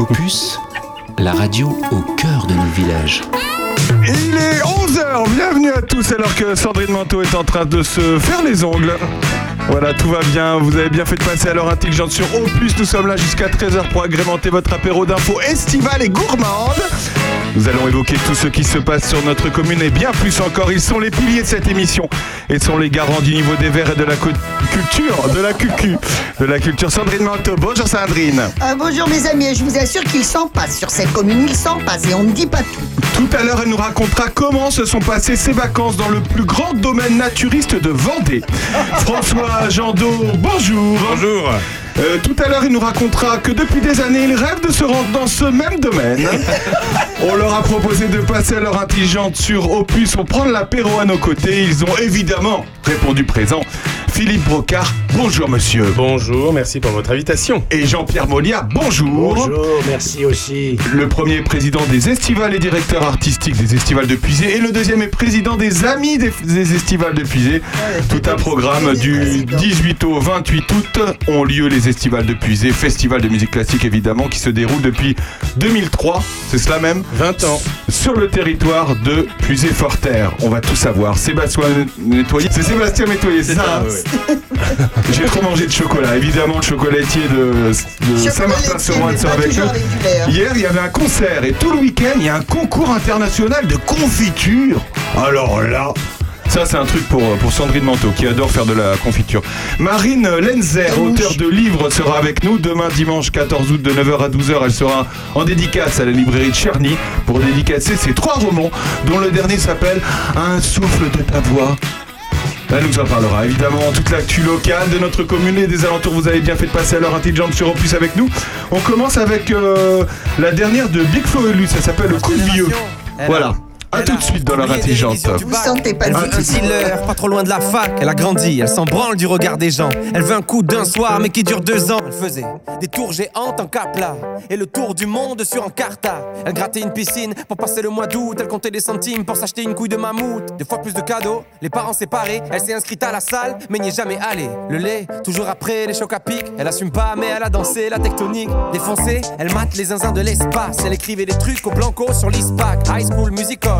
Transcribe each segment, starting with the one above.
Opus, la radio au cœur de nos villages. Il est 11h, bienvenue à tous alors que Sandrine Manteau est en train de se faire les ongles. Voilà, tout va bien, vous avez bien fait de passer à l'heure intelligente sur Opus, nous sommes là jusqu'à 13h pour agrémenter votre apéro d'infos estivales et gourmandes. Nous allons évoquer tout ce qui se passe sur notre commune et bien plus encore. Ils sont les piliers de cette émission et sont les garants du niveau des verts et de la culture, de la cucu, de la culture. Sandrine Manteau, bonjour Sandrine. Euh, bonjour mes amis, je vous assure qu'il s'en passe sur cette commune, il s'en passe et on ne dit pas tout. Tout à l'heure, elle nous racontera comment se sont passées ses vacances dans le plus grand domaine naturiste de Vendée. François Jandot, bonjour. Bonjour. Euh, tout à l'heure, il nous racontera que depuis des années, il rêve de se rendre dans ce même domaine. On leur a proposé de passer à leur intelligente sur Opus pour prendre l'apéro à nos côtés. Ils ont évidemment répondu présent. Philippe Brocard, bonjour monsieur. Bonjour, merci pour votre invitation. Et Jean-Pierre Molia, bonjour. Bonjour, merci aussi. Le premier est président des Estivales et directeur artistique des Estivales de Puisé. Et le deuxième est président des Amis des, des Estivales de Puisé. Tout un programme du 18 au 28 août ont lieu les Estivales de Puisé, festival de musique classique évidemment, qui se déroule depuis 2003, c'est cela même? 20 ans. Sur le territoire de Puisé-Forterre. On va tout savoir. Sébastien Nettoyer. C'est Sébastien Nettoyer, c'est ça oui. J'ai trop mangé de chocolat. Évidemment, le chocolatier de, de Saint-Martin-sur-Moine sera avec nous. Hier, il y avait un concert et tout le week-end, il y a un concours international de confiture. Alors là, ça, c'est un truc pour, pour Sandrine Manteau qui adore faire de la confiture. Marine Lenzer, auteur de livres, sera avec nous demain dimanche 14 août de 9h à 12h. Elle sera en dédicace à la librairie de Cherny pour dédicacer ses trois romans, dont le dernier s'appelle Un souffle de ta voix. Elle nous en parlera évidemment toute l'actu locale de notre commune et des alentours. Vous avez bien fait de passer à l'heure intelligente sur Opus avec nous. On commence avec euh, la dernière de Big Flo et ça s'appelle Le coup de vieux. Voilà. A tout de suite dans l'heure intelligente. Vous sentez pas Elle le veut un dealer, pas trop loin de la fac. Elle a grandi, elle s'en branle du regard des gens. Elle veut un coup d'un soir, mais qui dure deux ans. Elle faisait des tours géantes en capla et le tour du monde sur Encarta. Elle grattait une piscine pour passer le mois d'août. Elle comptait des centimes pour s'acheter une couille de mammouth. Deux fois plus de cadeaux, les parents séparés. Elle s'est inscrite à la salle, mais n'y est jamais allée. Le lait, toujours après les chocs à pic. Elle assume pas, mais elle a dansé la tectonique. Défoncée, elle mate les zinzins de l'espace. Elle écrivait des trucs au blanco sur l'ISPAC. High School Musical,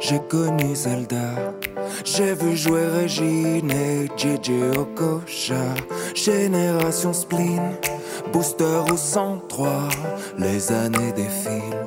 J'ai connu Zelda. J'ai vu jouer Régine et JJ Okocha. Génération spleen, booster au 103. Les années défilent,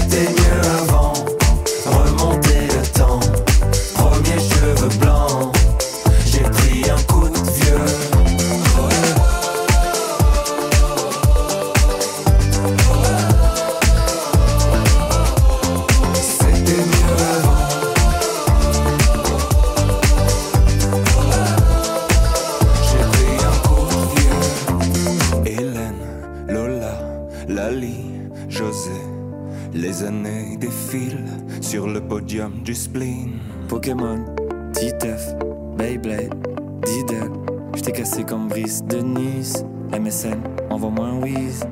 Le podium du spleen. Pokémon, Titeuf, Beyblade, Diddle. J't'ai cassé comme Brice de Nice. MSN, envoie-moi un whiz.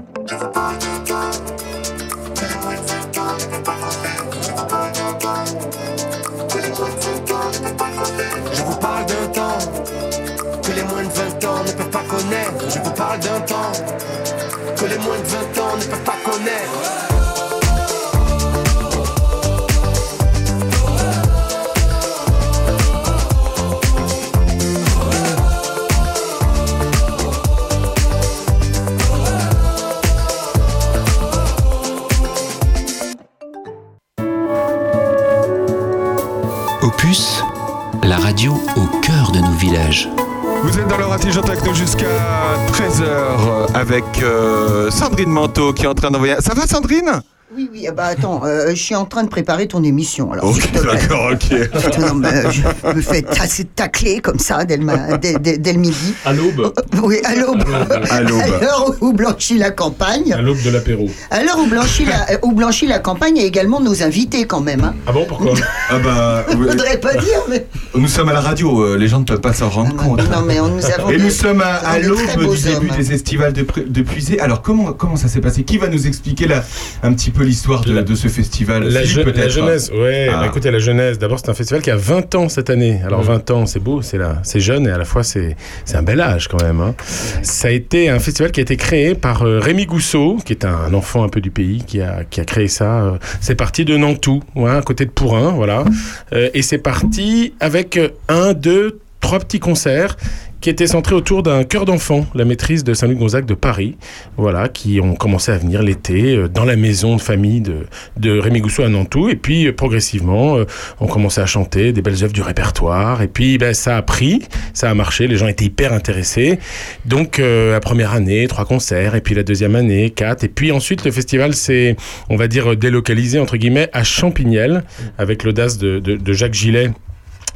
Ratige Techno jusqu'à 13h avec euh, Sandrine Manteau qui est en train d'envoyer. Ça va Sandrine? Oui, ah bah attends, euh, je suis en train de préparer ton émission. Alors, Ok, d'accord, ok. Non, mais, euh, je me fais tasser tacler comme ça dès le, ma- dès, dès- dès le midi. À l'aube. Oui, à l'aube. À l'aube. À l'heure où blanchit la campagne. À l'aube de l'apéro. À l'heure où blanchit la, où blanchit la campagne, a également nos invités quand même. Hein. Ah bon, pourquoi Ah bah, Je voudrais pas dire, mais. nous sommes à la radio, euh, les gens ne peuvent pas s'en rendre compte. Non, mais on, nous avons. Et des- nous sommes à, l'aube du début hommes. des estivales de, de Puisé. Alors comment, comment ça s'est passé? Qui va nous expliquer là, un petit peu l'histoire? De, ce festival La, je- la peut-être jeunesse, ouais. Ah. bah, écoutez, la jeunesse, d'abord, c'est un festival qui a 20 ans cette année. Alors, Mm. 20 ans, c'est beau, c'est jeune et à la fois, c'est un bel âge quand même. hein. Ça a été un festival qui a été créé par euh, Rémi Gousseau, qui est un enfant un peu du pays, qui a, qui a créé ça. euh, c'est parti de Nantou, ouais, à côté de Pourin, voilà. Euh, et c'est parti avec un, deux, trois petits concerts qui étaient centrés autour d'un chœur d'enfant, la maîtrise de Saint-Luc Gonzague de Paris, voilà, qui ont commencé à venir l'été euh, dans la maison de famille de, de Rémi à Nantou. Et puis, euh, progressivement, euh, on commençait à chanter des belles œuvres du répertoire. Et puis, ben, ça a pris, ça a marché, les gens étaient hyper intéressés. Donc, la première année, trois concerts. Et puis, la deuxième année, quatre. Et puis, ensuite, le festival s'est, on va dire, délocalisé, entre guillemets, à Champignelles, avec l'audace de, de- de Jacques Gillet.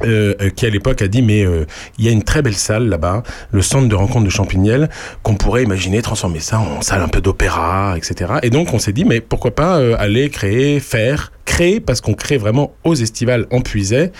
Euh, qui à l'époque a dit mais euh, il y a une très belle salle là-bas, le centre de rencontre de Champignelles, qu'on pourrait imaginer transformer ça en salle un peu d'opéra, etc. Et donc on s'est dit mais pourquoi pas euh, aller créer, faire, créer parce qu'on crée vraiment aux estivales en Puisay.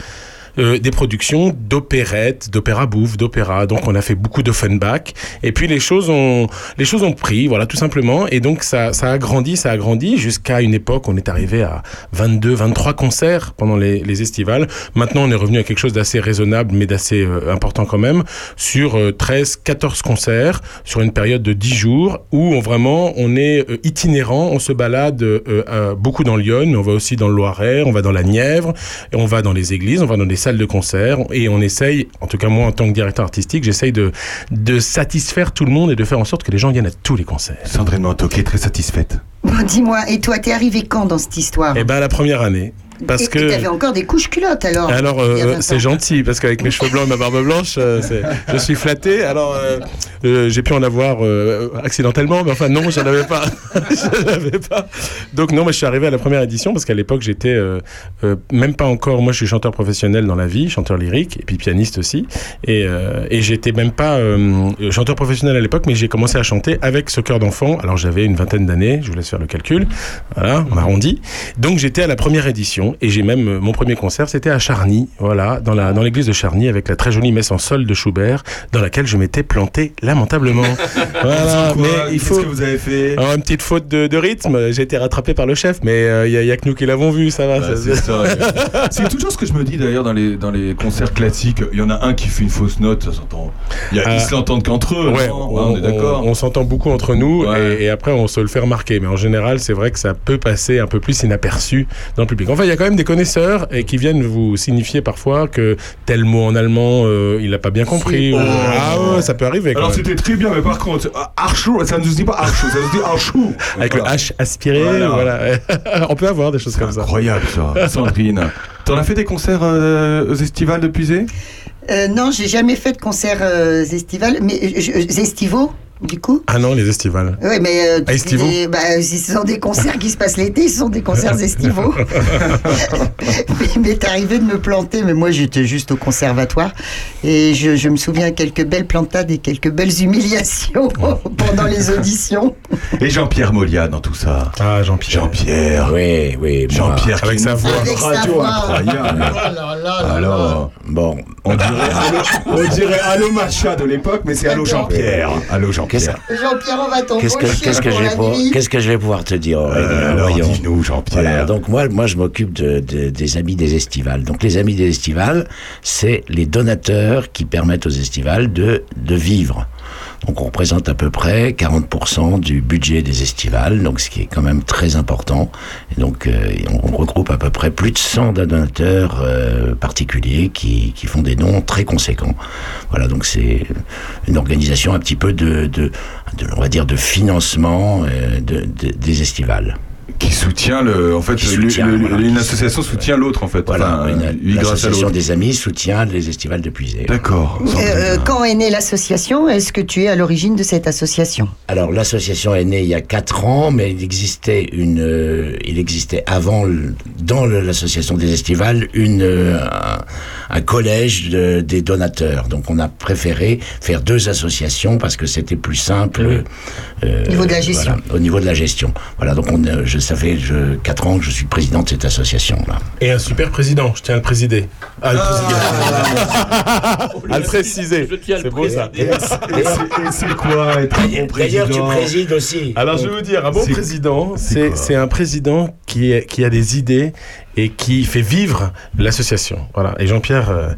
Euh, des productions d'opérettes, d'opéra bouffe, d'opéra. Donc on a fait beaucoup d'Offenbach. Et puis les choses ont, les choses ont pris, voilà, tout simplement. Et donc ça, ça a grandi, ça a grandi jusqu'à une époque, on est arrivé à 22, 23 concerts pendant les, les estivales. Maintenant, on est revenu à quelque chose d'assez raisonnable, mais d'assez euh, important quand même, sur euh, 13, 14 concerts, sur une période de 10 jours, où on, vraiment, on est euh, itinérant, on se balade euh, euh, beaucoup dans Lyon, on va aussi dans le Loiret, on va dans la Nièvre, et on va dans les églises, on va dans des salles de concert, et on essaye, en tout cas moi en tant que directeur artistique, j'essaye de, de satisfaire tout le monde et de faire en sorte que les gens viennent à tous les concerts. Sandrine Manteau qui est très satisfaite. Bon, dis-moi, et toi, t'es arrivé quand dans cette histoire? Eh ben la première année, parce Et- que... Et t'avais encore des couches culottes alors Alors, euh, 20 c'est gentil, parce qu'avec mes cheveux blancs et ma barbe blanche, euh, je suis flatté. Alors, euh, j'ai pu en avoir accidentellement, mais enfin, non, j'en avais pas. avais pas. Donc, non, moi, je suis arrivé à la première édition, parce qu'à l'époque, j'étais même pas encore. Moi, je suis chanteur professionnel dans la vie, chanteur lyrique, et puis pianiste aussi. Et, et j'étais même pas chanteur professionnel à l'époque, mais j'ai commencé à chanter avec ce cœur d'enfant. Alors, j'avais une vingtaine d'années, je vous laisse faire le calcul. Voilà, on arrondit. Donc, j'étais à la première édition, et j'ai même. euh, mon premier concert, c'était à Charny, voilà, dans la dans l'église de Charny, avec la très jolie messe en sol de Schubert, dans laquelle je m'étais planté lamentablement. voilà, Quoi mais il faut. que vous avez fait Alors, une petite faute de, de rythme, j'ai été rattrapé par le chef, mais il n'y a, que nous qui l'avons vu, ça va. Bah, ça- c'est toujours ce que je me dis d'ailleurs dans les, dans les concerts classiques. Il y en a un qui fait une fausse note, ça s'entend. Il a, Euh, ils se l'entendent qu'entre eux. Ouais, Ouais, on, est d'accord. on s'entend beaucoup entre nous Ouais. et, et après on se le fait remarquer. Mais en général, c'est vrai que ça peut passer un peu plus inaperçu dans le public. Enfin, il y a quand même des connaisseurs et qui viennent vous signifier parfois que tel mot en allemand, euh, il n'a pas bien compris. Ou- Ah ouais, ça peut arriver. Quand Alors c'était très bien, mais par contre, Archou, ça ne se dit pas Archou, ça se dit Archou. Avec Voilà. le H aspiré, Voilà. voilà. on peut avoir des choses comme ça. Incroyable ça, Sandrine. T'en as fait des concerts euh, aux estivales de Puisé? Euh, non, j'ai jamais fait de concert euh, estival, mais estivaux. Du coup Ah non, les estivales. Oui, mais euh, Ah, estivaux les- bah, si ce sont des concerts qui se passent l'été, ce sont des concerts estivaux. mais il m'est arrivé de me planter, mais moi j'étais juste au conservatoire et je, je me souviens quelques belles plantades et quelques belles humiliations pendant les auditions. Et Jean-Pierre Molia dans tout ça. Ah, Jean-Pierre. Jean-Pierre. Oui, oui. moi, Jean-Pierre Avec sa voix. Avec sa radio voix. incroyable. Oh là là là là. Alors, Bon, on dirait, allô, on dirait Allô Macha de l'époque, mais c'est Allô Jean-Pierre. Allô Jean-Pierre. Jean-Pierre, on va qu'est-ce que, t'embaucher qu'est-ce que pour qu'est-ce que je vais pouvoir te dire, Aurélien Euh, alors, Voyons. dis-nous, Jean-Pierre. Voilà, donc moi, moi je m'occupe de, de- des amis des estivales. Donc les amis des estivales, c'est les donateurs qui permettent aux estivales de, de vivre. Donc on représente à peu près 40% du budget des estivales, donc ce qui est quand même très important. Et donc euh, on, regroupe à peu près plus de 100 donateurs euh, particuliers qui, qui font des dons très conséquents. Voilà, donc c'est une organisation un petit peu de, de, de- on va dire, de financement euh, de- des estivales. Qui soutient le. En fait, Qui le- soutient, le- voilà, une association soutient l'autre, en fait. Voilà, Enfin, une- l'association des amis soutient les estivales de Puisé. D'accord. Euh, euh, quand est née l'association Est-ce que tu es à l'origine de cette association? Alors l'association est née il y a quatre ans, mais il existait une, euh, il existait avant dans l'association des estivales une euh, un, un collège de- des donateurs. Donc on a préféré faire deux associations parce que c'était plus simple euh, Au niveau de la gestion. voilà, au niveau de la gestion. Voilà, donc on, euh, je, ça fait je, quatre ans que je suis président de cette association là. Et un super président, je tiens à le présider. Ah, le présider. à le préciser. Je tiens à le C'est beau ça. Et c'est- et c'est quoi être un bon D'ailleurs, tu président présides aussi. Alors je vais vous dire, un bon président, c'est c'est quoi c'est un président qui, est- qui a des idées et qui fait vivre l'association. Voilà. Et Jean-Pierre, euh,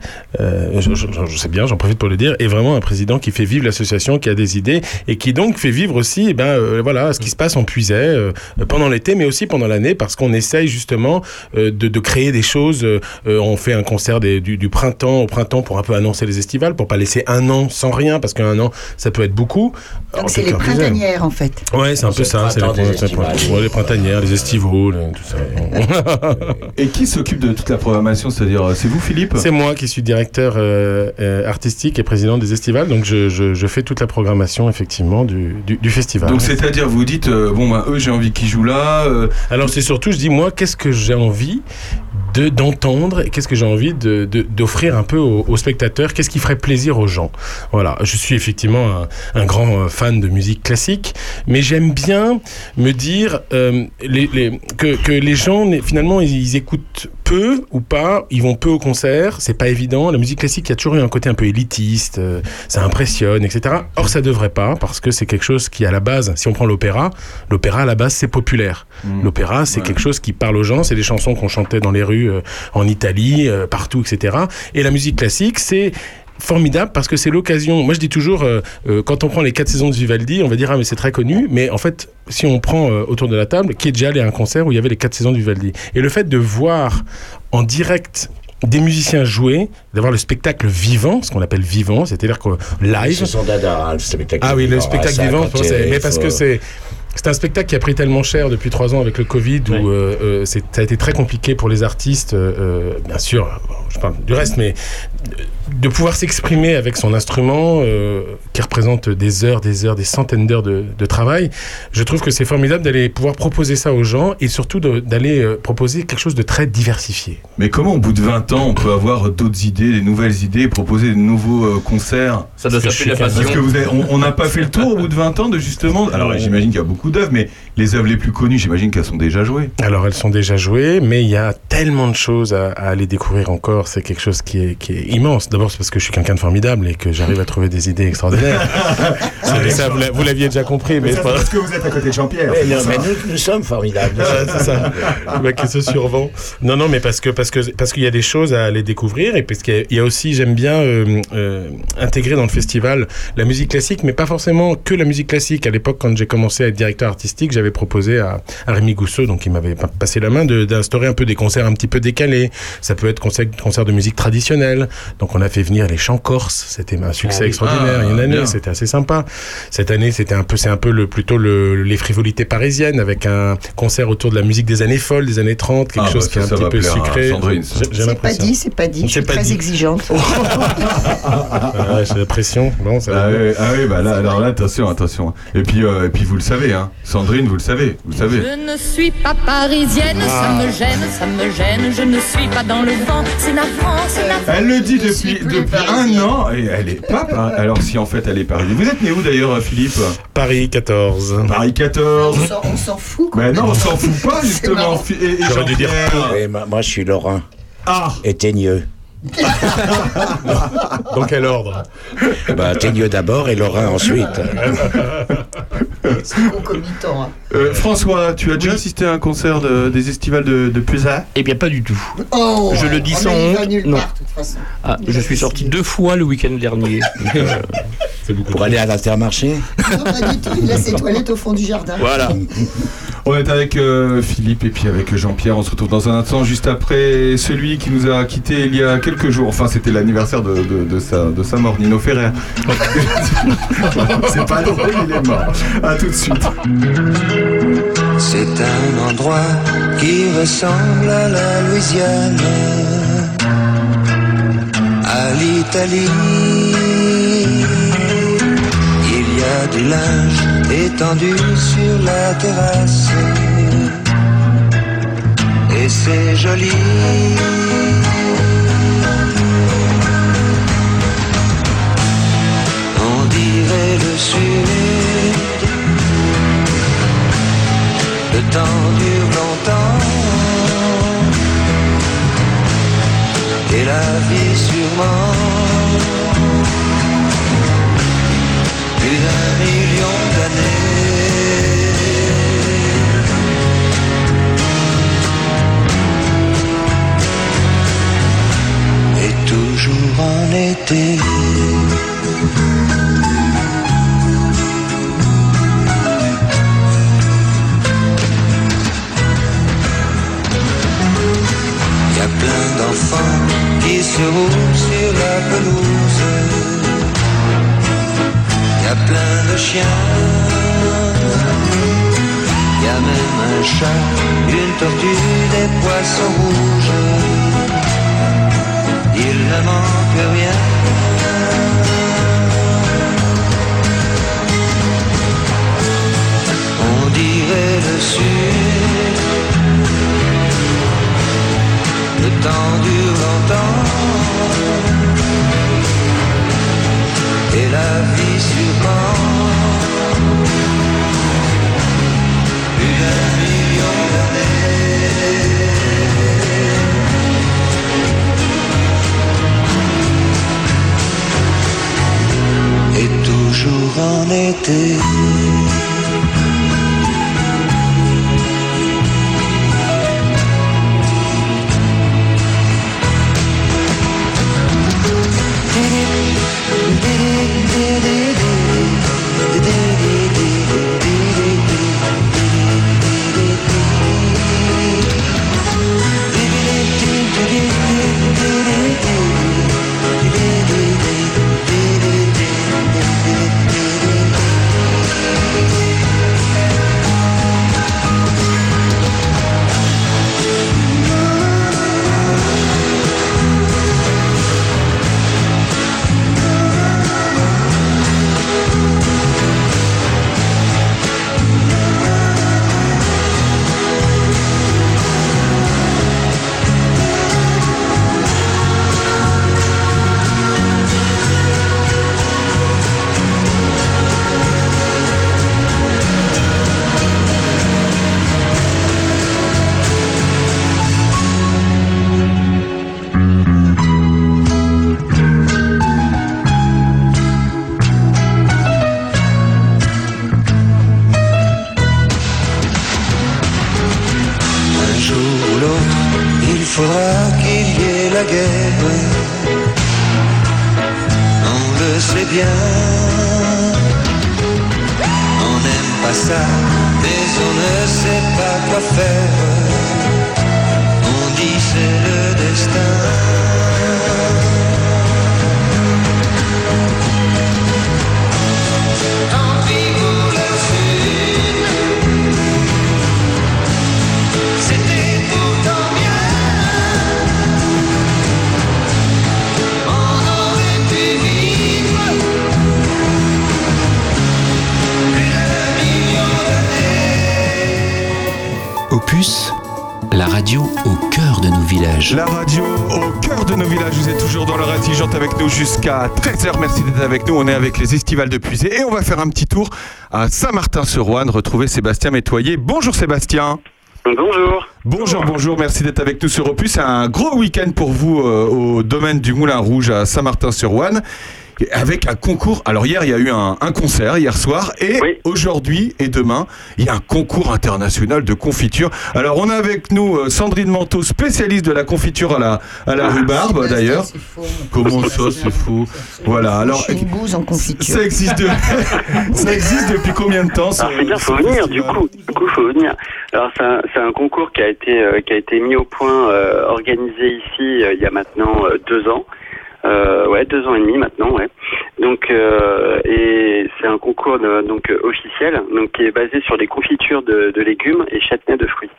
euh, je, je- je sais bien, j'en profite pour le dire, est vraiment un président qui fait vivre l'association, qui a des idées et qui donc fait vivre aussi, eh ben euh, voilà, ce qui se passe en Puisay euh, pendant l'été, mais aussi pendant l'année, parce qu'on essaye justement euh, de, de créer des choses. on fait un concert des- du, du printemps au printemps pour un peu annoncer les estivales, pour pas laisser un an sans rien, parce qu'un an ça peut être beaucoup. Donc c'est les printanières en fait. Ouais, c'est un peu ça. C'est les, les printanières, les estivaux, tout ça. Et qui s'occupe de toute la programmation C'est-à-dire, euh, c'est vous, Philippe c'est moi qui suis directeur euh, euh, artistique et président des estivales, donc je, je, je fais toute la programmation effectivement du, du, du festival. Donc, c'est-à-dire, vous dites, euh, bon, bah, eux, j'ai envie qu'ils jouent là. euh, Alors c'est surtout, je dis moi, qu'est-ce que j'ai envie de d'entendre et qu'est-ce que j'ai envie de de- d'offrir un peu aux, aux spectateurs, qu'est-ce qui ferait plaisir aux gens? Voilà, je suis effectivement un, un grand fan de musique classique, mais j'aime bien me dire les, les- que, que les gens finalement ils, ils écoutent peu ou pas, ils vont peu au concert, c'est pas évident. La musique classique, il y a toujours eu un côté un peu élitiste, euh, ça impressionne, etc. Or ça devrait pas parce que c'est quelque chose qui à la base, si on prend l'opéra, l'opéra à la base c'est populaire. L'opéra, c'est Ouais. quelque chose qui parle aux gens, c'est des chansons qu'on chantait dans les rues euh, en Italie, euh, partout, etc. Et la musique classique, c'est formidable parce que c'est l'occasion. Moi, je dis toujours, euh, euh, quand on prend les quatre saisons de Vivaldi, on va dire ah mais c'est très connu, mais en fait, si on prend euh, autour de la table, qui est déjà allé à un concert où il y avait les quatre saisons de Vivaldi, et le fait de voir en direct des musiciens jouer, d'avoir le spectacle vivant, ce qu'on appelle vivant, c'est-à-dire que live, Ce sont dada, hein, le spectacle ah oui, le spectacle Ah, vivant, je mais parce que c'est c'est un spectacle qui a pris tellement cher depuis trois ans avec le Covid, où euh, c'est- ça a été très compliqué pour les artistes, euh, bien sûr, je parle du reste, mais de pouvoir s'exprimer avec son instrument euh, qui représente des heures, des heures, des centaines d'heures de, de travail. Je trouve que c'est formidable d'aller pouvoir proposer ça aux gens et surtout d'aller euh, proposer quelque chose de très diversifié. Mais comment, au bout de 20 ans, on peut avoir d'autres idées, des nouvelles idées, proposer de nouveaux euh, concerts? Ça doit s'appeler la suis Parce que passion. vous avez- on- on n'a pas fait le tour au bout de 20 ans de justement. Alors j'imagine qu'il y a beaucoup d'œuvres, mais les œuvres les plus connues, j'imagine qu'elles sont déjà jouées. Alors elles sont déjà jouées, mais il y a tellement de choses à, à aller découvrir encore. C'est quelque chose qui est, qui est immense. D'abord, c'est parce que je suis quelqu'un de formidable et que j'arrive à trouver des idées extraordinaires. Ça, vous l'a- vous l'aviez déjà compris, mais c'est pas. que vous êtes à côté de Jean-Pierre. Mais, non, mais nous, nous sommes formidables. Ouais, c'est ça. Le qui se survend. Non, non, mais parce que parce que parce qu'il y a des choses à aller découvrir et parce qu'il y a- il y a aussi, j'aime bien euh, euh, intégrer dans le festival la musique classique, mais pas forcément que la musique classique. À l'époque, quand j'ai commencé à être directeur artistique, j'avais proposé à, à Rémi Gousseau, donc il m'avait pa- passé la main, d'instaurer un peu des concerts un petit peu décalés. Ça peut être concert, concert de musique traditionnelle. Donc on m'a fait venir les chants corses. C'était un succès Ah, extraordinaire. Il y a une année, c'était assez sympa. Cette année, c'était un peu, c'est un peu le, plutôt le, les frivolités parisiennes avec un concert autour de la musique des années folles, des années 30, quelque Ah, chose bah, qui est un petit peu sucré. C'est pas dit, c'est pas dit. Je C'est suis pas très dit. exigeante. Ah ouais, j'ai la pression. Bon, ça Ah va. oui, ah oui, bah là, alors là, attention, attention. Et puis, euh, et puis vous le savez, hein. Sandrine, vous le savez, vous le savez. Je ne suis pas parisienne, ça me gêne, ça me gêne, je ne suis pas dans le vent, c'est navrant, c'est navrant. Elle le dit depuis, depuis un an et elle est pas par- Alors si en fait elle est parisienne. Vous êtes né où d'ailleurs Philippe? Paris 14. Paris 14. On s'en- fout. quoi. Mais non, on s'en fout pas justement. J'aurais dû dire moi, je suis Lorrain. Ah Et Teigneux. Dans quel ordre? Bah, d'abord et Lorrain ensuite. C'est concomitant. hein. Euh, François, tu as déjà assisté à un concert de- des estivales de, de Pusa Eh bien, pas du tout. Oh, Je le dis on sans honte, non. part, de toute façon. Ah, je suis sorti deux fois le week-end dernier. Euh, Pour aller à l'intermarché? Non, pas du tout. Il a ses toilettes au fond du jardin. voilà. On est avec euh, Philippe et puis avec Jean-Pierre. On se retrouve dans un instant juste après celui qui nous a quitté il y a quelques jours. Enfin, c'était l'anniversaire de, de- sa, de sa mort, Nino Ferrer. C'est pas drôle, il est mort. À tout de suite. C'est un endroit qui ressemble à la Louisiane, à l'Italie. Il y a du linge étendu sur la terrasse, et c'est joli. On dirait le sud. Le temps dure longtemps Et la vie sûrement Plus d'un million Et toujours en été Y a plein d'enfants qui se roulent sur la pelouse. Y a plein de chiens. Y a même un chat, une tortue, des poissons rouges. Il ne manque rien. On dirait le sud. Le temps dure longtemps Et la vie Plus d'un million d'années Et toujours en été jusqu'à 13h. Merci d'être avec nous. On est avec les estivales de Puisé et on va faire un petit tour à Saint-Martin-sur-Ouane, retrouver Sébastien Métoyer. Bonjour Sébastien. Bonjour. Bonjour, bonjour, merci d'être avec nous sur Opus. Un gros week-end pour vous euh, au domaine du Moulin Rouge à Saint-Martin-sur-Ouane avec un concours. Alors hier, il y a eu un, concert hier soir et aujourd'hui et demain, il y a un concours international de confiture. Alors on a avec nous euh, Sandrine Manteau, spécialiste de la confiture à la, à la rhubarbe d'ailleurs. Comment ça, c'est faux Voilà. Alors une bouse en confiture. Ça existe, ça existe depuis combien de temps Alors c'est bien, faut venir. Du coup, du coup, faut venir. Alors c'est un, un, concours qui a été euh, qui a été mis au point, euh, organisé ici il y a maintenant deux ans. Euh, ouais, deux ans et demi maintenant, ouais. Donc, euh, et c'est un concours donc officiel, donc qui est basé sur des confitures de, légumes et châtaignes de fruits.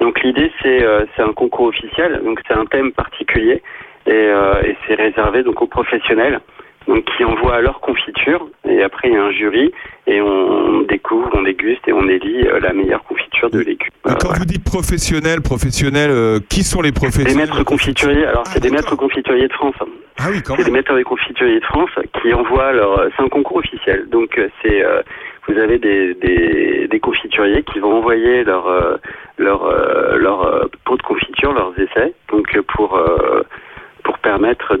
Donc l'idée c'est euh, c'est un concours officiel, donc c'est un thème particulier et, et c'est réservé donc aux professionnels donc qui envoient leur confiture et après il y a un jury et on découvre, on déguste et on élit euh, la meilleure confiture de légumes. quand vous dites professionnel, professionnel, euh, qui sont les professionnels Des maîtres confituriers. Alors c'est des ah, maîtres confituriers de France. Ah oui, quand C'est des maîtres confituriers de France qui envoient leur. C'est un concours officiel. Donc euh, c'est vous avez des, des, des, confituriers qui vont envoyer leur leur leur pot de confiture, leurs essais, donc pour pour permettre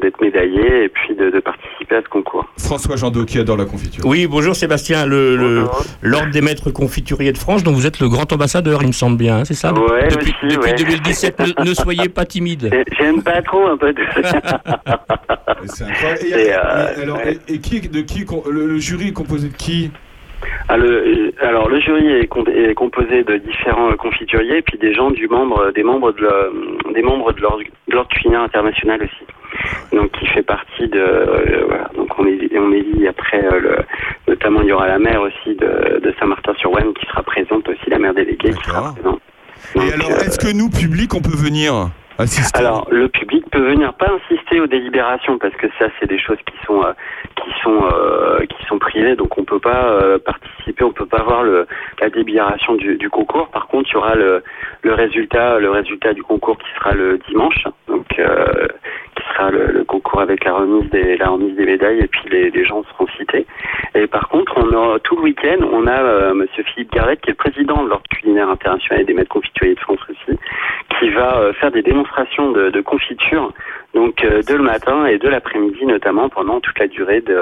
d'être médaillé et puis de, participer à ce concours. François Jandot qui adore la confiture. Oui, bonjour Sébastien, le l'ordre des maîtres confituriers de France, dont vous êtes le grand ambassadeur, il me semble bien, c'est ça? Ouais, Depuis, aussi, depuis 2017, ne, soyez pas timide. J'aime pas trop un peu de. c'est incroyable. Et, euh, alors, et, qui, de qui le jury est composé de qui? le, alors le jury est, composé de différents confituriers et puis des gens du membre, des membres de des membres de l'ordre culinaire international aussi. Donc qui fait partie de euh, voilà, donc on est on élit après euh, le, notamment il y aura la maire aussi de, de Saint-Martin-sur-Ouane qui sera présente aussi la maire déléguée qui sera présente. et alors est-ce que nous public on peut venir alors, le public peut venir pas insister aux délibérations parce que ça, c'est des choses qui sont euh, qui sont euh, qui sont privées, donc on peut pas euh, participer, on peut pas voir le, la délibération du, du, concours. Par contre, il y aura le, le résultat, le résultat du concours qui sera le dimanche, donc qui sera le, concours avec la remise des la remise des médailles et puis les, les gens seront cités. Et par contre, on a tout le week-end, on a Monsieur Philippe Garrett qui est le président de l'ordre culinaire international et des maîtres confituriers de France aussi, qui va faire des démonstrations de, de confiture, donc euh, de le matin et de l'après-midi notamment pendant toute la durée de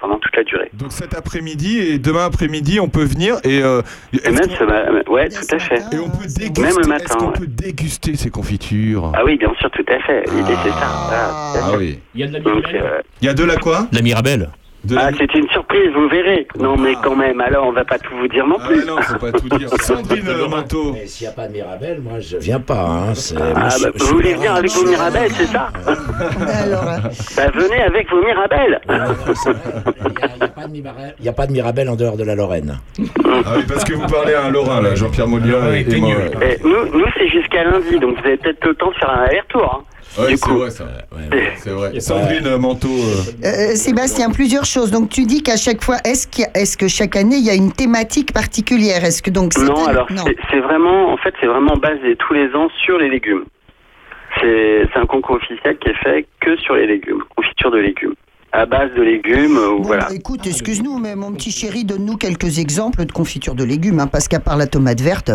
pendant toute la durée. Donc cet après-midi et demain après-midi, on peut venir et, euh, même ouais, tout à fait. Et on peut déguster. Même le matin. Est-ce qu'on peut déguster ces confitures? Ah oui, bien sûr, tout à fait. L'idée c'est ça. Ah, ah oui. Il y a de la mirabelle. Euh, Il y a de la quoi? La mirabelle. Ah, c'est une surprise, vous verrez. Non, mais quand même, alors on va pas tout vous dire non ah plus. Ah non, faut pas tout dire. Sandrine Manteau. Mais s'il n'y a pas de Mirabelle, moi je viens pas. Hein. Ah, bah, vous voulez venir avec vos Mirabelles, c'est ça alors, Bah venez avec vos Mirabelles. Il n'y a, pas de Mirabelle en dehors de la Lorraine. Ah oui, parce que vous parlez à un Lorrain, là, Jean-Pierre Molia ah et, moi. Eh, nous, nous c'est jusqu'à lundi, donc vous avez peut-être le temps de faire un aller-retour. Hein. Oui, c'est vrai, ça. c'est vrai. Sandrine Manteau. Euh. Euh, Sébastien, plusieurs choses. Donc, tu dis qu'à chaque fois, est-ce, est que chaque année, il y a une thématique particulière? Est-ce que donc Non, alors c'est, vraiment, en fait, c'est vraiment basé tous les ans sur les légumes. C'est, un concours officiel qui est fait que sur les légumes, confiture de légumes à base de légumes. Euh, voilà. Écoute, excuse-nous, mais mon petit chéri, donne-nous quelques exemples de confiture de légumes, hein, parce qu'à part la tomate verte.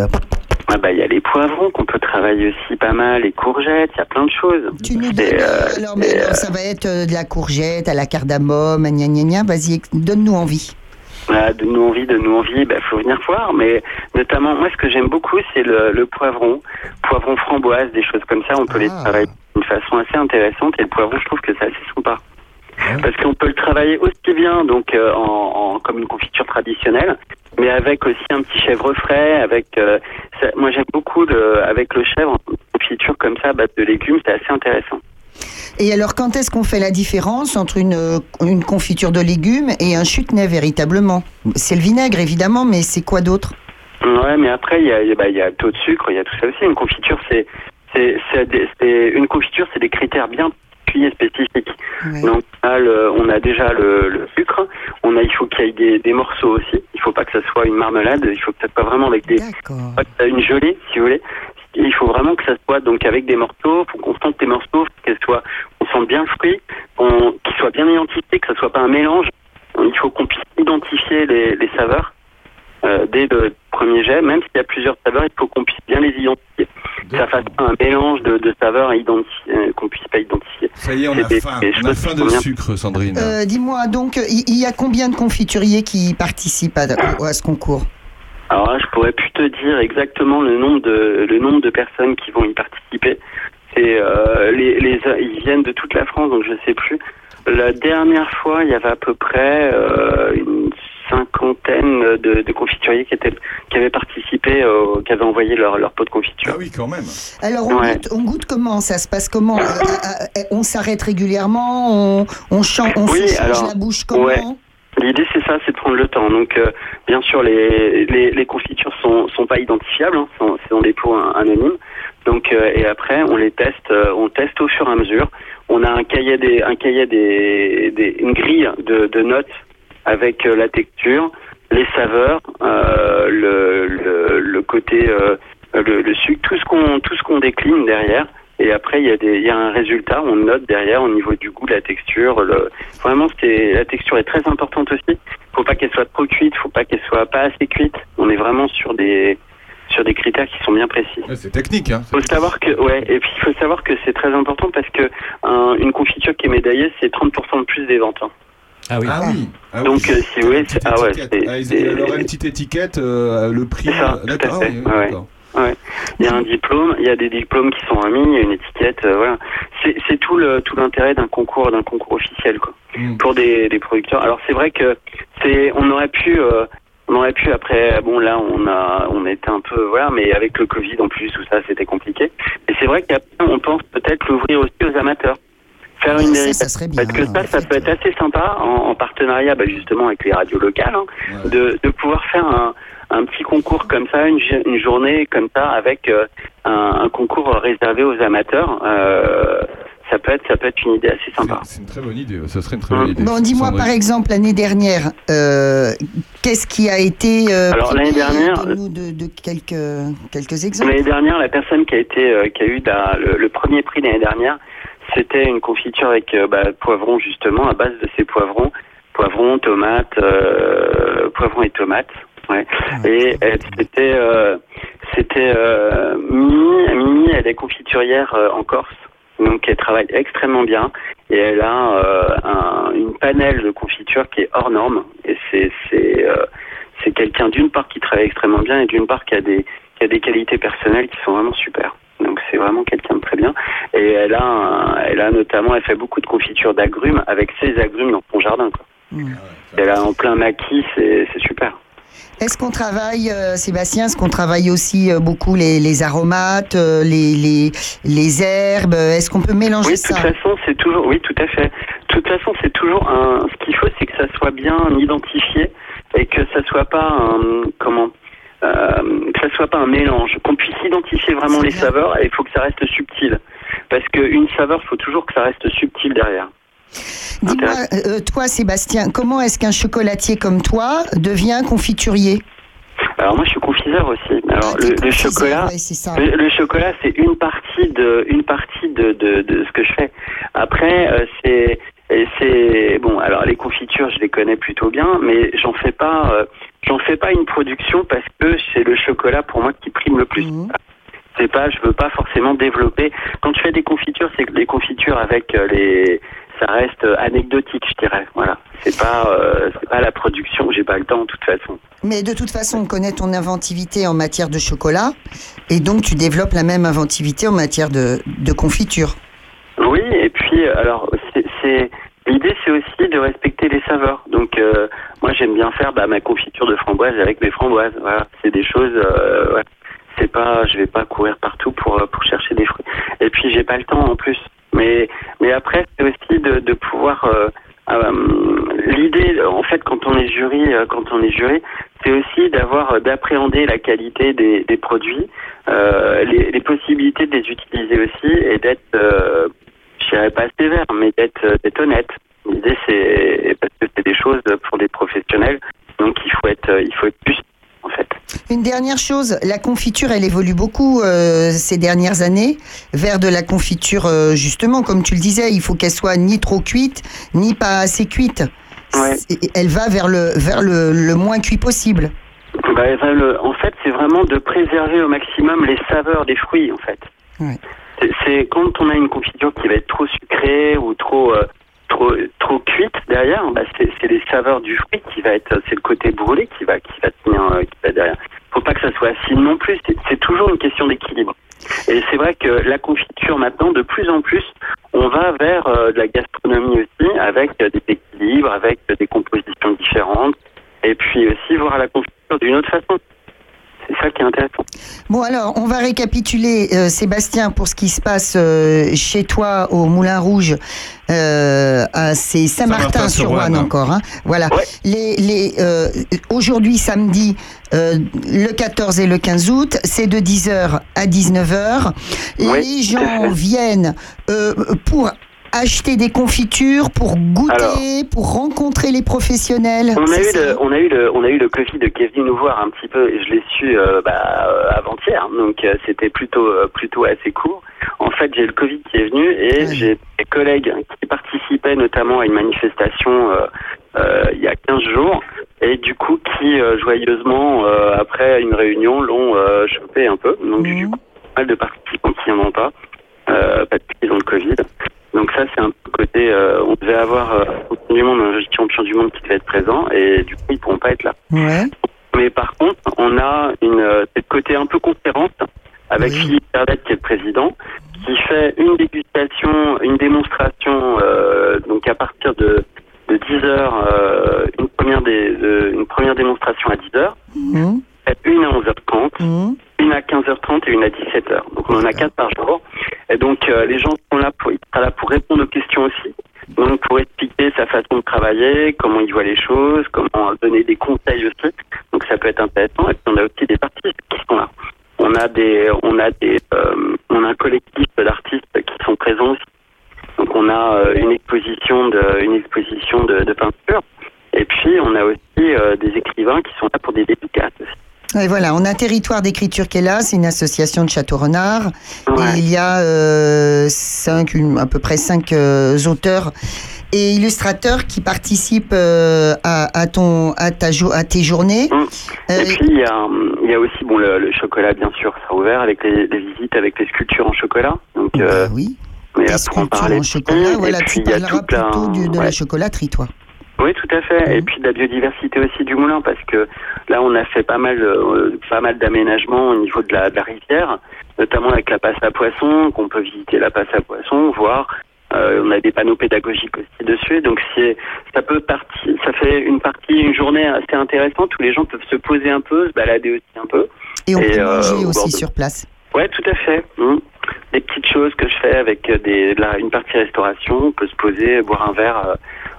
Ah bah il y a les poivrons qu'on peut travailler aussi pas mal, les courgettes, il y a plein de choses. Tu nous donnes, euh, alors, mais euh, ça va être euh, de la courgette à la cardamome, gna gna gna, vas-y, donne-nous envie. Ah, donne-nous envie, donne-nous envie, bah faut venir voir, mais notamment moi ce que j'aime beaucoup c'est le, le, poivron, poivron framboise, des choses comme ça, on peut les ah. travailler d'une façon assez intéressante et le poivron je trouve que c'est assez sympa. Parce qu'on peut le travailler aussi bien donc en, en, comme une confiture traditionnelle, mais avec aussi un petit chèvre frais. Avec, euh, moi j'aime beaucoup de, avec le chèvre, une confiture comme ça, base de légumes, c'est assez intéressant. Et alors, quand est-ce qu'on fait la différence entre une, une confiture de légumes et un chutney véritablement? C'est le vinaigre évidemment, mais c'est quoi d'autre? Ouais, mais après il y a, bah, y a le taux de sucre, il y a tout ça aussi. Une confiture, c'est c'est une confiture, c'est des critères bien spécifiques. Donc on a déjà le, sucre, on a il faut qu'il y ait des, des, morceaux aussi. Il faut pas que ça soit une marmelade. Il faut que ça soit vraiment avec des une gelée, si vous voulez. Il faut vraiment que ça soit donc avec des morceaux. Il faut qu'on sente les morceaux, qu'elles soient, on sente bien le fruit, qu'ils soient bien identifiés, que ça soit pas un mélange. Il faut qu'on puisse identifier les, les saveurs euh, dès le premier jet, même s'il y a plusieurs saveurs, il faut qu'on puisse bien les identifier. Que ça fasse pas un mélange de, de saveurs euh, qu'on puisse pas identifier. Ça y est, on a faim. On a faim de sucre, Sandrine. Euh, Dis-moi, donc, il y, a combien de confituriers qui participent à, à ce concours? Alors là, je pourrais plus te dire exactement le nombre de le nombre de personnes qui vont y participer. C'est euh, les, les ils viennent de toute la France, donc je sais plus. La dernière fois, il y avait à peu près euh, une cinquantaine de, de, confituriers qui, étaient, qui avaient participé, euh, qui avaient envoyé leur, leur pot de confiture. Ah oui, quand même. Alors, on, goûte, on goûte, comment? Ça se passe comment? Euh, euh, On s'arrête régulièrement? On, on, chante, on oui, se change alors, la bouche comment? ouais. L'idée c'est ça, c'est de prendre le temps. Donc euh, bien sûr les, les, les, confitures sont, sont pas identifiables, hein, c'est dans des pots anonymes. Donc euh, et après on les teste, euh, on teste au fur et à mesure. On a un cahier des, un cahier des, des une grille de, de notes avec la texture, les saveurs, le, le, le, côté le, le sucre, tout ce qu'on tout ce qu'on décline derrière. Et après, il y, a des, il y a un résultat, on note derrière au niveau du goût, la texture. Le... Vraiment, la texture est très importante aussi. Faut pas qu'elle soit trop cuite, faut pas qu'elle soit pas assez cuite. On est vraiment sur des sur des critères qui sont bien précis. c'est technique, hein. Faut savoir que ouais, et puis il faut savoir que c'est très important parce que un, une confiture qui est médaillée, c'est 30% de plus des ventes. Hein. Ah oui. Ah oui. Ah Donc oui. euh, si vous voulez, ah ouais, il une petite étiquette, euh, le prix. Ça, D'accord. Oui, ouais. Ouais. Il y a un diplôme, il y a des diplômes qui sont remis, il y a une étiquette, euh, voilà. C'est tout le tout l'intérêt d'un concours d'un concours officiel quoi. Mm. Pour des, des producteurs. Alors c'est vrai que c'est on aurait pu euh, on aurait pu après bon là on a on était un peu voilà mais avec le Covid en plus tout ça c'était compliqué. Et c'est vrai qu'après on pense peut-être l'ouvrir aussi aux amateurs. Faire une ça, ça serait bien, parce que ça, ça peut être assez sympa en, en partenariat bah, justement avec les radios locales, hein, Ouais. de, de pouvoir faire un, un petit concours comme ça, une, une journée comme ça, avec euh, un, un concours réservé aux amateurs. Euh, ça peut être, ça peut être une idée assez sympa. C'est une très bonne idée. Ça serait une très bonne idée. Bon, dis-moi par exemple l'année dernière, euh, qu'est-ce qui a été euh, Alors, l'année dernière- de, de quelques quelques exemples? L'année dernière, la personne qui a été, euh, qui a eu le premier prix l'année dernière, c'était une confiture avec euh, bah, poivrons justement, à base de ces poivrons, poivrons, tomates, euh, poivrons et tomates. Ouais. Et elle- c'était, euh, c'était euh, Mimi. Mimi, elle est confiturière euh, en Corse, donc elle travaille extrêmement bien et elle a un, une panel de confiture qui est hors norme. Et c'est, c'est, c'est quelqu'un d'une part qui travaille extrêmement bien et d'une part qui a des, qui a des qualités personnelles qui sont vraiment super. Donc c'est vraiment quelqu'un de très bien. Et elle a, un- elle a notamment, elle fait beaucoup de confitures d'agrumes avec ses agrumes dans son jardin. Quoi. Hmm. Elle a en plein maquis, c'est, c'est super. Est-ce qu'on travaille, euh, Sébastien, est-ce qu'on travaille aussi euh, beaucoup les, les aromates, euh, les, les, les herbes? Est-ce qu'on peut mélanger Oui, de ça? toute façon, c'est toujours, oui, tout à fait. De toute façon, c'est toujours un. Ce qu'il faut, c'est que ça soit bien identifié et que ça soit pas un comment. Euh, que ça soit pas un mélange, qu'on puisse identifier vraiment les bien. saveurs et il faut que ça reste subtil. Parce qu'une saveur, il faut toujours que ça reste subtil derrière. Dis-moi, euh, toi, Sébastien, comment est-ce qu'un chocolatier comme toi devient confiturier Alors moi, je suis confiseur aussi. Alors Ah, le, chocolat, ouais, c'est ça. le, le chocolat, c'est une partie de une partie de, de, de ce que je fais. Après, euh, c'est c'est bon. Alors les confitures, je les connais plutôt bien, mais j'en fais pas. euh, j'en fais pas une production parce que c'est le chocolat pour moi qui prime le plus. Mhm. C'est pas, je veux pas forcément développer. Quand je fais des confitures, c'est des confitures avec euh, les, ça reste euh, anecdotique, je dirais. Voilà. C'est pas, euh, c'est pas la production. J'ai pas le temps de toute façon. Mais de toute façon, on connaît ton inventivité en matière de chocolat, et donc tu développes la même inventivité en matière de, de confiture. Oui, et puis alors c'est l'idée, c'est aussi de respecter les saveurs. Donc euh, moi j'aime bien faire bah, ma confiture de framboise avec mes framboises. Voilà, c'est des choses. Euh, ouais. C'est pas, je vais pas courir partout pour euh, pour chercher des fruits. Et puis j'ai pas le temps en plus. Mais mais après c'est aussi de, de pouvoir. euh, euh, L'idée, en fait, quand on est jury, euh, quand on est jury, c'est aussi d'avoir, d'appréhender la qualité des, des produits, les, les possibilités de les utiliser aussi, et d'être, je dirais pas sévère, mais d'être, euh, d'être honnête. L'idée, c'est parce que c'est des choses pour des professionnels, donc il faut être, il faut être plus en fait. Une dernière chose, la confiture, elle évolue beaucoup euh, ces dernières années vers de la confiture, euh, justement, comme tu le disais, il faut qu'elle soit ni trop cuite, ni pas assez cuite. C'est- Elle va vers le, vers le, le moins cuit possible. Bah, le- en fait, c'est vraiment de préserver au maximum les saveurs des fruits, en fait. Ouais. C'est- quand on a une confiture qui va être trop sucrée ou trop euh, trop trop cuite derrière, bah, c'est les saveurs du fruit qui va être, c'est le côté brûlé qui va qui va tenir euh, qui va derrière. Faut pas que ça soit acide non plus. C'est- toujours une question d'équilibre. Et c'est vrai que la confiture maintenant, de plus en plus, on va vers euh, de la gastronomie aussi, avec des équilibres, avec des compositions différentes, et puis aussi voir la confiture d'une autre façon. C'est ça qui est intéressant. Bon, alors, on va récapituler, euh, Sébastien, pour ce qui se passe euh, chez toi au Moulin Rouge. Euh, à- c'est Saint-Martin-sur-Ouane encore. hein. Voilà. Les, les, euh, Aujourd'hui, samedi, euh, le 14 et le 15 août, c'est de 10h à 19h. les gens viennent euh, pour acheter des confitures, pour goûter, pour rencontrer les professionnels. On a, eu le, on, a eu le, on a eu le Covid qui est venu nous voir un petit peu, et je l'ai su euh, bah, euh, avant-hier, donc euh, c'était plutôt, euh, plutôt assez court. En fait, j'ai le Covid qui est venu et j'ai des collègues qui participaient notamment à une manifestation il y a 15 jours, et du coup qui, joyeusement, après une réunion, l'ont chopé un peu. Donc du coup, pas mal de participants qui n'en ont pas, euh, parce qu'ils ont le Covid. Donc ça, c'est un côté, euh, on devait avoir euh, au champion du monde un champion du monde qui devait être présent, et du coup, ils pourront pas être là. Ouais. Mais par contre, on a une euh, côté un peu conférence avec Philippe Berdette qui est le président, qui fait une dégustation, une démonstration, euh, donc à partir de, de 10 heures, une première dé- de- une première démonstration à 10 heures, Mhm. Une à 11h30, une à 15h30 et une à 17h. Donc on en a quatre par jour. Et donc euh, les gens sont là pour, là répondre aux questions aussi. Donc pour expliquer sa façon de travailler, comment il voit les choses, comment donner des conseils aussi. Donc ça peut être intéressant. Et puis on a aussi des artistes qui sont là. On a des, on a des, euh, on a un collectif d'artistes qui sont présents aussi. Donc on a euh, une exposition de, une exposition de, de peinture. Et puis on a aussi des écrivains qui sont là pour des dédicaces aussi. Et voilà, on a Territoire d'écriture qui est là, c'est une association de Château-Renard. Et il y a euh, cinq, une- à peu près cinq euh, auteurs et illustrateurs qui participent euh, à, à ton, à, ta, jo- à tes journées. Et puis il y a, il y a aussi bon le, le chocolat bien sûr sera ouvert avec les, les visites avec les sculptures en chocolat. Donc euh, oui. Là pour en chocolat, et voilà, puis tu a parleras plutôt du- de ouais. la chocolaterie, toi. Oui, tout à fait. Et puis de la biodiversité aussi du moulin, parce que là, on a fait pas mal, euh, pas mal d'aménagements au niveau de la, de la rivière, notamment avec la passe à poissons, qu'on peut visiter la passe à poissons, voir. euh, on a des panneaux pédagogiques aussi dessus, donc c'est, ça peut partir, ça fait une partie, une journée assez intéressante où les gens peuvent se poser un peu, se balader aussi un peu. Et on peut euh, manger aussi de- sur place. Ouais, tout à fait. Mm. Des petites choses que je fais avec des, de la- une partie restauration, on peut se poser, boire un verre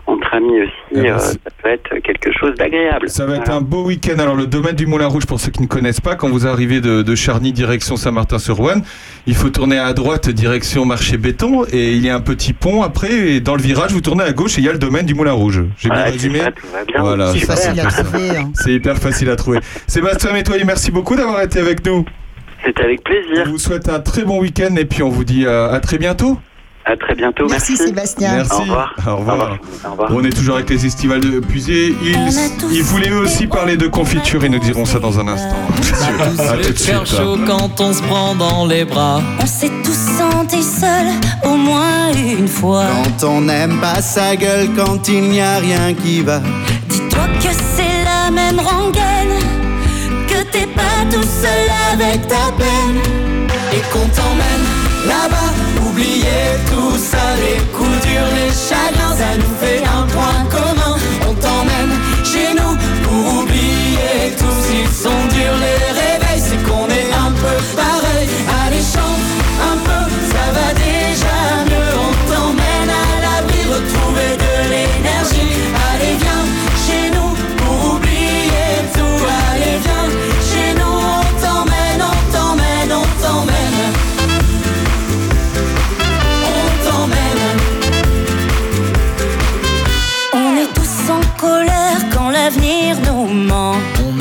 entre amis aussi. euh, ça peut être quelque chose d'agréable. Ça va être un beau week-end. Alors, le domaine du Moulin Rouge, pour ceux qui ne connaissent pas, quand vous arrivez de, de Charny, direction Saint-Martin-sur-Ouane, il faut tourner à droite, direction Marché Béton, et il y a un petit pont après, et dans le virage, vous tournez à gauche, et il y a le domaine du Moulin Rouge. J'ai bien résumé c'est ça, tout va bien. Voilà, C'est facile à trouver, hein. C'est hyper facile à trouver. Sébastien Métoyer, merci beaucoup d'avoir été avec nous. C'était avec plaisir. On vous souhaite un très bon week-end, et puis on vous dit euh, à très bientôt. À très bientôt. Merci, Sébastien. Merci. Au revoir. Au revoir. Au revoir. On est toujours avec les estivales de Puisé. Ils, ils voulaient eux aussi parler de confiture et nous dirons ça dans un instant. À tout le de cœur suite. chaud quand on se prend dans les bras. On s'est tous sentis seuls au moins une fois. Quand on n'aime pas sa gueule, quand il n'y a rien qui va. Dis-toi que c'est la même rengaine, que t'es pas tout seul avec ta peine. Et qu'on t'emmène là-bas, oublier tout ça, les coups durs, les chagrins, ça nous fait un point commun.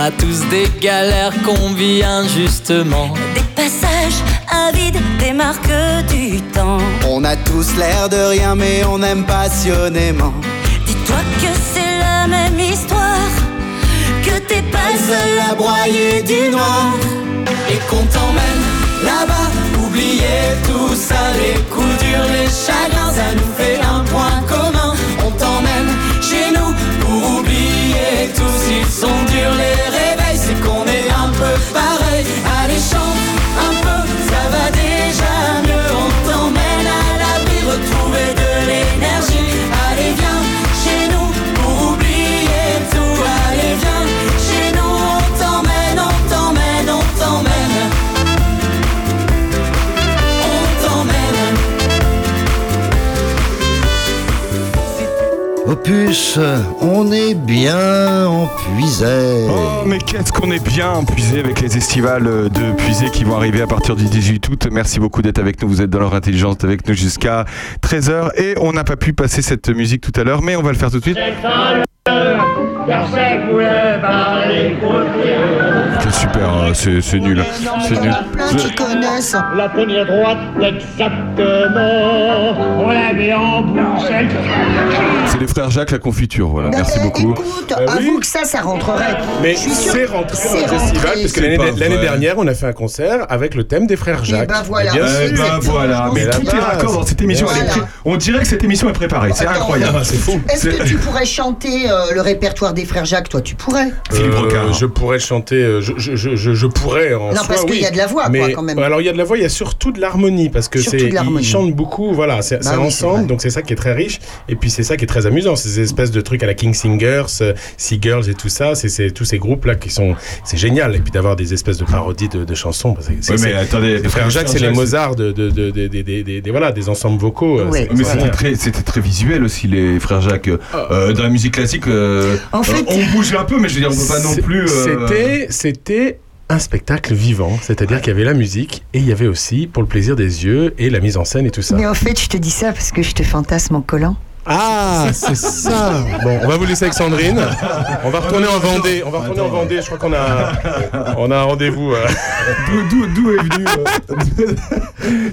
A tous des galères qu'on vit injustement. Des passages avides, des marques du temps. On a tous l'air de rien, mais on aime passionnément. Dis-toi que c'est la même histoire, que t'es pas seul à broyer du noir. Et qu'on t'emmène là-bas, oublier tout ça, les coups durs, les chagrins, ça nous fait un point commun. On t'emmène chez nous pour oublier tout, s'ils sont durs les On est bien en puisait. Oh, mais qu'est-ce qu'on est bien puisé avec les estivales de Puisé qui vont arriver à partir du 18 août. Merci beaucoup d'être avec nous. Vous êtes dans leur intelligence avec nous jusqu'à 13h. Et on n'a pas pu passer cette musique tout à l'heure, mais on va le faire tout de suite. C'est super, hein, c'est c'est nul. C'est nul. Plein qui connaissent. La poignée droite, exactement. On l'avait en bouche. C'est les frères Jacques, la confiture. Voilà, merci beaucoup. Écoute, avoue que ça, ça rentrerait. Mais c'est rentré c'est dans le festival, rentré. parce que l'année dernière, on a fait un concert avec le thème des frères Jacques. ben voilà. Bien Eh sûr. ben voilà, mais tout est raccord dans cette émission. On dirait que cette émission est préparée. C'est incroyable. c'est fou. Est-ce que tu pourrais chanter euh, le répertoire des frères Jacques Toi, tu pourrais. Philippe Euh, Rocard. je pourrais chanter, euh, je, je, je, je- je pourrais en Non, soi, parce qu'il oui. y a de la voix, quoi, Mais, quand même. Alors il y a de la voix, il y a surtout de l'harmonie parce que c'est ils chantent beaucoup, voilà, c'est Bah oui, ensemble, donc c'est ça qui est très riche. Et puis c'est ça qui est très amusant, ces espèces de trucs à la King Singers, euh, Sea Girls et tout ça, c'est tous ces groupes là qui sont, c'est génial. Et puis d'avoir des espèces de parodies de, de chansons. c'est- Ouais, mais attendez, les frères Jacques, c'est les Mozart de, de, de, voilà, des ensembles vocaux. Mais c'était très, visuel aussi, les frères Jacques. Euh, dans la musique classique, En fait- euh, on bouge un peu, mais je veux dire, on peut pas non plus. euh, C'était, c'était un spectacle vivant, c'est-à-dire qu'il y avait la musique et il y avait aussi pour le plaisir des yeux et la mise en scène et tout ça. Mais en fait, je te dis ça parce que je te fantasme en collant. Ah, c'est ça. Bon, on va vous laisser avec Sandrine. On va retourner en Vendée. On va retourner en Vendée. Je crois qu'on a, on a un rendez-vous. euh. D'où, est venu euh,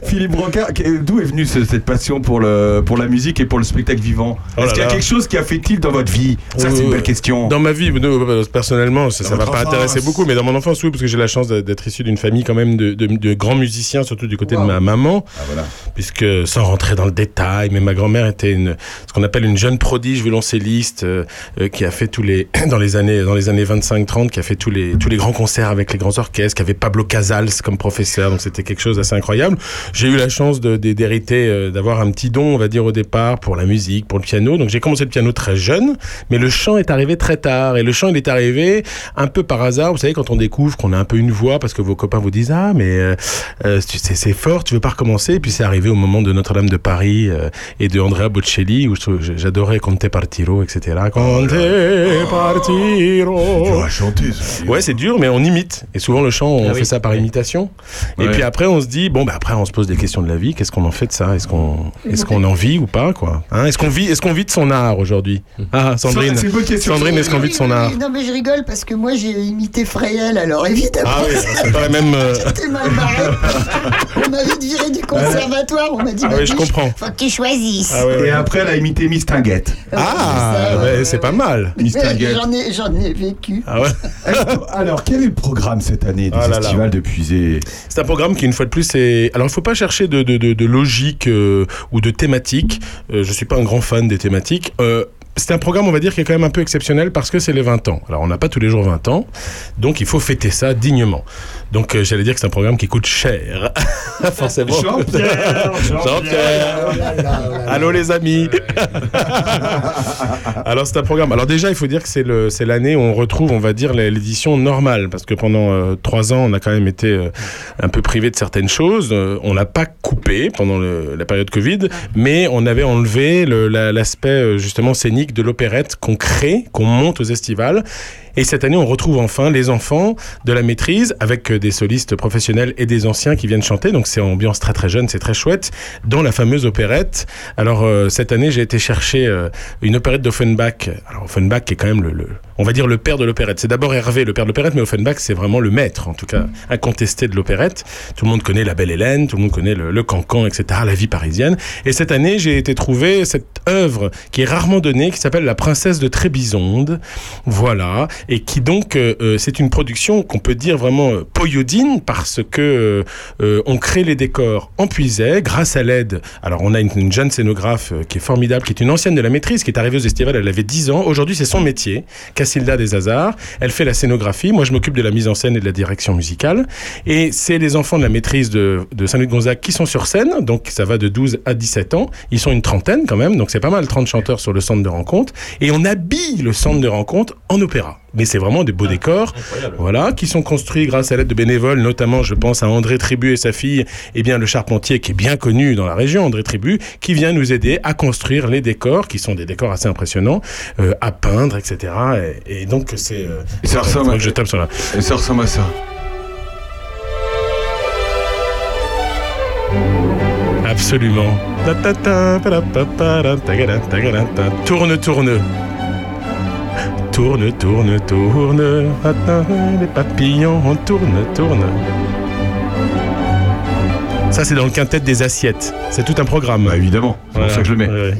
Philippe Brocard que- D'où est venue ce- cette passion pour le pour la musique et pour le spectacle vivant? Oh là Est-ce qu'il y a là. quelque chose qui a fait tilt dans votre vie? Ça, c'est une belle question. Dans ma vie, euh, personnellement, ça, Dans va votre pas enfance. intéresser beaucoup, mais dans mon enfance, oui, parce que j'ai la chance de- d'être issu d'une famille quand même de, de- de grands musiciens, surtout du côté de ma maman. Ah, voilà. Puisque, sans rentrer dans le détail, mais ma grand-mère était une, ce qu'on appelle une jeune prodige violoncelliste, euh, euh, qui a fait tous les, dans les années, dans les années 25-30, qui a fait tous les, tous les grands concerts avec les grands orchestres, qui avait Pablo Casals comme professeur, donc c'était quelque chose d'assez incroyable. J'ai eu la chance d'hériter, euh, d'avoir un petit don, on va dire, au départ, pour la musique, pour le piano. Donc j'ai commencé le piano très jeune, mais le chant est arrivé très tard. Et le chant, il est arrivé un peu par hasard. Vous savez, quand on découvre qu'on a un peu une voix, parce que vos copains vous disent Ah, mais c'est fort, tu veux pas recommencer? Et puis c'est arrivé au moment de Notre-Dame de Paris et de Andrea Bocelli, j'adorais Conte Partiro, etc. Conte Partiro. dur à chanter, ça. Ouais, c'est dur, mais on imite. Et souvent, le chant, on Ah fait oui. ça par imitation. Et puis après, on se dit, bon, bah après, on se pose des questions de la vie. Qu'est-ce qu'on en fait de ça? Est-ce qu'on est qu'on en vit ou pas, quoi? Hein? Est-ce qu'on vit, est qu'on vit de son art aujourd'hui? Ah, Sandrine. Ça, c'est une bonne question. Sandrine, est-ce qu'on vit de son art? Non, mais je rigole parce que moi, j'ai imité Fréhel, alors évidemment. Ah oui, c'est pas la même. euh, J'étais mal barré. On m'a vite viré du conservatoire. On m'a dit Ah bah, oui, je tu- comprends. Faut que tu choisisses. Ah ouais, ouais. Et après, elle a imité Mistinguette. Ah, ça, ouais, ouais, c'est pas mal. J'en ai, j'en ai vécu. Ah ouais. Alors, quel est le programme cette année des Ah là là. festivals de Puisé C'est un programme qui, une fois de plus, est. Alors, il faut pas chercher de, de, de, de logique euh, ou de thématique. Euh, je suis pas un grand fan des thématiques. Euh, c'est un programme, on va dire, qui est quand même un peu exceptionnel parce que c'est les 20 ans. Alors, on n'a pas tous les jours 20 ans, donc il faut fêter ça dignement. Donc, euh, j'allais dire que c'est un programme qui coûte cher. Forcément. Jean-Pierre, Jean-Pierre. Allô, les amis. Alors, c'est un programme. Alors, déjà, il faut dire que c'est le- c'est l'année où on retrouve, on va dire, l'édition normale parce que pendant euh, trois ans, on a quand même été euh, un peu privé de certaines choses. Euh, on n'a pas coupé pendant le- la période Covid, mais on avait enlevé le- la- l'aspect justement scénique de l'opérette qu'on crée, qu'on monte aux estivales. Et cette année, on retrouve enfin les enfants de la maîtrise avec euh, des solistes professionnels et des anciens qui viennent chanter. Donc c'est ambiance très très jeune, c'est très chouette. Dans la fameuse opérette. Alors euh, cette année, j'ai été chercher euh, une opérette d'Offenbach. Alors Offenbach est quand même le, le- on va dire le père de l'opérette. C'est d'abord Hervé, le père de l'opérette, mais Offenbach c'est vraiment le maître, en tout cas incontesté de l'opérette. Tout le monde connaît La Belle Hélène, tout le monde connaît le, le Cancan, etc. La vie parisienne. Et cette année, j'ai été trouver cette œuvre qui est rarement donnée, qui s'appelle La Princesse de Trébizonde. Voilà, et qui donc euh, euh, c'est une production qu'on peut dire vraiment euh, poyodine parce que euh, on crée les décors en puisait grâce à l'aide. Alors on a une, une jeune scénographe qui est formidable, qui est une ancienne de la maîtrise, qui est arrivée aux Estivales, elle avait 10 ans. Aujourd'hui c'est son métier, Cassilda des Hasards. Elle fait la scénographie, moi je m'occupe de la mise en scène et de la direction musicale. Et c'est les enfants de la maîtrise de, de Saint-Louis-de-Gonzague qui sont sur scène, donc ça va de 12 à 17 ans. Ils sont une trentaine quand même, donc c'est pas mal 30 chanteurs sur le centre de rencontre. Et on habille le centre de rencontre en opéra. Mais c'est vraiment des beaux décors, voilà, qui sont construits grâce à l'aide de bénévoles, notamment, je pense à André Tribu et sa fille, et bien le charpentier qui est bien connu dans la région, André Tribu, qui vient nous aider à construire les décors, qui sont des décors assez impressionnants, euh, à peindre, etc. Et, et donc c'est. euh, Et ça ressemble à- que je tape sur la. Et ça ressemble à ça. Absolument. Tourne, tourne. Tourne, tourne, tourne. Attends, les papillons, on tourne, tourne. Ça, c'est dans le quintet des assiettes. C'est tout un programme. Bah, évidemment, c'est pour ça que je le mets.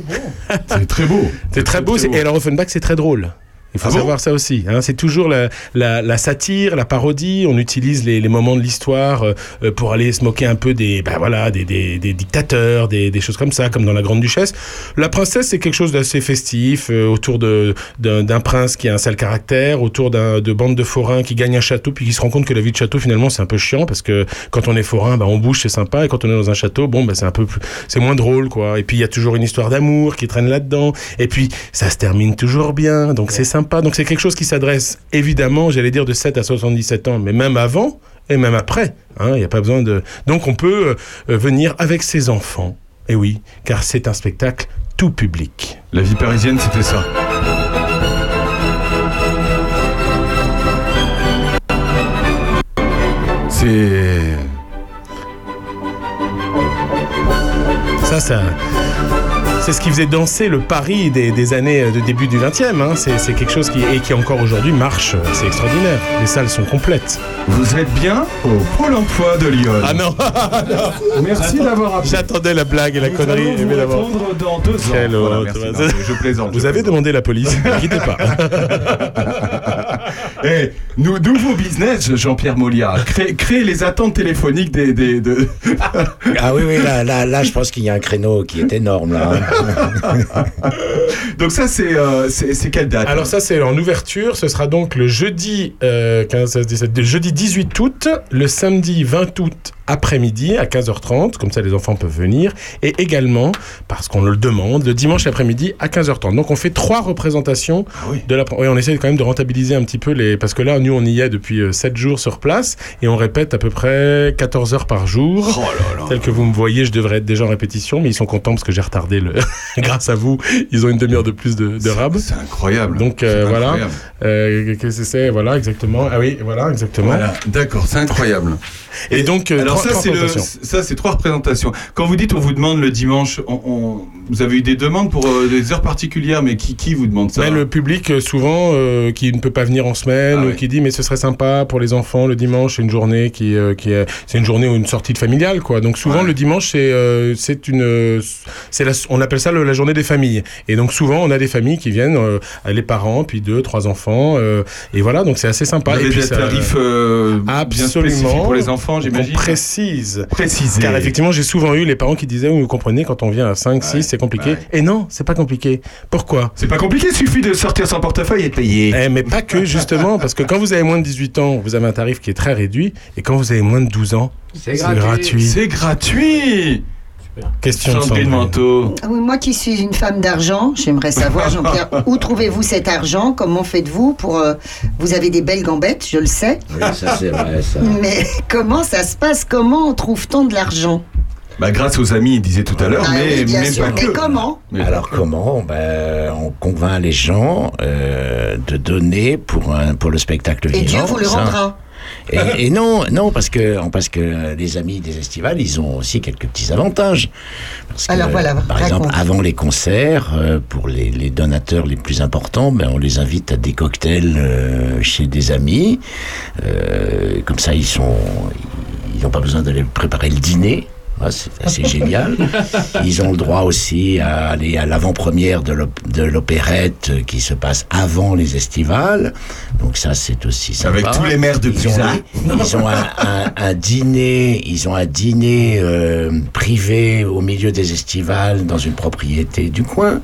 C'est très beau. C'est très beau. c'est- Et alors, Offenbach, c'est très drôle. Il faut Ah bon savoir ça aussi. hein. C'est toujours la, la- la satire, la parodie. On utilise les, les moments de l'histoire euh, pour aller se moquer un peu des, bah voilà, des, des- des dictateurs, des, des choses comme ça, comme dans La Grande Duchesse. La princesse, c'est quelque chose d'assez festif, euh, autour de- d'un prince qui a un sale caractère, autour d'un- de bandes de forains qui gagnent un château, puis qui se rend compte que la vie de château, finalement, c'est un peu chiant, parce que quand on est forain, bah, on bouge, c'est sympa, et quand on est dans un château, bon, bah, c'est un peu plus, c'est moins drôle, quoi. Et puis, il y a toujours une histoire d'amour qui traîne là-dedans, et puis, ça se termine toujours bien, donc c'est sympa. Donc, c'est quelque chose qui s'adresse, évidemment, j'allais dire de 7 à 77 ans, mais même avant, et même après, hein, il n'y a pas besoin de... Donc, on peut euh, euh, venir avec ses enfants, et oui, car c'est un spectacle tout public. La vie parisienne, c'était ça. C'est. Ça, ça. C'est ce qui faisait danser le Paris des, des années euh, de début du 20e. Hein. C'est c'est quelque chose qui, et qui encore aujourd'hui marche. C'est extraordinaire. Les salles sont complètes. Vous êtes bien au Pôle emploi de Lyon. Ah non, Merci d'avoir appelé. J'attendais la blague et la Nous connerie. vous répondre dans deux ans. Quel Voilà, autre. merci. Non, je plaisante. Vous avez demandé la police. Ne quittez pas. Eh, nou- nouveau business, Jean-Pierre Molia. Créer, créer les attentes téléphoniques des. des de... Ah oui, oui, là, là, là je pense qu'il y a un créneau qui est énorme. Là, hein. Donc, ça, c'est euh, c'est quelle date Alors ça c'est en ouverture, ce sera donc le jeudi euh, 15, 16, 17, le jeudi 18 août, le samedi 20 août après-midi à 15h30, comme ça les enfants peuvent venir, et également, parce qu'on le demande, le dimanche après-midi à 15h30. Donc on fait trois représentations de la... Oui, on essaie quand même de rentabiliser un petit peu les... Parce que là, nous, on y est depuis 7 jours sur place, et on répète à peu près 14 heures par jour. Tel que vous me voyez, je devrais être déjà en répétition, mais ils sont contents parce que j'ai retardé le... Grâce à vous, ils ont une demi-heure de plus de, de rab. C'est incroyable. Donc euh, voilà. Euh, Qu'est-ce que c'est? Voilà, exactement. Ah oui, voilà, exactement. Voilà, d'accord, c'est incroyable. Et donc, euh, alors trois- ça, c'est trois représentations. Quand vous dites, on vous demande le dimanche, on, on- vous avez eu des demandes pour euh, des heures particulières, mais qui, qui vous demande ça Mais le public, euh, souvent, euh, qui ne peut pas venir en semaine, Ah ou qui dit mais ce serait sympa pour les enfants le dimanche, c'est une journée qui, euh, qui est, c'est une journée ou une sortie de familiale, quoi. Donc souvent le dimanche, c'est, c'est une, c'est la, on appelle ça le- la journée des familles. Et donc souvent, on a des familles qui viennent, les parents, puis deux, trois enfants, et voilà, donc c'est assez sympa. Vous avez et puis des ça- tarifs Absolument. pour les enfants, j'imagine précise. Préciser. Car effectivement, j'ai souvent eu les parents qui disaient, vous comprenez, quand on vient à 5, 6, c'est compliqué. Et non, c'est pas compliqué. Pourquoi? C'est pas compliqué, il suffit de sortir son portefeuille et de payer. Eh, mais pas que, justement, parce que quand vous avez moins de 18 ans, vous avez un tarif qui est très réduit, et quand vous avez moins de 12 ans, c'est gratuit. C'est gratuit Question de Sandrine. Manteau. Ah oui, moi qui suis une femme d'argent, j'aimerais savoir, Jean-Pierre, où trouvez-vous cet argent? Comment faites-vous pour... euh, vous avez des belles gambettes, je le sais. Oui, ça c'est vrai, ça. Mais comment ça se passe? Comment trouve-t-on de l'argent? Bah, grâce aux amis, il disait tout à l'heure, Ah mais, mais pas que. comment Alors comment ben, On convainc les gens euh, de donner pour, un, pour le spectacle Et vivant. Dieu vous le rendra. Et, et non, non, parce que, parce que les amis des estivales, ils ont aussi quelques petits avantages. Parce que, Alors voilà, par raconte. exemple, avant les concerts, euh, pour les, les donateurs les plus importants, ben, on les invite à des cocktails euh, chez des amis. Euh, comme ça, ils sont, ils n'ont pas besoin d'aller préparer le dîner. Ah, c'est assez génial. Ils ont le droit aussi à aller à l'avant-première de l'op- de l'opérette qui se passe avant les estivales. Donc ça, c'est aussi sympa. Avec tous les maires de Ils ont, ils ont un, un- un dîner, ils ont un dîner euh, privé au milieu des estivales dans une propriété du coin.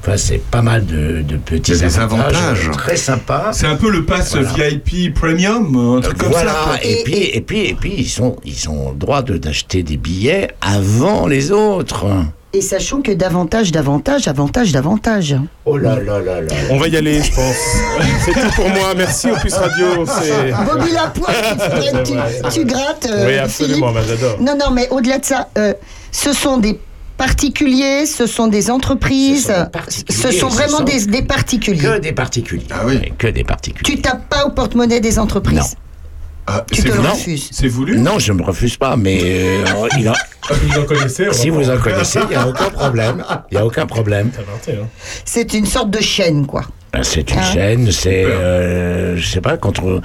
Enfin, c'est pas mal de, de petits des avantages, avantages. très sympas. C'est un peu le pass Voilà. VIP Premium, un truc comme voilà, ça. et, puis, et puis, et puis, ils sont, ils ont le droit de d'acheter des billets avant les autres. Et sachant que davantage, davantage, davantage, davantage. Oh là là là là. On va y aller, je pense. C'est tout pour moi. Merci Opus Radio. Bobby Lapointe, tu, tu grattes. euh, Oui, absolument, Philippe. bah, j'adore. Non, non, mais au-delà de ça, euh, ce sont des particuliers, ce sont des entreprises, Ce sont des ce sont ce vraiment sont des, des particuliers. Que des particuliers. Ah oui. Que des particuliers. Tu tapes pas au porte-monnaie des entreprises. Non. Ah, Tu c'est te le voulu refuses. C'est voulu Non, je ne me refuse pas, mais euh, il en- Vous en connaissez si vous pas- en connaissez, il n'y a aucun problème. Il n'y a aucun problème. Hein. C'est une sorte de chaîne, quoi. Ben, C'est une Ah. chaîne, c'est, euh, je sais pas, quand on-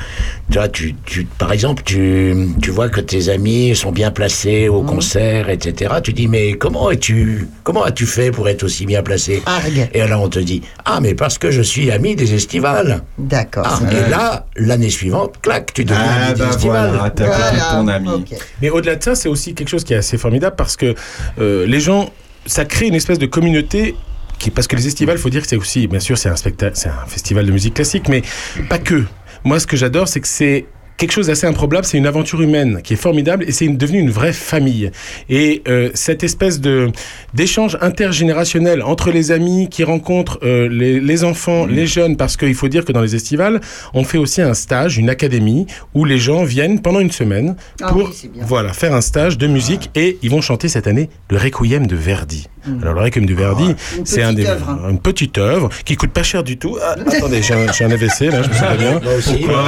tu tu, par exemple, tu, tu vois que tes amis sont bien placés Mmh. au concert, etc. Tu dis, mais comment es-tu, comment as-tu fait pour être aussi bien placé? Argue. Et alors on te dit, ah, mais parce que je suis ami des estivales. D'accord. Ah, et là, l'année suivante, clac, tu deviens Ah ami des bah estivales. voilà, t'as Voilà. ton ami. Ok. Mais au-delà de ça, c'est aussi quelque chose qui est assez formidable parce que euh, les gens, ça crée une espèce de communauté. Parce que les estivales, faut dire que c'est aussi, bien sûr, c'est un spectacle, c'est un festival de musique classique, mais pas que. Moi, ce que j'adore, c'est que c'est quelque chose d'assez improbable. C'est une aventure humaine qui est formidable et c'est devenu une vraie famille. Et euh, cette espèce de d'échange intergénérationnel entre les amis qui rencontrent euh, les, les enfants, Mmh. les jeunes, parce qu'il faut dire que dans les estivales, on fait aussi un stage, une académie où les gens viennent pendant une semaine Ah pour oui, voilà faire un stage de musique et ils vont chanter cette année le Requiem de Verdi. Alors le Requiem de Verdi, Une c'est un des hein. une petite œuvre qui coûte pas cher du tout. Ah, attendez, j'ai un, j'ai un AVC là, je me sens pas bien. Moi aussi. Pourquoi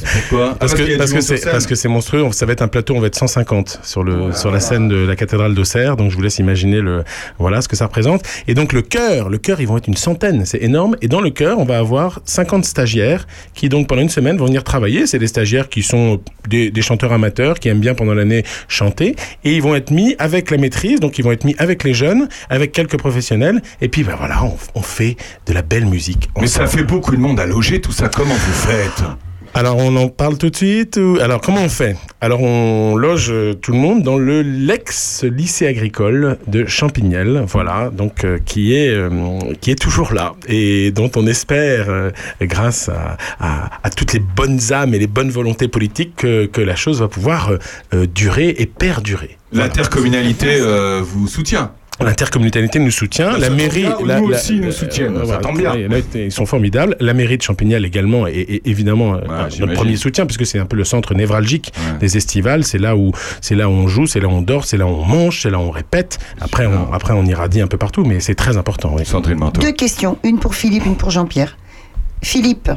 Pourquoi Parce que, a parce, que c'est, parce que c'est monstrueux, ça va être un plateau, on va être 150 sur, le, sur la scène de la cathédrale d'Auxerre, donc je vous laisse imaginer le, voilà, ce que ça représente. Et donc le chœur, le chœur, ils vont être une centaine, c'est énorme. Et dans le chœur, on va avoir 50 stagiaires qui donc pendant une semaine vont venir travailler. C'est des stagiaires qui sont des, des chanteurs amateurs, qui aiment bien pendant l'année chanter. Et ils vont être mis avec la maîtrise, donc ils vont être mis avec les jeunes, avec quelques professionnels. Et puis ben voilà, on, on fait de la belle musique. Mais ça fait beaucoup de monde à loger, tout ça. Comment vous faites? Alors on en parle tout de suite ou... Alors comment on fait? Alors on loge euh, tout le monde dans le l'ex lycée agricole de Champignelles, voilà, donc euh, qui est euh, qui est toujours là et dont on espère, euh, grâce à, à, à toutes les bonnes âmes et les bonnes volontés politiques, que, que la chose va pouvoir durer et perdurer. L'intercommunalité vous soutient. L'intercommunalité nous soutient, Ça la mairie, la- nous la- aussi, nous euh, soutiennent, ça voilà, tombe bien. ils sont formidables. La mairie de Champignelles également, et, et évidemment euh, notre premier soutien, puisque c'est un peu le centre névralgique Ouais. des estivales. C'est là où c'est là où on joue, c'est là où on dort, c'est là où on mange, c'est là où on répète. Après, on, après on irradie un peu partout, mais c'est très important. Oui. Deux questions, une pour Philippe, une pour Jean-Pierre. Philippe,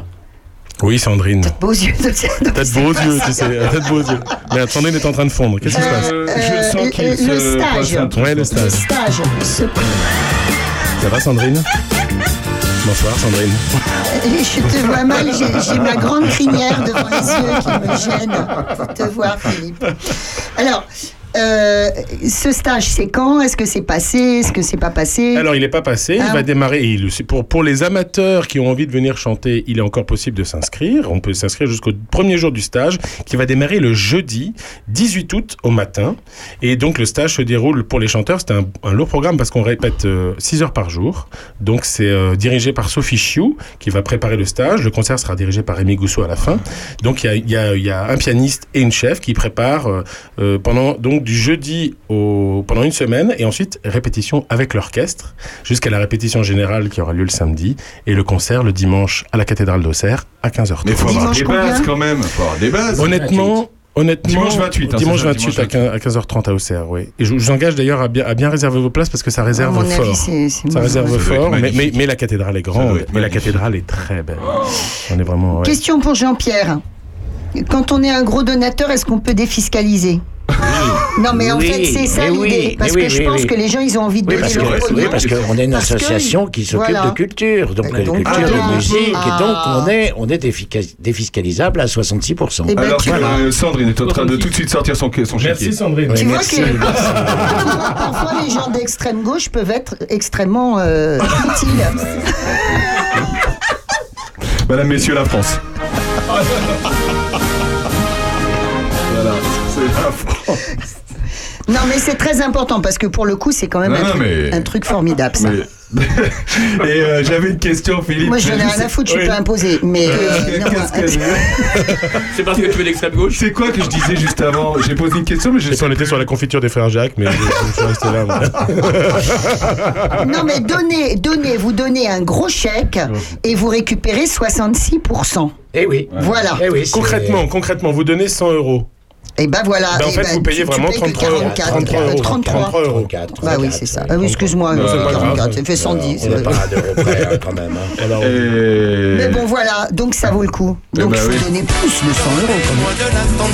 Oui, Sandrine. beaux yeux. de- T'as de beaux yeux, tu sais. T'as de beaux yeux. Mais Sandrine est en train de fondre. Qu'est-ce qui se passe Euh, Euh, je sens qu'il le- se le stage. passe un truc. Ouais, le Le stage. stage. Ce- Ça va, Sandrine Bonsoir, Sandrine. Je te vois mal, j'ai j'ai ma grande crinière devant les yeux qui me gêne pour te voir, Philippe. Alors, euh, ce stage, c'est quand? Est-ce que c'est passé? Est-ce que c'est pas passé? Alors, il n'est pas passé. Ah. Il va démarrer. il- pour, pour les amateurs qui ont envie de venir chanter, il est encore possible de s'inscrire. On peut s'inscrire jusqu'au premier jour du stage, qui va démarrer le jeudi 18 août au matin. Et donc, le stage se déroule pour les chanteurs. C'est un, un lourd programme parce qu'on répète 6 heures par jour. Donc, c'est euh, dirigé par Sophie Chiou, qui va préparer le stage. Le concert sera dirigé par Rémi Gousseau à la fin. Donc, il y a, y a- il y a un pianiste et une chef qui préparent euh, euh, pendant donc du jeudi au, pendant une semaine et ensuite répétition avec l'orchestre jusqu'à la répétition générale qui aura lieu le samedi et le concert le dimanche à la cathédrale d'Auxerre à 15h30. Mais faut avoir Dimanche des bases quand même. Faut avoir des bases. Honnêtement, Honnêtement, Dimanche 28, hein, dimanche c'est ça, 28 à dimanche 15 à 15h30 à Auxerre, oui. Et je vous engage d'ailleurs à bien, à bien réserver vos places parce que ça réserve mon fort. avis, ça bon. réserve Ça doit fort, mais, mais, la cathédrale est grande. Mais la cathédrale est très belle. On est vraiment. ouais. Question pour Jean-Pierre. Quand on est un gros donateur, est-ce qu'on peut défiscaliser? Non, mais en Oui, fait, c'est ça mais oui, l'idée. Parce que oui, je oui, pense oui. que les gens, ils ont envie de Oui, donner parce leur que- parce qu'on est une Parce que- association qui s'occupe voilà. de culture, donc, euh, donc, culture ah, de musique, et ah. donc on est, on est défiscalisable à 66%. Eh ben, Alors que euh, Sandrine est en train de tout de suite sortir son, son. Merci Sandrine. Oui, Tu vois merci. que parfois les gens d'extrême gauche peuvent être extrêmement euh, utiles. Madame, messieurs, la France. Non, mais c'est très important parce que pour le coup, c'est quand même Non, un, non, truc, mais- un truc formidable, ça. Mais- Et euh, j'avais une question, Philippe. Moi, je mais n'en ai sais- rien à foutre, je suis Oui. pas imposé. Mais Euh, euh, C'est parce que tu es d'extrême gauche C'est quoi que je disais juste avant J'ai posé une question, mais je on était sur la confiture des frères Jacques, mais je, je suis resté là. moi. non, mais donnez, donnez, vous donnez un gros chèque et vous récupérez 66%. Eh oui. Voilà. Eh oui, concrètement, concrètement, vous donnez 100 euros. Et ben voilà. Ben, en Eh fait, ben, vous payez vraiment payes que 33 euros. 44, 33 euros. 33. 33 euros. 34, Bah oui, c'est ça. Ah oui, excuse-moi, pas 44, grave. ça fait 110. On n'est pas près, hein, quand même. hein. Alors, Et... Mais bon, voilà, donc ça vaut le coup. Donc bah il faut oui. donner plus de 100 euros quand même.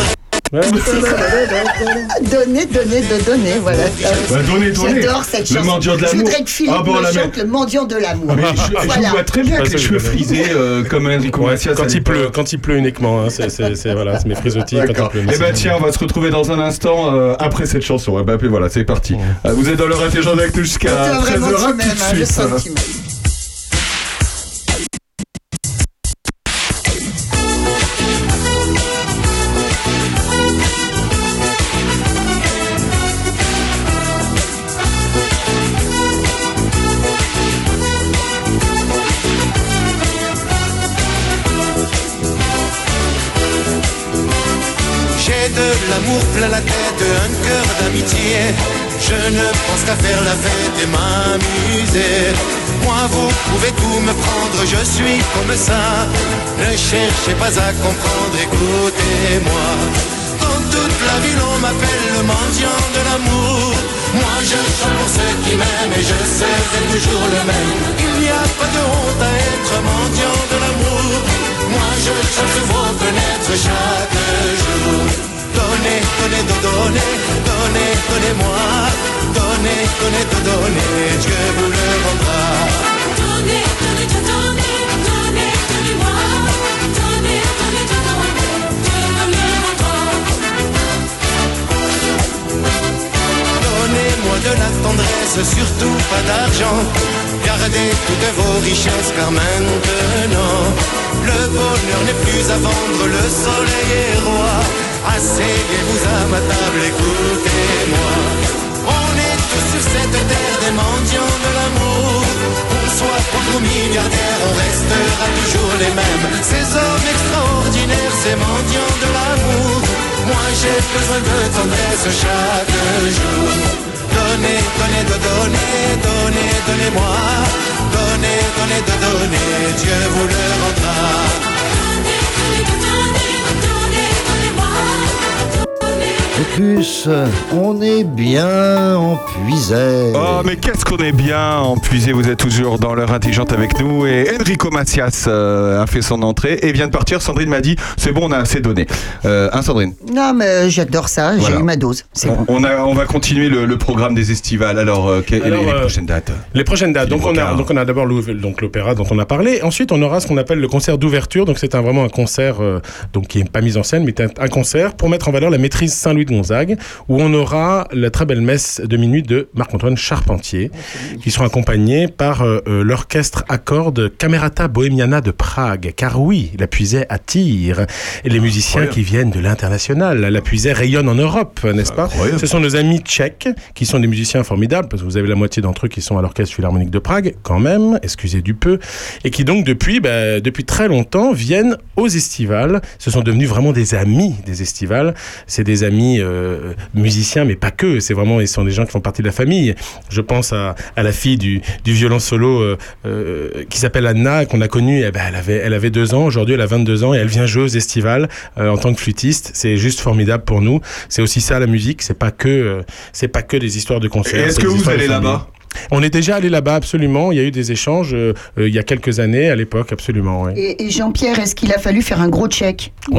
Ouais, Donner, donner, de donner, voilà. Bah, donnez, donnez. J'adore cette Le chanson. mendiant de Je l'amour. voudrais que Philippe Ah bon, me la chante le mendiant de l'amour. Mais je, je Voilà. vois très bien Ah, avec les je cheveux frisés euh, comme Enrico Ouais, Macias. quand, il pleut, quand il pleut uniquement, hein, c'est, c'est, c'est- voilà, c'est mes frisottis quand il pleut. Eh mais ben tiens, on va se retrouver dans un instant euh, après cette chanson. Eh ben, puis voilà, c'est parti. Euh, Vous êtes dans l'heure intelligente avec nous jusqu'à Toi, vraiment, 13h. tu tout m'aimes, hein, de je suite. sens que plein la tête, un cœur d'amitié. Je ne pense qu'à faire la fête et m'amuser. Moi, vous pouvez tout me prendre, je suis comme ça. Ne cherchez pas à comprendre, écoutez-moi. Dans toute la ville, on m'appelle le mendiant de l'amour. Moi, je chante pour ceux qui m'aiment et je serai toujours le même. Il n'y a pas de honte à être mendiant de l'amour. Moi, je chante vos fenêtres chaque jour. Donnez, donnez, do- donnez, donnez, donnez-moi. Donnez, donnez, do- donnez, Dieu vous le rendra. Donnez, donnez, donnez, donnez, donnez-moi. Donnez, donnez, donnez, Dieu me le rendra. Donnez-moi de la tendresse, surtout pas d'argent. Gardez toutes vos richesses car maintenant le bonheur n'est plus à vendre, le soleil est roi. Asseyez-vous à ma table, écoutez-moi. On est tous sur cette terre des mendiants de l'amour. On soit pauvre milliardaire, on restera toujours les mêmes. Ces hommes extraordinaires, ces mendiants de l'amour. Moi j'ai besoin de tendresse chaque jour. Donnez, donnez, de donner, donnez, donnez-moi. Donnez, donnez, de donner, Dieu vous le rendra. Opus, on est bien en puisée. Oh, mais qu'est-ce qu'on est bien en puisé. Vous êtes toujours dans l'heure intelligente avec nous. Et Enrico Macias euh, a fait son entrée et vient de partir. Sandrine m'a dit c'est bon, on a assez donné. Euh, hein, Sandrine? Non, mais euh, j'adore ça, j'ai Voilà. eu ma dose. C'est on, bon. on a, on va continuer le, le programme des estivales. Alors, euh, quelles les, les euh, prochaines dates? Les prochaines dates. Donc on, a, donc on a d'abord l'opéra dont on a parlé. Ensuite, on aura ce qu'on appelle le concert d'ouverture. Donc c'est un, vraiment un concert euh, donc qui est pas mis en scène, mais un, un concert pour mettre en valeur la maîtrise Saint-Louis de Gonzague, où on aura la très belle messe de minuit de Marc-Antoine Charpentier, qui seront accompagnés par euh, euh, l'orchestre à cordes Camerata Bohemiana de Prague. Car oui, la puisée attire. Et les musiciens qui viennent de l'international. La puisée rayonne en Europe, n'est-ce pas? Incroyable. Ce sont nos amis tchèques, qui sont des musiciens formidables, parce que vous avez la moitié d'entre eux qui sont à l'Orchestre Philharmonique de Prague, quand même, excusez du peu, et qui donc depuis, bah, depuis très longtemps viennent aux estivales. Ce sont devenus vraiment des amis des estivales. C'est des amis euh, musiciens, mais pas que. C'est vraiment, ils sont des gens qui font partie de la famille. Je pense à, à la fille du, du violon solo euh, euh, qui s'appelle Anna, qu'on a connue. Eh ben, elle avait, elle avait deux ans. Aujourd'hui, elle a 22 ans et elle vient jouer aux estivales en tant que flûtiste. C'est juste formidable pour nous. C'est aussi ça la musique. C'est pas que, c'est pas que des histoires de concerts. Est-ce que vous allez là-bas? On est déjà allé là-bas, absolument. Il y a eu des échanges euh, euh, il y a quelques années, à l'époque, absolument. oui. Et, et Jean-Pierre, est-ce qu'il a fallu faire un gros check Oh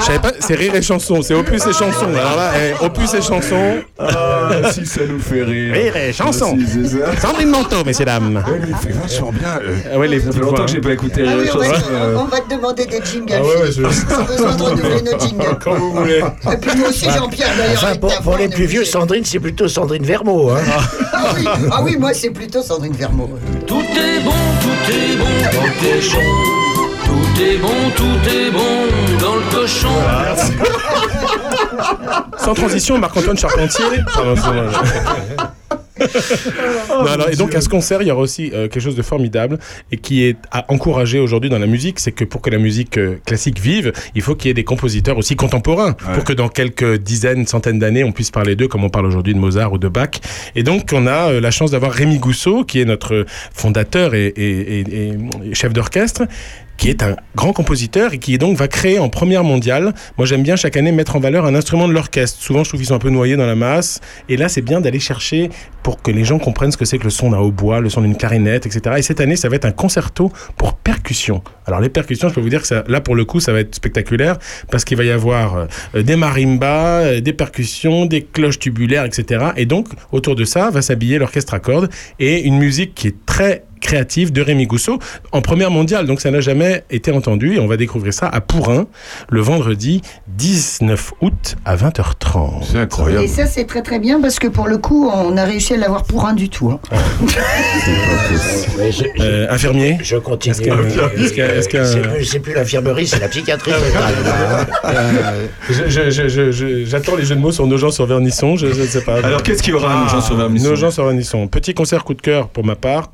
Je savais pas, c'est rire et chanson, c'est opus et chanson. Alors là, eh, opus et chanson. Ah, si ça nous fait rire. Rire et chanson. Si. Sandrine Manteau, messieurs dames. Ouais, mais il fait vachement bien. euh. Ah ouais, les ça fait longtemps que j'ai pas écouté Ah Rire et va, euh. on va te demander des jingles. Ah ouais, je- besoin de renouveler nos jingles. Quand vous voulez. Et puis moi aussi, Jean-Pierre, d'ailleurs. Enfin, pour, pour les plus vieux. Sandrine, c'est plutôt Sandrine Vermeau. Hein. Ah oui, ah oui, moi c'est plutôt Sandrine Vermeau. Tout est bon, tout est bon dans le cochon. Tout est bon, tout est bon dans le cochon. Sans transition, Marc-Antoine Charpentier. Non, alors, et donc à ce concert, il y aura aussi euh, quelque chose de formidable et qui est à encourager aujourd'hui dans la musique, c'est que pour que la musique euh, classique vive, il faut qu'il y ait des compositeurs aussi contemporains, pour que dans quelques dizaines, centaines d'années, on puisse parler d'eux comme on parle aujourd'hui de Mozart ou de Bach. Et donc on a euh, la chance d'avoir Rémi Gousseau, qui est notre fondateur et, et- et- et chef d'orchestre, qui est un grand compositeur et qui donc va créer en première mondiale. Moi, j'aime bien chaque année mettre en valeur un instrument de l'orchestre. Souvent, je trouve qu'ils sont un peu noyés dans la masse. Et là, c'est bien d'aller chercher pour que les gens comprennent ce que c'est que le son d'un hautbois, le son d'une clarinette, etc. Et cette année, ça va être un concerto pour percussion. Alors, les percussions, je peux vous dire que là, pour le coup, ça va être spectaculaire parce qu'il va y avoir euh, des marimbas, euh, des percussions, des cloches tubulaires, etc. Et donc, autour de ça, va s'habiller l'orchestre à cordes et une musique qui est très créative de Rémi Gousseau en première mondiale. Donc ça n'a jamais été entendu et on va découvrir ça à Pourin le vendredi 19 août à 20h30. C'est incroyable. Et ça, c'est très très bien parce que pour le coup, on a réussi à l'avoir pour un du tout. hein. Je, je- Euh, infirmier je continue. Est-ce que- est-ce que- est-ce que- C'est plus- C'est plus l'infirmerie, c'est la psychiatrie. hein. Euh, je- je- je- je- je- J'attends les jeux de mots sur nos gens sur Vernisson, je je ne sais pas. Alors, qu'est-ce qu'il y aura, Nos gens sur Vernisson? Nos gens sur Vernisson. Petit concert coup de cœur pour ma part.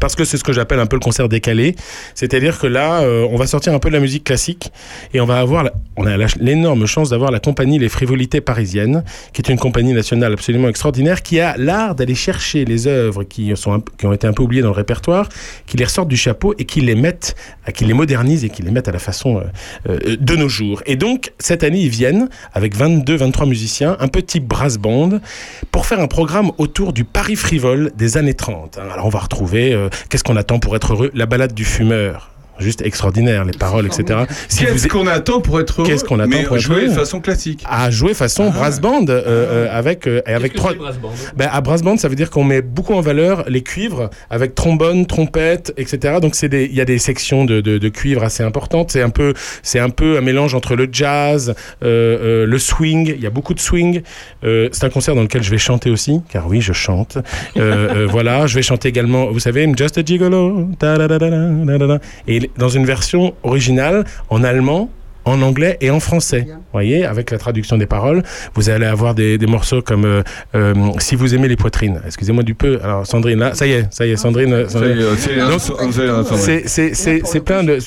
Parce que c'est ce que j'appelle un peu le concert décalé. C'est-à-dire que là, euh, on va sortir un peu de la musique classique et on va avoir, on a l'énorme chance d'avoir la compagnie Les Frivolités Parisiennes, qui est une compagnie nationale absolument extraordinaire, qui a l'art d'aller chercher les œuvres qui, sont qui ont été un peu oubliées dans le répertoire, qui les ressortent du chapeau et qui les mettent, qui les modernisent et qui les mettent à la façon euh, euh, de nos jours. Et donc, cette année, ils viennent avec 22, 23 musiciens, un petit brass band, pour faire un programme autour du Paris frivole des années 30. hein. Alors, on va retrouver, qu'est-ce qu'on attend pour être heureux? La balade du fumeur. Juste extraordinaire, les paroles, etc. Si Qu'est-ce qu'on attend pour être heureux Qu'est-ce qu'on attend Mais pour jouer de façon classique. à jouer façon brass band euh, euh, avec euh, avec trois ben, à brass band ça veut dire qu'on met beaucoup en valeur les cuivres avec trombone trompette etc donc c'est des il y a des sections de, de, de cuivre assez importantes. C'est un peu c'est un peu un mélange entre le jazz euh, euh, le swing. Il y a beaucoup de swing. Euh, c'est un concert dans lequel je vais chanter aussi car oui je chante. Euh, euh, voilà je vais chanter également vous savez I'm Just a Gigolo. Dans une version originale en allemand en anglais et en français. Vous voyez, avec la traduction des paroles, vous allez avoir des, des morceaux comme euh, euh, Si vous aimez les poitrines. Excusez-moi du peu. Alors Sandrine, là, ça y est, ça y est, Sandrine. Ça y est, Sandrine. c'est- plein de,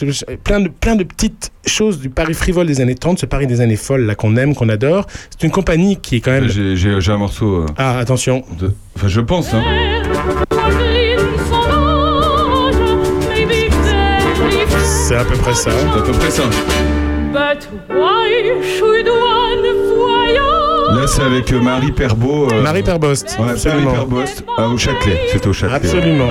plein de plein de petites choses du Paris frivole des années 30, ce Paris des années folles là qu'on aime, qu'on adore. C'est une compagnie qui est quand même. J'ai un morceau. euh, Ah attention. de- Enfin, je pense. Hein. C'est à peu près ça. C'est à peu près ça. But why should one voyage Là, c'est avec euh, Marie Perbeau. euh, Marie Perbost. Ouais, absolument. Marie Perbost, ah, au Châtelet. C'était au Châtelet. Absolument.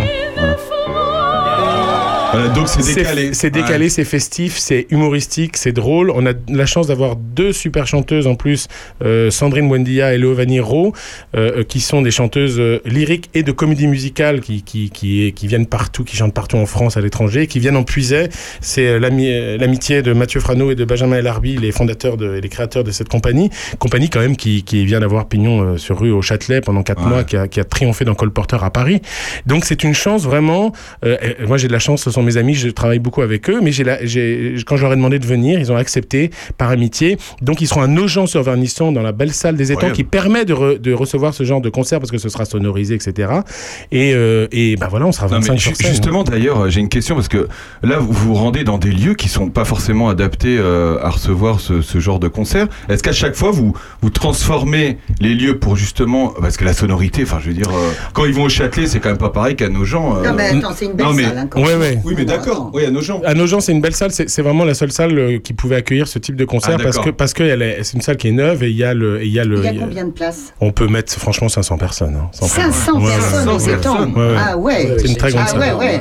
Voilà, donc c'est décalé. C'est décalé, c'est festif, c'est humoristique, c'est drôle. On a la chance d'avoir deux super chanteuses en plus, euh, Sandrine Buendia et Léovanie Rowe, euh, qui sont des chanteuses euh, lyriques et de comédie musicale qui, qui, qui, qui viennent partout, qui chantent partout en France, à l'étranger, qui viennent en puiset. C'est euh, l'ami- euh, l'amitié de Mathieu Frano et de Benjamin Elarbi, les fondateurs de, et les créateurs de cette compagnie. Compagnie quand même qui, qui vient d'avoir pignon euh, sur rue au Châtelet pendant quatre mois, qui a, qui a triomphé dans Colporteur à Paris. Donc c'est une chance vraiment. euh, moi j'ai de la chance, ce sont sont mes amis, je travaille beaucoup avec eux, mais la- quand je leur ai demandé de venir, ils ont accepté par amitié. Donc ils seront à Nogent-sur-Vernisson dans la belle salle des étangs qui permet de, re- de recevoir ce genre de concert parce que ce sera sonorisé, etc. Et, euh, et ben voilà, on sera Non, 25 mais sur scène. justement, d'ailleurs, j'ai une question parce que là, vous vous rendez dans des lieux qui sont pas forcément adaptés euh, à recevoir ce, ce genre de concert. Est-ce qu'à chaque fois, vous, vous transformez les lieux pour justement. Parce que la sonorité, enfin, je veux dire, euh, quand ils vont au Châtelet, c'est quand même pas pareil qu'à nos gens. Non, mais attends, c'est une belle salle, hein, quand Ouais, ouais. Oui, mais d'accord. Oui, à nos gens. À Nogent, c'est une belle salle. C'est vraiment la seule salle euh, qui pouvait accueillir ce type de concert Ah, parce d'accord. que parce que c'est une salle qui est neuve et il y a le il y a le. Il y a combien de places? On peut mettre franchement 500 personnes. hein, sans 500 problème. Ouais, personnes ouais, aux ouais. Ouais, ouais. Ah ouais. C'est une très grande Ah salle. ouais, ouais.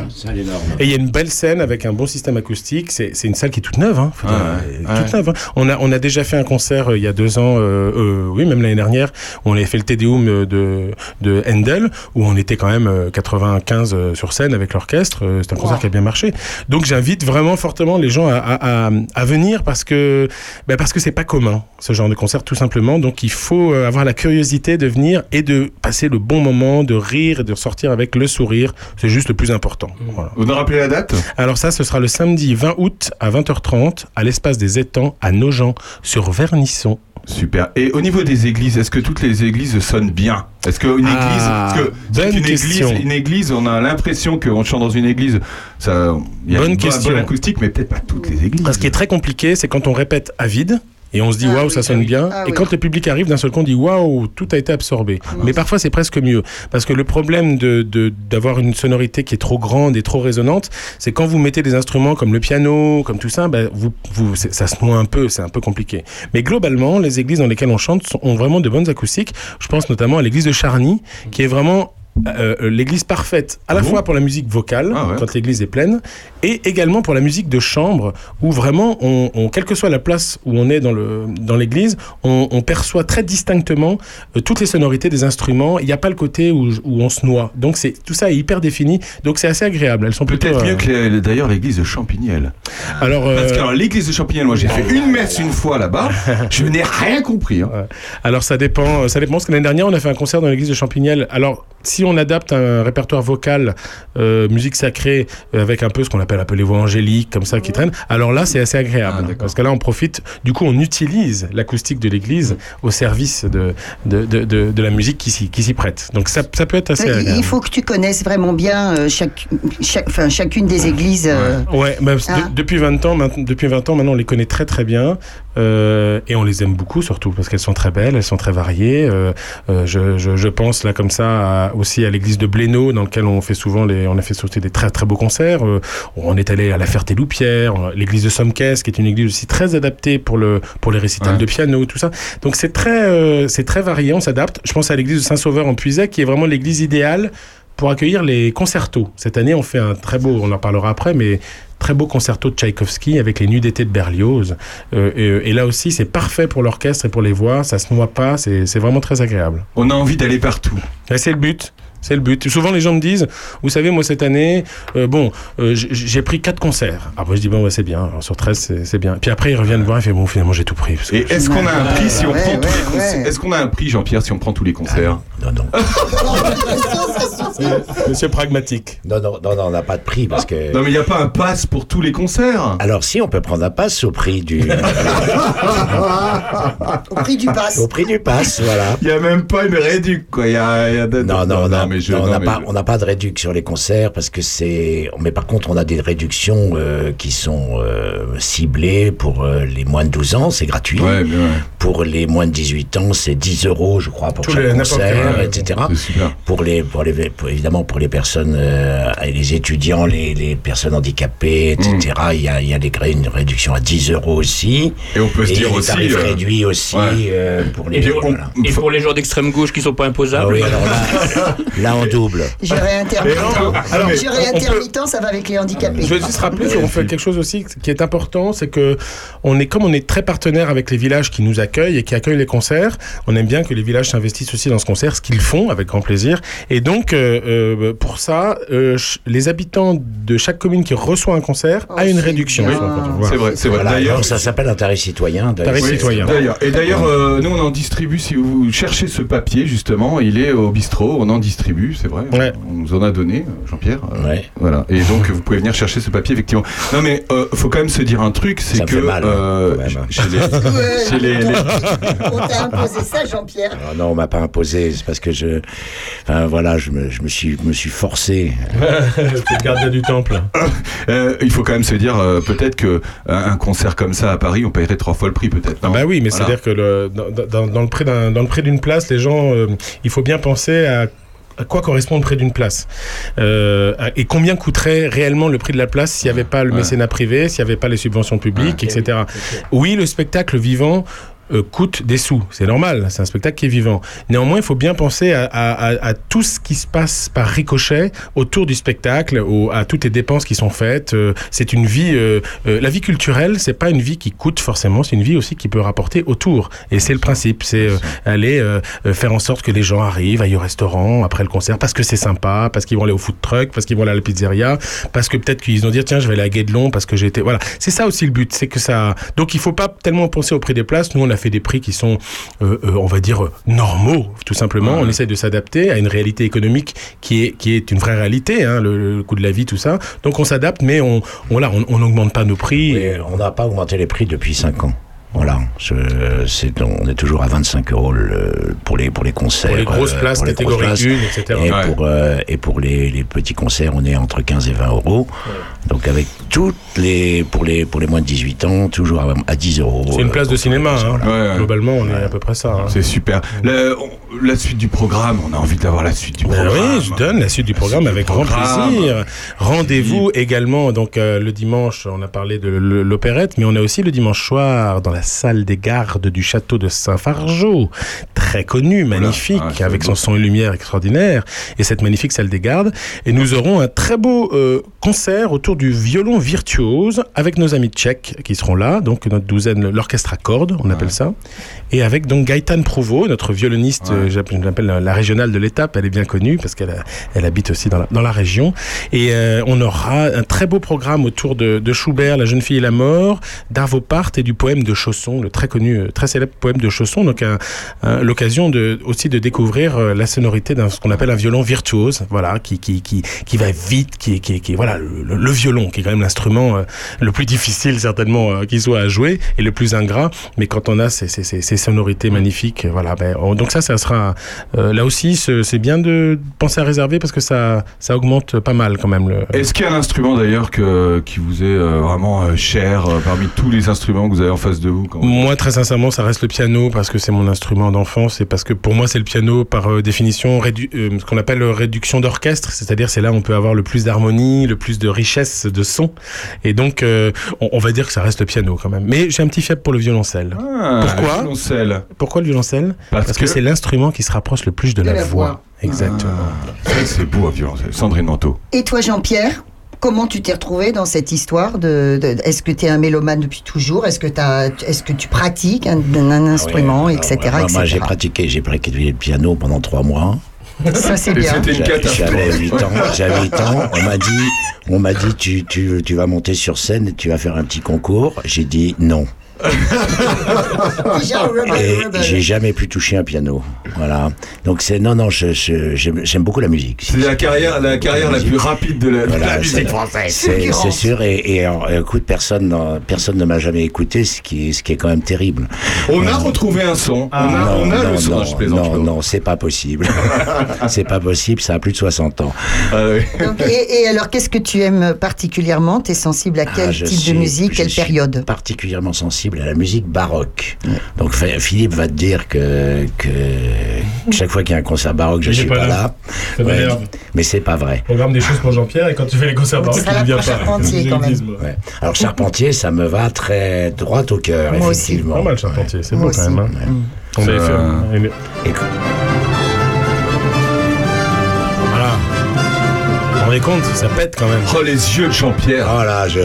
Et il y a une belle scène avec un bon système acoustique. C'est c'est une salle qui est toute neuve. Hein, faut dire, Ouais, elle est ouais. toute neuve, hein. On a on a déjà fait un concert euh, il y a deux ans, euh, euh, oui même l'année dernière, où on avait fait le Tédéum euh, de de Handel où on était quand même euh, 95 euh, sur scène avec l'orchestre. C'est un concert Wow. qui a bien marché. Donc j'invite vraiment fortement les gens à, à, à, à venir parce que ben parce que c'est pas commun ce genre de concert tout simplement. Donc il faut euh, avoir la curiosité de venir et de passer le bon moment, de rire et de sortir avec le sourire. C'est juste le plus important. Voilà. Vous nous rappelez la date? Alors ça, ce sera le samedi 20 août à 20h30 à l'espace des étangs à Nogent sur Vernisson. Super. Et au niveau des églises, est-ce que toutes les églises sonnent bien? Est-ce qu'une église, Ah, parce que une église, question. une église, on a l'impression qu'on chante dans une église, ça, il y a Bonne une bonne- question. bonne acoustique, mais peut-être pas toutes les églises. Ce qui est très compliqué, c'est quand on répète à vide. Et on se dit Ah waouh, oui, ça ah sonne oui. bien. Ah et oui. quand le public arrive, d'un seul coup, on dit waouh, tout a été absorbé. Mais parfois, c'est presque mieux. Parce que le problème de- de- d'avoir une sonorité qui est trop grande et trop résonante, c'est quand vous mettez des instruments comme le piano, comme tout ça, ben, vous, vous, ça se noie un peu, c'est un peu compliqué. Mais globalement, les églises dans lesquelles on chante sont- ont vraiment de bonnes acoustiques. Je pense notamment à l'église de Charny, qui est vraiment euh, euh, l'église parfaite, à la Ah bon fois pour la musique vocale, Ah ouais. quand l'église est pleine, et également pour la musique de chambre, où vraiment, on, on- quelle que soit la place où on est dans le dans l'église, on, on perçoit très distinctement euh, toutes les sonorités des instruments. Il n'y a pas le côté où, où on se noie. Donc c'est tout ça est hyper défini. Donc c'est assez agréable. Elles sont Peut-être euh, mieux que d'ailleurs l'église de Champignelles. Alors, Parce que alors, l'église de Champignelles, moi j'ai fait une messe une fois là-bas, je n'ai rien compris. hein. Alors ça dépend, ça dépend. Parce que l'année dernière, on a fait un concert dans l'église de Champignelles. Alors si on adapte un répertoire vocal, euh, musique sacrée, euh, avec un peu ce qu'on appelle un peu les voix angéliques, comme ça, qui traînent, alors là, c'est assez agréable. parce que là, on profite, du coup, on utilise l'acoustique de l'église au service de, de, de, de, de la musique qui s'y qui s'y prête. Donc ça, ça peut être assez Mais agréable. Il faut que tu connaisses vraiment bien euh, chaque, chaque, enfin, chacune des églises. euh, Ouais, bah, de- Hein depuis 20 ans, maintenant, depuis 20 ans, maintenant, on les connaît très très bien euh, et on les aime beaucoup surtout parce qu'elles sont très belles, elles sont très variées. Euh, euh, je, je, je pense là comme ça à- aussi à l'église de Blénaud dans lequel on fait souvent les, on a fait sauter des très très beaux concerts. On est allé à la Ferté-Loupière, l'église de Sommes-Caisse qui est une église aussi très adaptée pour le pour les récitals Ouais. de piano, tout ça. Donc c'est très c'est très varié, on s'adapte. Je pense à l'église de Saint-Sauveur en Puisac qui est vraiment l'église idéale pour accueillir les concertos. Cette année, on fait un très beau, on en parlera après, mais très beau concerto de Tchaïkovski avec les Nuits d'été de Berlioz. Euh, et, et là aussi, c'est parfait pour l'orchestre et pour les voix, ça se noie pas, c'est vraiment très agréable. On a envie d'aller partout. C'est le but. C'est le but. Souvent, les gens me disent, vous savez, moi, cette année, euh, bon, euh, j'ai pris quatre concerts. Après, je dis, bon, c'est bien. Alors, sur 13, c'est- bien. Puis après, ils reviennent me voir et font, bon, finalement, j'ai tout pris. parce que- Et est-ce qu'on a un prix si on prend tous les concerts Est-ce qu'on a un prix, Jean-Pierre, si on prend tous les concerts Non, non. Monsieur pragmatique. Non, non, non, non, on n'a pas de prix parce que. Non, mais il n'y a pas un pass pour tous les concerts. Alors, si, on peut prendre un pass au prix du. au prix du pass. au prix du pass, voilà. Il n'y a même pas une réduc, quoi. Il y a, il y a de- Non, non, on n'a mais je- non, on non, n'a mais pas, je- on n'a pas de réduction sur les concerts parce que c'est. Mais par contre, on a des réductions euh, qui sont euh, ciblées pour euh, les moins de 12 ans, c'est gratuit. Ouais, bien, ouais. Pour les moins de 18 ans, c'est 10 euros, je crois, pour Tous chaque les- concert, etc. Pour les, pour les, pour- évidemment, pour les personnes, euh, les étudiants, les, les personnes handicapées, etc. Il y a, il y a des, gré- une réduction à 10 euros aussi. Et on peut se Et dire les aussi, euh, réduits aussi ouais. euh, pour les. Et pour, voilà. et pour les gens d'extrême gauche qui sont pas Ah imposables oui, alors là, là on double. Intermittent. alors, on peut- intermittent, ça va avec les handicapés. Je veux juste rappeler qu'on fait quelque chose aussi qui est important, c'est que on est comme on est très partenaire avec les villages qui nous accueillent et qui accueillent les concerts. On aime bien que les villages s'investissent aussi dans ce concert, ce qu'ils font avec grand plaisir. Et donc, euh, euh, pour ça, euh, les habitants de chaque commune qui reçoit un concert a une réduction. Voilà. C'est vrai, c'est vrai. Voilà, D'ailleurs, ça s'appelle un tarif citoyen. d'ailleurs. Tarif Oui, citoyen. D'ailleurs, et d'ailleurs, euh, nous on en distribue. Si vous cherchez ce papier, justement, il est au bistrot. On en distribue, c'est vrai. On nous en a donné, euh, Jean-Pierre. euh, Voilà. Et donc vous pouvez venir chercher ce papier, effectivement. Non, mais euh, faut quand même se dire un truc, c'est que fait mal, hein, euh, chez les, chez les- les- On t'a imposé ça, Jean-Pierre Ah non, on m'a pas imposé, c'est parce que je, enfin voilà, je me, je me suis, me suis forcé. C'est le gardien du temple. Euh, il faut quand même se dire euh, peut-être que euh, un concert comme ça à Paris, on paierait trois fois le prix, peut-être. Ah non? Bah oui, mais Voilà. c'est-à-dire que le, dans, dans- dans le prix d'un- dans le prix d'une place, les gens, euh, il faut bien penser à à quoi correspond le prix d'une place Euh, et combien coûterait réellement le prix de la place s'il n'y avait pas le Ouais. mécénat privé, s'il n'y avait pas les subventions publiques, etc. Oui, le spectacle vivant euh, coûte des sous, c'est normal, c'est un spectacle qui est vivant. Néanmoins, il faut bien penser à, tout ce qui se passe par ricochet autour du spectacle, à toutes les dépenses qui sont faites. Euh, c'est une vie, euh, euh, la vie culturelle, c'est pas une vie qui coûte forcément, c'est une vie aussi qui peut rapporter autour. Et c'est le principe, c'est aller faire en sorte que les gens arrivent, aillent au restaurant après le concert parce que c'est sympa, parce qu'ils vont aller au food truck, parce qu'ils vont aller à la pizzeria, parce que peut-être qu'ils vont dire tiens je vais aller à Guédelon parce que été voilà. C'est ça aussi le but, c'est que ça. Donc il faut pas tellement penser au prix des places. Nous on a fait des prix qui sont, euh, euh, on va dire normaux, tout simplement. On essaie de s'adapter à une réalité économique qui est qui est une vraie réalité, hein, le, le coût de la vie, tout ça. Donc on s'adapte, mais on là on on n'augmente pas nos prix. Et on n'a pas augmenté les prix depuis 5 ans. Voilà, on est toujours à 25 euros le- pour les pour les concerts. Pour les grosses euh, places, catégorie grosses 1, etc. Et Ouais. pour euh, et pour les, les petits concerts, on est entre 15 et 20 euros. Donc avec toutes les pour les pour les moins de 18 ans, toujours à, à 10 euros. C'est une euh, place de cinéma. hein. Ouais, ouais. Globalement, on est à peu près ça. hein. C'est super. La, on- la suite du programme, on a envie d'avoir la suite du Ben programme. oui, je donne la suite du programme avec grand programme. plaisir. Rendez-vous également donc euh, le dimanche, on a parlé de l'opérette, mais on a aussi le dimanche soir dans la salle des gardes du château de Saint-Fargeau, très connu, magnifique, Ah, avec beau. son son et lumière extraordinaire, et cette magnifique salle des gardes. Et nous aurons un très beau euh, concert autour du violon virtuose avec nos amis tchèques qui seront là, donc notre douzaine, l'orchestre à cordes, on appelle ça, et avec donc Gaëtan Prouveau, notre violoniste, euh, j'appelle- je l'appelle la, la régionale de l'étape, elle est bien connue parce qu'elle elle habite aussi dans la, dans la région. Et euh, on aura un très beau programme autour de, de Schubert, La jeune fille et la mort, d'Arvo Part et du poème de Chausson, le très connu, euh, très célèbre poème de Chausson. Donc un- un- l'occasion de, aussi de découvrir euh, la sonorité d'un ce qu'on appelle un violon virtuose, voilà, qui, qui, qui, qui va vite, qui, est- qui, qui voilà, le, le- le violon, qui est quand même l'instrument euh, le plus difficile certainement euh, qui soit à jouer et le plus ingrat. Mais quand on a ces, ces, ces, sonorités magnifiques, euh, voilà, ben, on- donc ça, ça sera là aussi, ce- c'est bien de penser à réserver parce que ça, ça augmente pas mal quand même. Le... Est-ce qu'il y a un instrument d'ailleurs que, qui vous est vraiment cher parmi tous les instruments que vous avez en face de vous quand- Moi, très sincèrement, ça reste le piano parce que c'est mon instrument d'enfance et parce que pour moi, c'est le piano par définition rédu- ce qu'on appelle réduction d'orchestre, c'est-à-dire c'est là où on peut avoir le plus d'harmonie, le plus de richesse de son. Et donc, euh, on, on va dire que ça reste le piano quand même. Mais j'ai un petit faible pour le violoncelle. Ah, Pourquoi le violoncelle. Pourquoi le violoncelle Parce Parce, que, que- c'est l'instrument qui se rapproche le plus de, la, voix. Exactement. C'est vrai que c'est beau un violoncelle. Sandrine Manteau. Et toi, Jean-Pierre Comment tu t'es retrouvé dans cette histoire de, de- Est-ce que tu es un mélomane depuis toujours? Est-ce que, tu pratiques un, un instrument, etc. Moi, moi, etc. j'ai pratiqué, j'ai pratiqué le piano pendant 3 mois. Ça, c'est bien. J'avais 8 ans. J'avais 8 ans. On m'a dit, on m'a dit, tu, tu, tu vas monter sur scène et tu vas faire un petit concours. J'ai dit non. Et j'ai jamais pu toucher un piano. Voilà. Donc c'est non non, je- je- j'aime beaucoup la musique. C'est la carrière, la carrière la plus rapide de la, de Voilà, la c'est- musique française. C'est sûr et, et alors, écoute personne ne m'a jamais écouté ce qui est ce qui est quand même terrible. On a retrouvé un son. on a, non, on a non, le son. non, je plaisante. non, c'est pas possible. c'est pas possible, ça a plus de 60 ans. Ah oui. Donc, et, et alors, qu'est-ce que tu aimes particulièrement? Tu es sensible à quel Ah, je type suis- de musique, quelle période? particulièrement sensible à la musique baroque. Donc Philippe va te dire que, que chaque fois qu'il y a un concert baroque, je est suis pas pas, là. là. Ça Ouais, m'énerve. mais c'est pas vrai. Programme des choses pour Jean-Pierre et quand tu fais les concerts baroques, il ne vient pas. Charpentier, quand même. Ouais. Alors Charpentier, ça me va très droit au cœur, Moi aussi. effectivement. Pas mal Charpentier, c'est beau quand même. hein. On avait fait. euh, Et- rendez compte Ça pète quand même. Oh les yeux de Jean-Pierre. Oh là, je,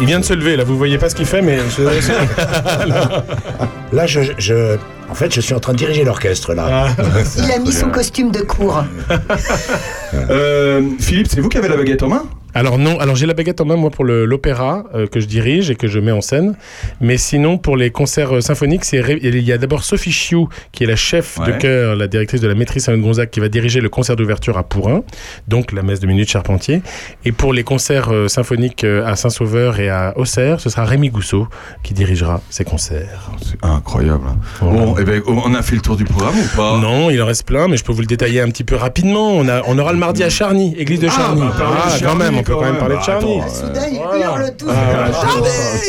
Il vient de se lever, là, vous voyez pas ce qu'il fait, mais. je- là, je, je, En fait, je suis en train de diriger l'orchestre là. Il a mis son costume de cours. Euh, Philippe, c'est vous qui avez la baguette en main? Alors non, alors j'ai la baguette en main moi pour l'opéra euh, que je dirige et que je mets en scène. Mais sinon pour les concerts euh, symphoniques, c'est il y a d'abord Sophie Chiou qui est la chef de chœur, la directrice de la maîtrise Saint-Gonzague qui va diriger le concert d'ouverture à Pourin, donc la messe de minute Charpentier. Et pour les concerts euh, symphoniques à Saint-Sauveur et à Auxerre, ce sera Rémi Gousseau qui dirigera ces concerts. C'est incroyable. Bon, eh ben, on a fait le tour du programme ou pas? Non, il en reste plein, mais je peux vous le détailler un petit peu rapidement. On, a, on aura le mardi à Charny, église de Ah, Charny. bah, de Ah, quand Charny, même, on peut quand même même. parler de Charny. attends, Soudain, ils hurlent tous.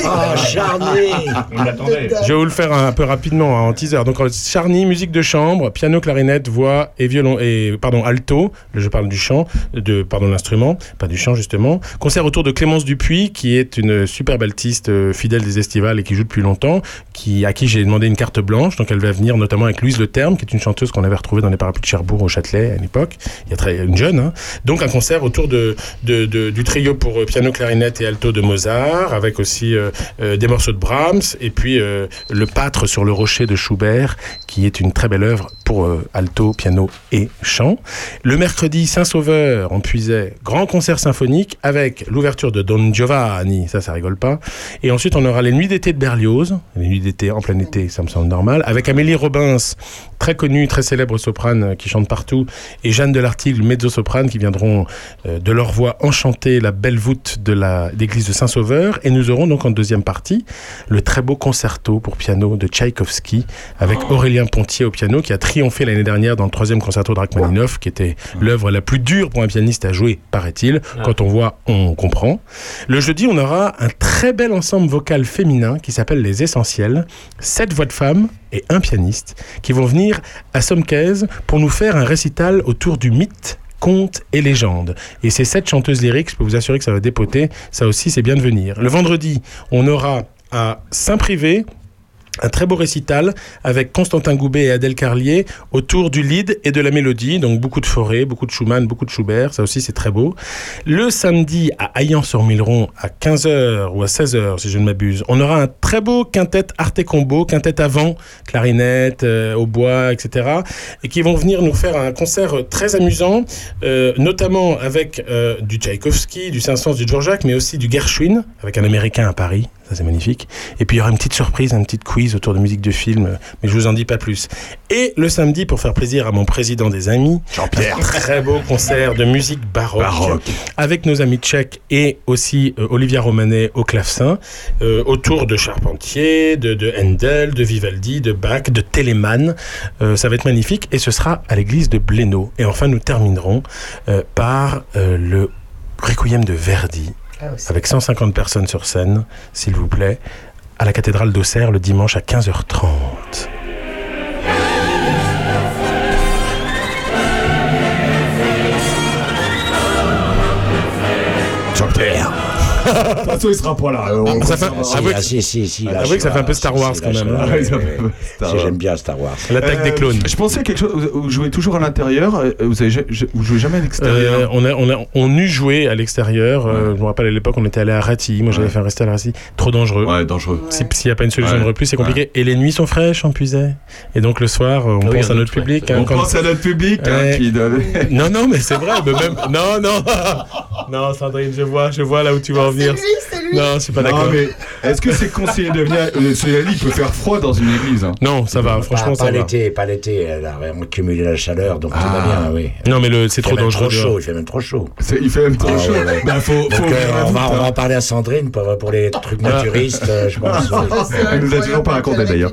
Ah, Charny On l'attendait. Je vais vous le faire un, peu rapidement hein, en teaser. Donc euh, Charny, musique de chambre, piano, clarinette, voix et violon et pardon alto. Là, je parle du chant, de pardon l'instrument, pas du chant justement. Concert autour de Clémence Dupuis, qui est une super altiste euh, fidèle des estivales et qui joue depuis longtemps, qui à qui j'ai demandé une carte blanche. Donc elle va venir notamment avec Louise Le Terme, qui est une chanteuse qu'on avait retrouvée dans les parapluies de Cherbourg au Châtelet à l'époque. Il y a très une jeune. hein. Donc un concert autour de, de- de- du trio pour euh, piano, clarinette et alto de Mozart, avec aussi euh, euh, des morceaux de Brahms et puis le Pâtre sur le rocher de Schubert, qui est une très belle œuvre pour alto, piano et chant. Le mercredi Saint-Sauveur, on puisait grand concert symphonique avec l'ouverture de Don Giovanni, ça, ça rigole pas. Et ensuite, on aura les nuits d'été de Berlioz, les nuits d'été en plein été, ça me semble normal, avec Amélie Robins, très connue, très célèbre soprane euh, qui chante partout, et Jeanne Delartigue, mezzo-soprane, qui viendront euh, de leur voix enchanter la belle voûte de d'église de Saint-Sauveur. Et nous aurons donc en deuxième partie le très beau concerto pour piano de Tchaïkovski, avec Aurélien Pontier au piano, qui a triomphé l'année dernière dans le troisième concerto de Rachmaninoff, qui était l'œuvre la plus dure pour un pianiste à jouer, paraît-il. Quand on voit, on comprend. Le jeudi, on aura un très bel ensemble vocal féminin qui s'appelle Les Essentiels. Sept voix de femmes et un pianiste qui vont venir à Somquaise pour nous faire un récital autour du mythe contes et légendes. Et ces sept chanteuses lyriques, je peux vous assurer que ça va dépoter. Ça aussi, c'est bien de venir. Le vendredi, on aura à Saint-Privé un très beau récital avec Constantin Goubet et Adèle Carlier autour du lead et de la mélodie. Donc beaucoup de forêt, beaucoup de Schumann, beaucoup de Schubert. Ça aussi, c'est très beau. Le samedi à Aillan-sur-Milleron à 15h ou à 16h, si je ne m'abuse, on aura un très beau quintet Arte Combo, quintet avant, clarinette, euh, au bois, etc. Et qui vont venir nous faire un concert très amusant, euh, notamment avec euh, du Tchaïkovski, du Saint-Saëns, du Dvorak, mais aussi du Gershwin, avec un Américain à Paris. Ça, c'est magnifique. Et puis, il y aura une petite surprise, un petit quiz autour de musique de film, mais je vous en dis pas plus. Et le samedi, pour faire plaisir à mon président des amis, Jean-Pierre, très beau concert de musique baroque, avec nos amis tchèques et aussi euh, Olivia Romanet au clavecin, euh, autour de Charpentier, de, de Handel, de Vivaldi, de Bach, de Telemann. Euh, ça va être magnifique et ce sera à l'église de Blénaud. Et enfin, nous terminerons euh, par le Requiem de Verdi avec 150 personnes sur scène, s'il vous plaît, à la cathédrale d'Auxerre le dimanche à 15h30. De toute façon, il sera pas là. On- Ça fait- Ah, avouez ah, que- si, si, si, là, avouez que ça fait un peu ah, Star Wars quand même, hein. J'aime bien Star Wars. L'attaque des clones. Je pensais à quelque chose. Vous jouez toujours à l'intérieur. euh, Vous, avez, vous jouez jamais à Euh, l'extérieur. on, a, on, a, on eut joué à l'extérieur. euh, je me rappelle à l'époque, on était allé à Rati. Moi, j'avais fait un récital à Rati. Trop dangereux. Ouais, dangereux. Si- S'il n'y a pas une solution de repli, c'est compliqué. Et les nuits sont fraîches en puisait. Et donc le soir, euh, on oui, pense à notre public. hein, On pense à notre public hein. Non, non, mais c'est vrai. Non, non. non, Sandrine, je vois, je vois là où tu vas en venir. C'est lui, c'est lui. Non, je suis pas Non, d'accord. mais est-ce que c'est conseillé de venir euh, Cela dit, il peut faire froid dans une église. hein. Non, ça va. Franchement, pas, ça pas va. l'été, pas l'été. Elle a vraiment cumulé la chaleur, donc tout Ah. va bien, oui. Non, mais le, c'est trop dangereux. trop chaud, il fait même trop chaud. C'est- Il fait même trop Ah, chaud. ouais, ouais. Bah, faut, faut Donc, ouvrir euh, la on, va, voûte, on va hein. en parler à Sandrine pour, pour les trucs naturistes, euh, je pense. Elle nous a toujours pas raconté d'ailleurs.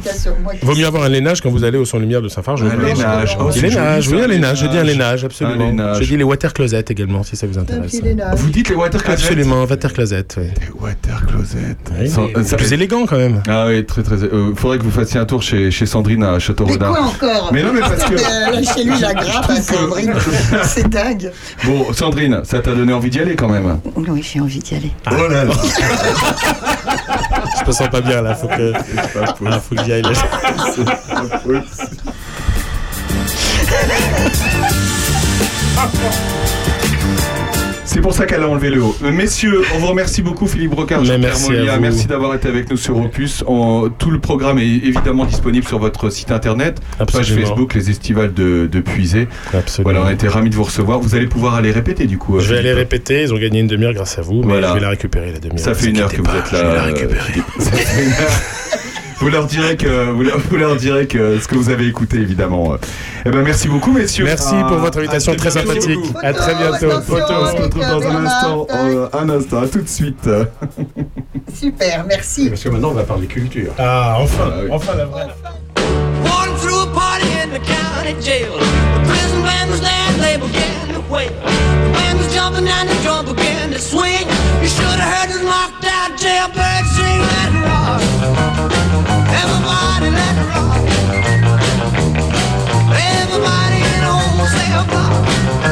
Vaut mieux avoir un lainage quand vous allez au son lumière de Saint-Farge. Un lainage. Oh, Un c'est joli, oui, ça, un lainage. Je dis un lainage. lainage, absolument. Je dis les water closets également, si ça vous intéresse. Vous dites les water closets Absolument, water closet, oui. Les water closets. Oui, Sans- mais ça- plus élégant quand même. Ah oui, très très. Euh, faudrait que vous fassiez un tour chez, chez Sandrine à Mais Château-Rodin. quoi encore? Mais non, mais parce que. Euh, Chez lui, la grappe à Sandrine. C'est dingue. Bon, Sandrine, ça t'a donné envie d'y aller quand même. Oui, j'ai envie d'y aller. Oh là là. Je me sens pas bien là, faut que, Ah, faut que j'y aille. là. C'est pour ça qu'elle a enlevé le haut. Euh, Messieurs, on vous remercie beaucoup, Philippe Brocard, Jean-Pierre merci. Merci d'avoir été avec nous sur Opus. En- tout le programme est évidemment disponible sur votre site internet, page Absolument. Facebook, les estivales de, de Puisé. Absolument. Voilà, on a été ravis de vous recevoir. Vous allez pouvoir aller répéter du coup. euh, Je vais aller répéter, ils ont gagné une demi-heure grâce à vous, mais Voilà. je vais la récupérer la demi-heure. Ça fait une heure que vous êtes là. euh, Philippe. Ça fait une heure. Vous leur direz que vous leur, vous leur direz que ce que vous avez écouté évidemment. Eh ben merci beaucoup messieurs. Merci pour votre invitation très sympathique. À très bientôt. Photo, on se retrouve dans un instant. euh, un instant, à tout de suite. Super, merci. Parce que maintenant on va parler culture. Ah, enfin, enfin la vraie. Walking through a party in the county jail. The prison band was there and they began to wail. The band was jumping and the drum began to swing. You should have heard the knocked out jailbird sing let it rock. Everybody in a whole block.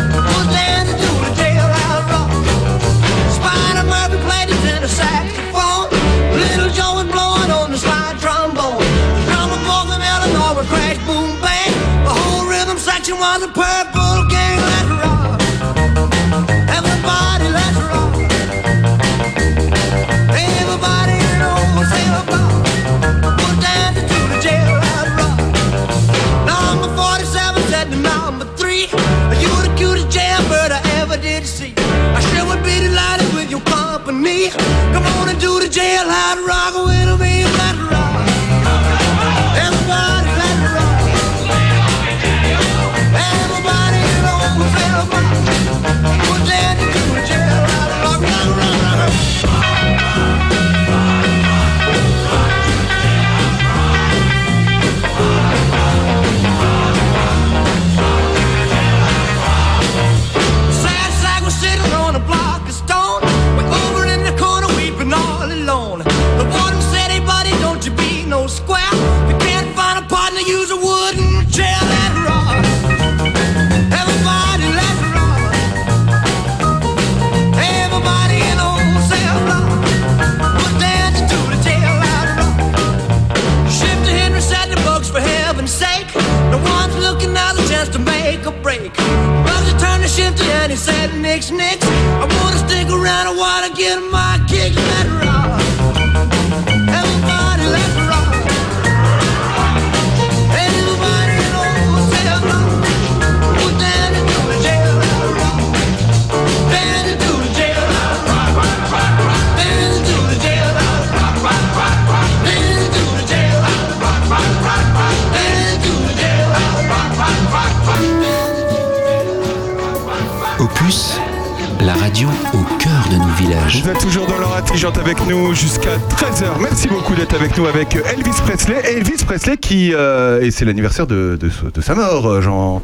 Villages. Vous êtes toujours dans l'heure intelligente avec nous jusqu'à 13h. Merci beaucoup d'être avec nous avec Elvis Presley. Elvis Presley qui... euh, et c'est l'anniversaire de, de, de sa mort, euh, j'en...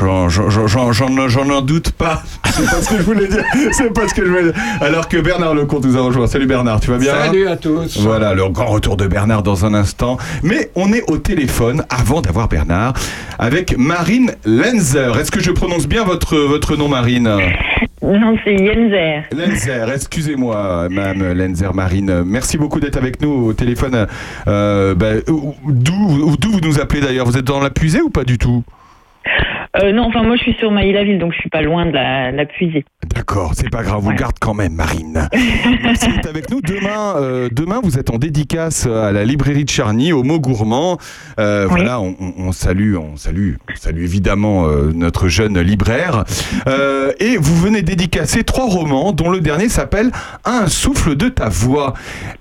J'en, j'en, j'en, j'en, j'en- j'en en doute pas. C'est pas ce que je voulais dire. C'est pas ce que je voulais dire. Alors que Bernard Lecomte nous a rejoint. Salut Bernard, tu vas bien? Salut à tous. Voilà, le grand retour de Bernard dans un instant. Mais on est au téléphone, avant d'avoir Bernard, avec Marine Lenzer. Est-ce que je prononce bien votre, votre nom, Marine? Non, c'est Yenzer. Lenzer, excusez-moi, Mme Lenzer Marine. Merci beaucoup d'être avec nous au téléphone. Euh, bah, où- D'où d'où vous nous appelez d'ailleurs? Vous êtes dans la puisée ou pas du tout? Euh, non, enfin moi je suis sur Maïla-Ville, donc je suis pas loin de la, la puisée. D'accord, c'est pas grave, on vous garde quand même, Marine. Merci d'être avec nous. Demain, euh, demain, vous êtes en dédicace à la librairie de Charny, au mot gourmand. Euh, Voilà, on, salue, on salue, on salue évidemment notre jeune libraire. Et vous venez dédicacer trois romans, dont le dernier s'appelle Un souffle de ta voix.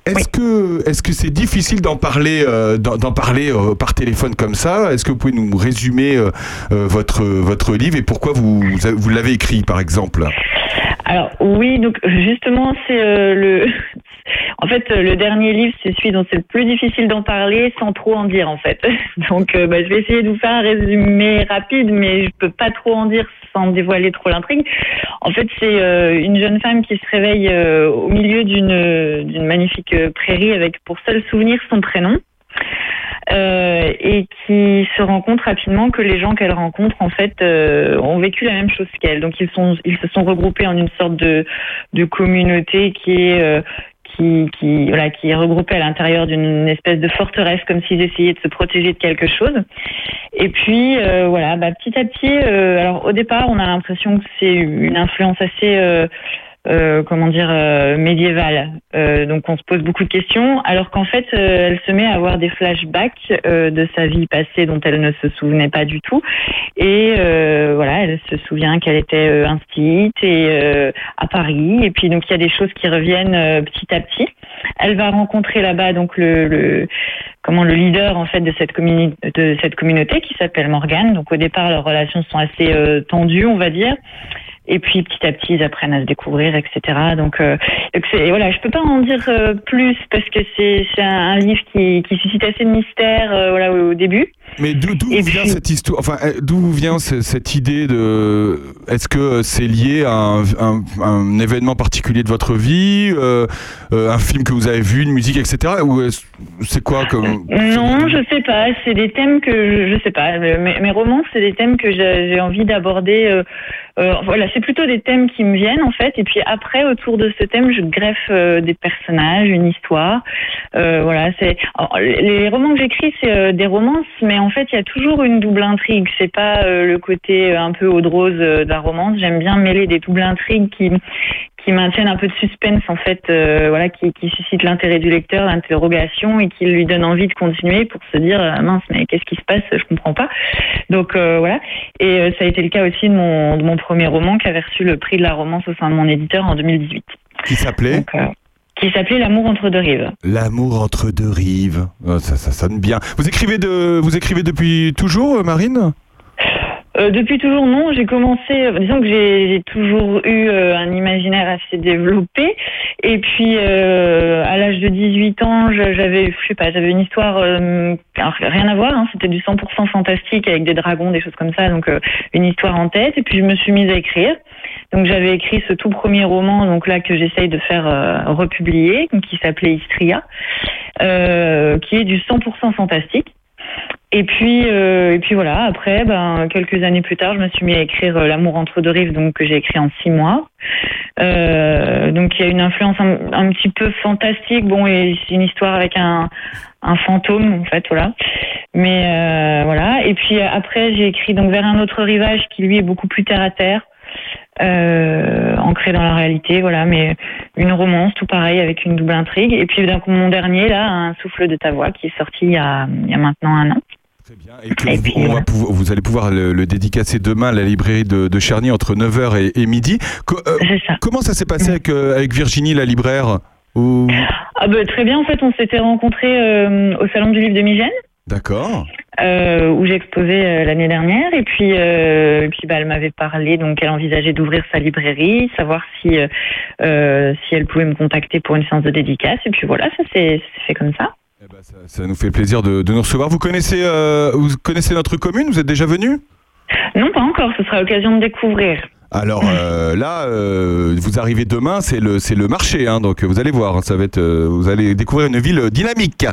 Est-ce que, est-ce que c'est difficile d'en parler, d'en parler par téléphone comme ça? Est-ce que vous pouvez nous résumer euh, votre livre et pourquoi vous l'avez écrit, par exemple Alors oui, donc justement c'est euh, le, en fait le dernier livre c'est celui dont c'est le plus difficile d'en parler sans trop en dire en fait. Donc euh, bah, je vais essayer de vous faire un résumé rapide, mais je peux pas trop en dire sans dévoiler trop l'intrigue. En fait c'est euh, une jeune femme qui se réveille au milieu d'une magnifique prairie avec pour seul souvenir son prénom. Euh, et qui se rend compte rapidement que les gens qu'elle rencontre en fait euh, ont vécu la même chose qu'elle. Donc ils se sont regroupés en une sorte de communauté qui est euh, qui, regroupée à l'intérieur d'une espèce de forteresse, comme s'ils essayaient de se protéger de quelque chose. Et puis, voilà, bah, petit à petit, alors au départ, on a l'impression que c'est une influence assez, euh, comment dire, euh, médiévale. Euh, donc on se pose beaucoup de questions, alors qu'en fait, euh, elle se met à avoir des flashbacks euh, de sa vie passée dont elle ne se souvenait pas du tout. Et euh, voilà, elle se souvient qu'elle était instite et à Paris. Et puis donc il y a des choses qui reviennent petit à petit. Elle va rencontrer là-bas donc le, le comment le leader en fait de cette de cette communauté qui s'appelle Morgane. Donc au départ leurs relations sont assez tendues, on va dire. Et puis petit à petit ils apprennent à se découvrir, etc. Donc, euh, donc voilà, je peux pas en dire euh, plus parce que c'est c'est un, un livre qui, qui suscite assez de mystère, euh, voilà au début. Mais d'où vient cette histoire Enfin, euh, d'où vient ce- cette idée de Est-ce que c'est lié à un, un- un événement particulier de votre vie, euh, euh, un film que vous avez vu, une musique, etc. Ou c'est quoi comme Non, je sais pas. C'est des thèmes que je, je sais pas. Mes, mes romans, c'est des thèmes que j'ai envie d'aborder. euh, euh, voilà, c'est plutôt des thèmes qui me viennent en fait. Et puis après, autour de ce thème, je greffe euh, des personnages, une histoire. Euh, voilà, c'est les romans que j'écris, c'est euh, des romances, mais en fait, il y a toujours une double intrigue. C'est pas euh, le côté euh, un peu eau de rose euh, de la romance. J'aime bien mêler des doubles intrigues qui qui maintiennent un peu de suspense en fait, euh, voilà, qui, qui suscite l'intérêt du lecteur, l'interrogation et qui lui donne envie de continuer pour se dire mince mais qu'est-ce qui se passe, je comprends pas. Donc euh, voilà, et euh, ça a été le cas aussi de mon, de mon premier roman qui avait reçu le prix de la romance au sein de mon éditeur en 2018, Qui s'appelait? Qui s'appelait L'amour entre deux rives. L'amour entre deux rives. Oh, ça, ça sonne bien. Vous écrivez de, vous écrivez depuis toujours, euh, Marine? Euh, depuis toujours non, j'ai commencé, euh, disons que j'ai toujours eu euh, un imaginaire assez développé et puis euh, à l'âge de 18 ans, j'avais je sais pas, j'avais une histoire alors, rien à voir, hein, c'était du 100% fantastique avec des dragons, des choses comme ça, donc une histoire en tête et puis je me suis mise à écrire. Donc j'avais écrit ce tout premier roman donc là que j'essaye de faire euh, republier qui s'appelait Istria euh, qui est du 100% fantastique. Et puis, euh, et puis voilà. Après, ben, quelques années plus tard, je me suis mis à écrire euh, L'amour entre deux rives, donc que j'ai écrit en six mois. Euh, donc il y a une influence un, un petit peu fantastique. Bon, et c'est une histoire avec un, un fantôme en fait, voilà. Mais euh, voilà. Et puis après, j'ai écrit donc vers un autre rivage qui lui est beaucoup plus terre à terre. Euh, ancré dans la réalité, voilà, mais une romance, tout pareil, avec une double intrigue. Et puis donc mon dernier, là, Un souffle de ta voix, qui est sorti il y a, il y a maintenant un an. Et que vous, on va pouvoir- vous allez pouvoir le, le dédicacer demain à la librairie de, de Cherny entre 9h et, et midi. Co- euh, Comment ça s'est passé avec, euh, avec Virginie, la libraire Ou- Ah bah, très bien, en fait, on s'était rencontrés au Salon du Livre de Migène. D'accord. euh, où j'ai exposé euh, l'année dernière. Et puis euh, et puis bah, elle m'avait parlé. Donc elle envisageait d'ouvrir sa librairie savoir si euh, si elle pouvait me contacter pour une séance de dédicace. Et puis voilà ça s'est fait comme ça. Ça nous fait plaisir de, de nous recevoir. Vous connaissez, vous connaissez notre commune? Vous êtes déjà venu? Non pas encore. Ce sera l'occasion de découvrir Alors euh, là, euh, vous arrivez demain, c'est le, c'est le marché, hein, donc vous allez voir, ça va être, euh, vous allez découvrir une ville dynamique.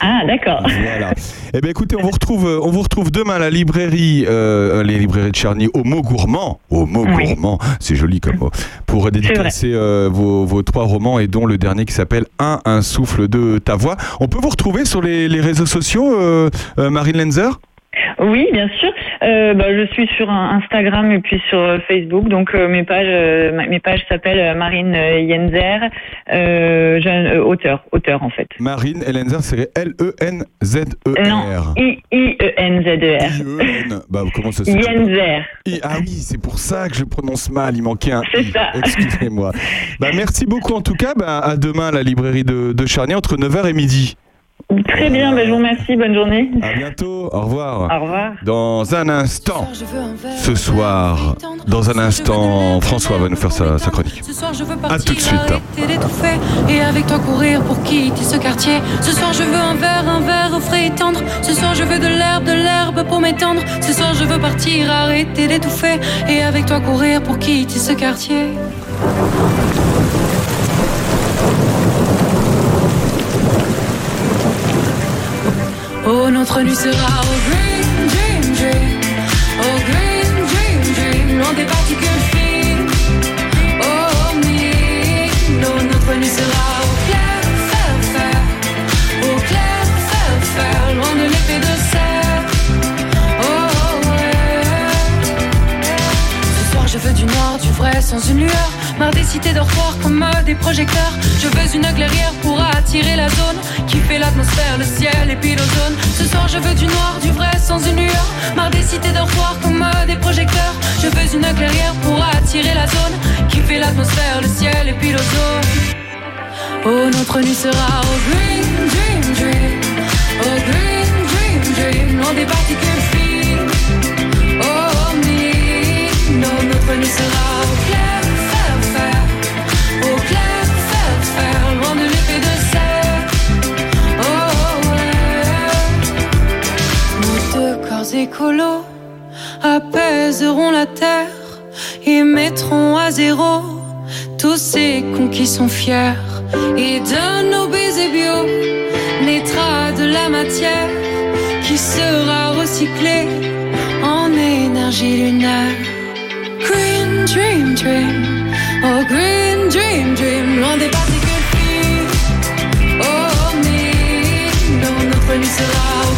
ah d'accord Voilà. Eh bien, écoutez, on vous retrouve, on vous retrouve demain à la librairie, les librairies de Charny, au mot gourmand. Au mot gourmand, c'est joli comme mot. Pour dédicacer vos, vos trois romans et dont le dernier qui s'appelle Un, un souffle de ta voix. On peut vous retrouver sur les, les réseaux sociaux, Marine Lenzer? Oui bien sûr Euh, bah, je suis sur Instagram et puis sur euh, Facebook donc euh, mes pages euh, mes pages s'appellent Marine Yenzer jeune auteur auteur en fait Marine Lenzer, c'est L-E-N-Z-E-R. non I I E N Z E R I-E-N. Bah, comment ça s'écrit Yenzer I- Ah oui, c'est pour ça que je prononce mal, il manquait un C'est ça. Excusez-moi. Bah, merci beaucoup en tout cas, bah, à demain à la librairie de, de Charny entre 9h et midi. Très bien, bah, je vous remercie, bonne journée. À bientôt, au revoir. Au revoir. Dans un instant, ce soir, dans un instant, François va nous faire sa, sa chronique. Ce soir je veux À partir tout de suite. arrêter d'étouffer Et avec toi courir pour quitter ce quartier Ce soir je veux un verre, un verre frais et tendre Ce soir je veux de l'herbe, de l'herbe pour m'étendre Ce soir je veux partir arrêter d'étouffer Et avec toi courir pour quitter ce quartier Oh notre nuit sera au green dream dream Au green dream dream Loin des particules fines Oh me No notre nuit sera au clair sans une lueur. Marre des cités dortoirs comme euh, des projecteurs. Je veux une clairière pour attirer la zone qui fait l'atmosphère, le ciel et puis l'ozone. Ce soir, je veux du noir, du vrai sans une lueur. Marre des cités dortoirs comme euh, des projecteurs. Je veux une clairière pour attirer la zone qui fait l'atmosphère, le ciel et puis l'ozone. Oh, notre nuit sera au green dream dream. Au green dream dream. Loin des particules fines. Oh, me. Non, notre nuit sera au clair fer fer. Au clair fer fer. Loin de l'épée de serre. Oh. Nos deux corps écolos apaiseront la terre et mettront à zéro tous ces cons qui sont fiers. Et de nos baisers bio naîtra de la matière qui sera recyclée en énergie lunaire. Green dream dream, oh green dream dream, loin des particules fines. Oh mais non, notre nuit sera au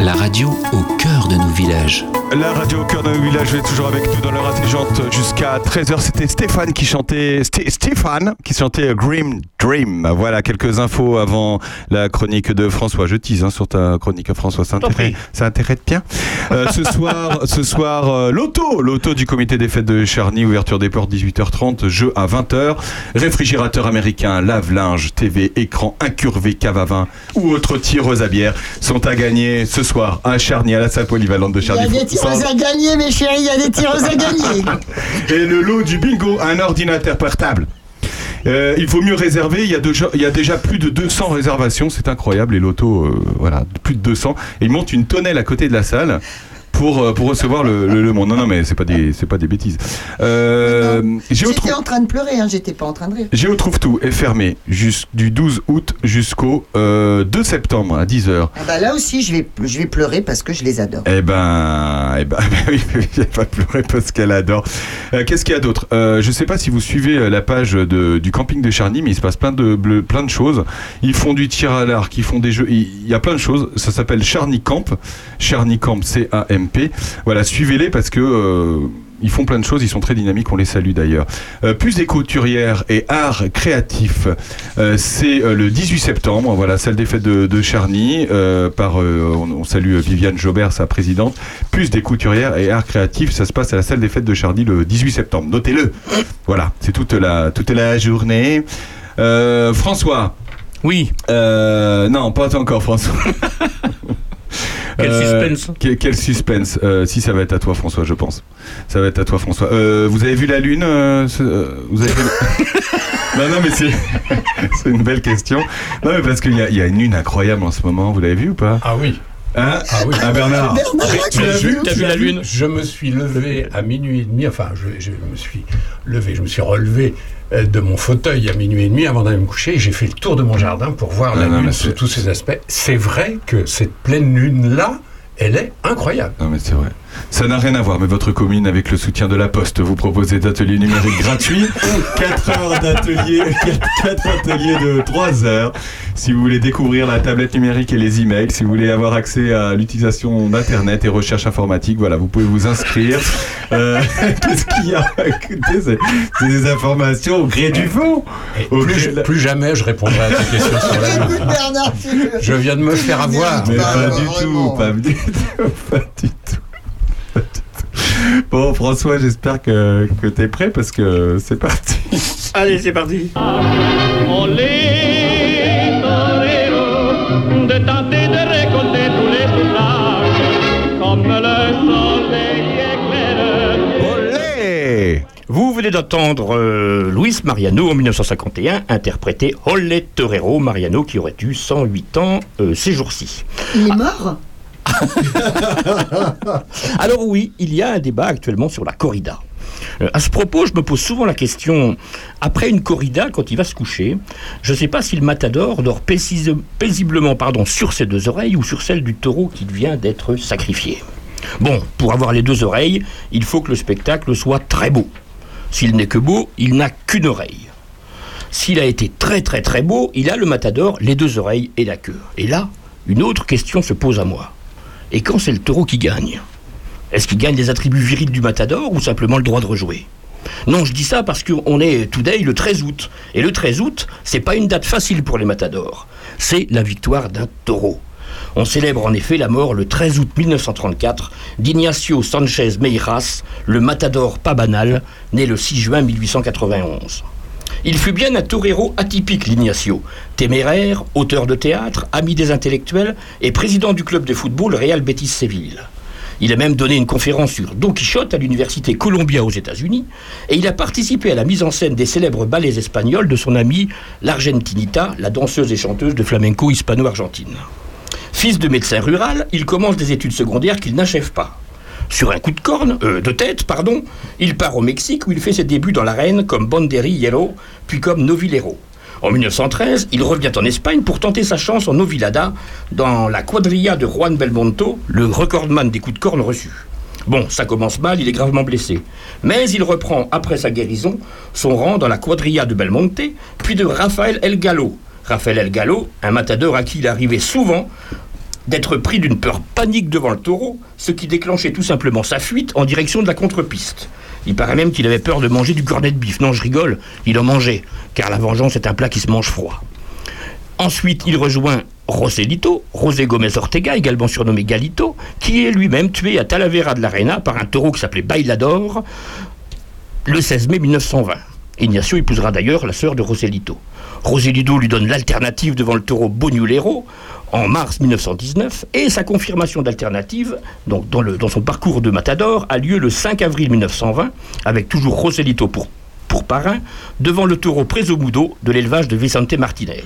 la radio au cœur de nos villages. La radio au cœur de nos villages est toujours avec nous dans l'heure intelligente jusqu'à 13h. C'était Stéphane qui chantait, Sté- Stéphane qui chantait Grim Dream. Voilà quelques infos avant la chronique de François. Je tease hein, sur ta chronique François. Ça intéresse, ça intéresse bien. Euh, ce soir, ce soir, euh, l'auto, l'auto du comité des fêtes de Charny, ouverture des portes 18h30, jeu à 20h, réfrigérateur américain, lave-linge, TV, écran incurvé, cave à vin ou autre tireuse à bière sont à gagner ce soir à Charny, à la salle polyvalente de Charny. A des tireuses à gagner, mes chéris, il y a des tireuses à gagner. Et le lot du bingo, un ordinateur portable. Euh, il faut mieux réserver, il y, a déjà, il y a déjà plus de 200 réservations, c'est incroyable, les lotos, euh, voilà, plus de 200. Et ils montent une tonnelle à côté de la salle pour, euh, pour recevoir le, le- le monde. Non, non, mais c'est pas des, c'est pas des bêtises. Euh, J'étais en train de pleurer, hein, j'étais pas en train de rire. Géo trouve tout est fermé du 12 août jusqu'au euh, 2 septembre à 10h. Ah bah là aussi, je vais, je vais pleurer parce que je les adore. Eh ben, eh ben, oui, elle va pleurer parce qu'elle adore. Euh, Qu'est-ce qu'il y a d'autre? Euh, Je sais pas si vous suivez la page de- du camping de Charny, mais il se passe plein de plein de choses. Ils font du tir à l'arc, ils font des jeux. Il y a plein de choses. Ça s'appelle Charny Camp. Charny Camp, Voilà, suivez-les parce que. euh, ils font plein de choses, ils sont très dynamiques, on les salue d'ailleurs. Euh, plus des couturières et arts créatifs, euh, c'est euh, le 18 septembre, voilà, salle des fêtes de, de Charny, euh, par, on, on salue Viviane Jobert, sa présidente. Plus des couturières et arts créatifs, ça se passe à la salle des fêtes de Charny le 18 septembre. Notez-le. Voilà, c'est toute la, toute la journée. François. Oui. non, pas encore, François. Quel Euh, suspense. quel, quel suspense. Euh, si, ça va être à toi, François, je pense. Ça va être à toi, François. Euh, vous avez vu la Lune euh, ce- euh, Vous avez vu le- Non, non, mais c'est c'est une belle question. Non, mais parce qu'il y, a- il y a une Lune incroyable en ce moment. Vous l'avez vu ou pas? Ah oui. Hein Ah oui. Ah, Bernard. Tu l'as vu T'as vu la lune Je me suis levé à minuit et demi, enfin, je, je me suis levé, je me suis relevé euh, de mon fauteuil à minuit et demi avant d'aller me coucher et j'ai fait le tour de mon jardin pour voir la Ah non, mais lune sous tous ses aspects. C'est vrai que cette pleine lune-là, elle est incroyable. Non, mais c'est vrai. Ça n'a rien à voir, mais votre commune, avec le soutien de la Poste, vous proposez d'ateliers numériques gratuits. 4 heures d'atelier, 4, ateliers de 3 heures. Si vous voulez découvrir la tablette numérique et les emails, si vous voulez avoir accès à l'utilisation d'Internet et recherche informatique, voilà, vous pouvez vous inscrire. Euh, Qu'est-ce qu'il y a? C'est des informations au gré du vent. Au Plus, la- jamais je répondrai à tes questions sur la. Bernard, Je viens de me faire avoir. Mais pas du tout, pas du tout, pas du tout. Bon, François, j'espère que, que tu es prêt parce que c'est parti. Allez, c'est parti. de tenter de récolter tous les soulages, comme le soleil éclaire. Olé Vous venez d'entendre euh, Luis Mariano en 1951 interpréter Olé Torero Mariano qui aurait eu 108 ans euh, ces jours-ci. Il est mort? Alors oui, il y a un débat actuellement sur la corrida. Euh, à ce propos, je me pose souvent la question, après une corrida, quand il va se coucher, je ne sais pas si le matador dort paisiblement pardon, sur ses deux oreilles ou sur celle du taureau qui vient d'être sacrifié. Bon, pour avoir les deux oreilles, il faut que le spectacle soit très beau. S'il n'est que beau, il n'a qu'une oreille. S'il a été très très très beau, il a le matador, les deux oreilles et la queue. Et là, une autre question se pose à moi. Et quand c'est le taureau qui gagne Est-ce qu'il gagne les attributs virils du matador ou simplement le droit de rejouer? Non, je dis ça parce qu'on est today le 13 août. Et le 13 août, c'est pas une date facile pour les matadors. C'est la victoire d'un taureau. On célèbre en effet la mort le 13 août 1934 d'Ignacio Sanchez Meiras, le matador pas banal, né le 6 juin 1891. Il fut bien un torero atypique, l'Ignacio. Téméraire, auteur de théâtre, ami des intellectuels et président du club de football Real Betis Séville. Il a même donné une conférence sur Don Quichotte à l'université Columbia aux États-Unis et il a participé à la mise en scène des célèbres ballets espagnols de son amie l'Argentinita, la danseuse et chanteuse de flamenco hispano-argentine. Fils de médecin rural, il commence des études secondaires qu'il n'achève pas. Sur un coup de corne, euh, de tête, pardon, il part au Mexique où il fait ses débuts dans l'arène comme banderillero, puis comme novilero. En 1913, il revient en Espagne pour tenter sa chance en novilada dans la quadrilla de Juan Belmonto, le recordman des coups de corne reçus. Bon, ça commence mal, il est gravement blessé. Mais il reprend, après sa guérison, son rang dans la quadrilla de Belmonte, puis de Rafael El Gallo. Rafael El Gallo, un matador à qui il arrivait souvent d'être pris d'une peur panique devant le taureau, ce qui déclenchait tout simplement sa fuite en direction de la contre-piste. Il paraît même qu'il avait peur de manger du cornet de bif. Non, je rigole, il en mangeait, car la vengeance est un plat qui se mange froid. Ensuite, il rejoint Roselito, José Gomez Ortega, également surnommé Galito, qui est lui-même tué à Talavera de l'Arena par un taureau qui s'appelait Bailador le 16 mai 1920. Ignacio épousera d'ailleurs la sœur de Roselito. Roselito lui donne l'alternative devant le taureau Boniulero en mars 1919 et sa confirmation d'alternative, donc dans, son parcours de matador, a lieu le 5 avril 1920 avec toujours Roselito pour, pour parrain devant le taureau Presomudo de l'élevage de Vicente Martinez,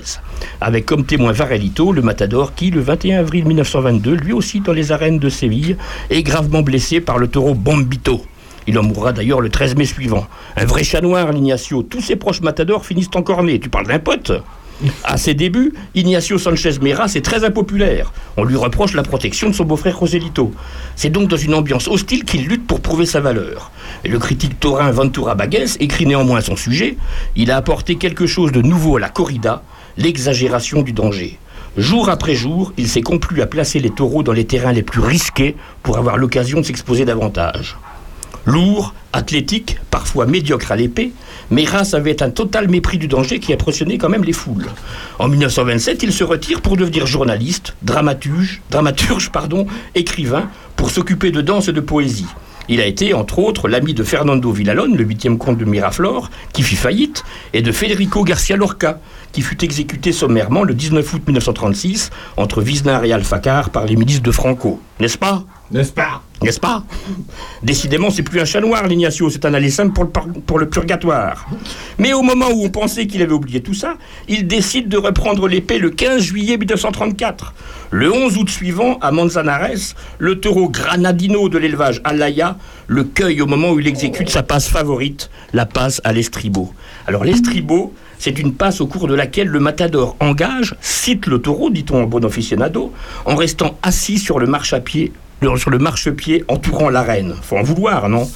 avec comme témoin Varelito, le matador qui, le 21 avril 1922, lui aussi dans les arènes de Séville, est gravement blessé par le taureau Bombito. Il en mourra d'ailleurs le 13 mai suivant. Un vrai chat noir, l'Ignacio. Tous ses proches matadors finissent encornés. Tu parles d'un pote? À ses débuts, Ignacio Sanchez Meras est très impopulaire. On lui reproche la protection de son beau-frère Joselito. C'est donc dans une ambiance hostile qu'il lutte pour prouver sa valeur. Le critique taurin Ventura Bagues écrit néanmoins à son sujet Il a apporté quelque chose de nouveau à la corrida, l'exagération du danger. Jour après jour, il s'est complu à placer les taureaux dans les terrains les plus risqués pour avoir l'occasion de s'exposer davantage. Lourd, athlétique, parfois médiocre à l'épée, Meras avait un total mépris du danger qui impressionnait quand même les foules. En 1927, il se retire pour devenir journaliste, dramaturge, dramaturge pardon, écrivain, pour s'occuper de danse et de poésie. Il a été, entre autres, l'ami de Fernando Villalon, le huitième comte de Miraflore, qui fit faillite, et de Federico Garcia Lorca, qui fut exécuté sommairement le 19 août 1936 entre Wisnar et Alfacar par les milices de Franco. N'est-ce pas? N'est-ce pas? N'est-ce pas? Décidément, c'est plus un chat noir, l'Ignacio, c'est un aller simple pour le, par- pour le purgatoire. Mais au moment où on pensait qu'il avait oublié tout ça, il décide de reprendre l'épée le 15 juillet 1934. Le 11 août suivant, à Manzanares, le taureau Granadino de l'élevage Alaya le cueille au moment où il exécute sa passe favorite, la passe à l'estribo. Alors l'estribo, c'est une passe au cours de laquelle le matador engage, cite le taureau, dit-on en bon aficionado, en restant assis sur le marchepied, sur le marchepied entourant l'arène. Faut en vouloir, non?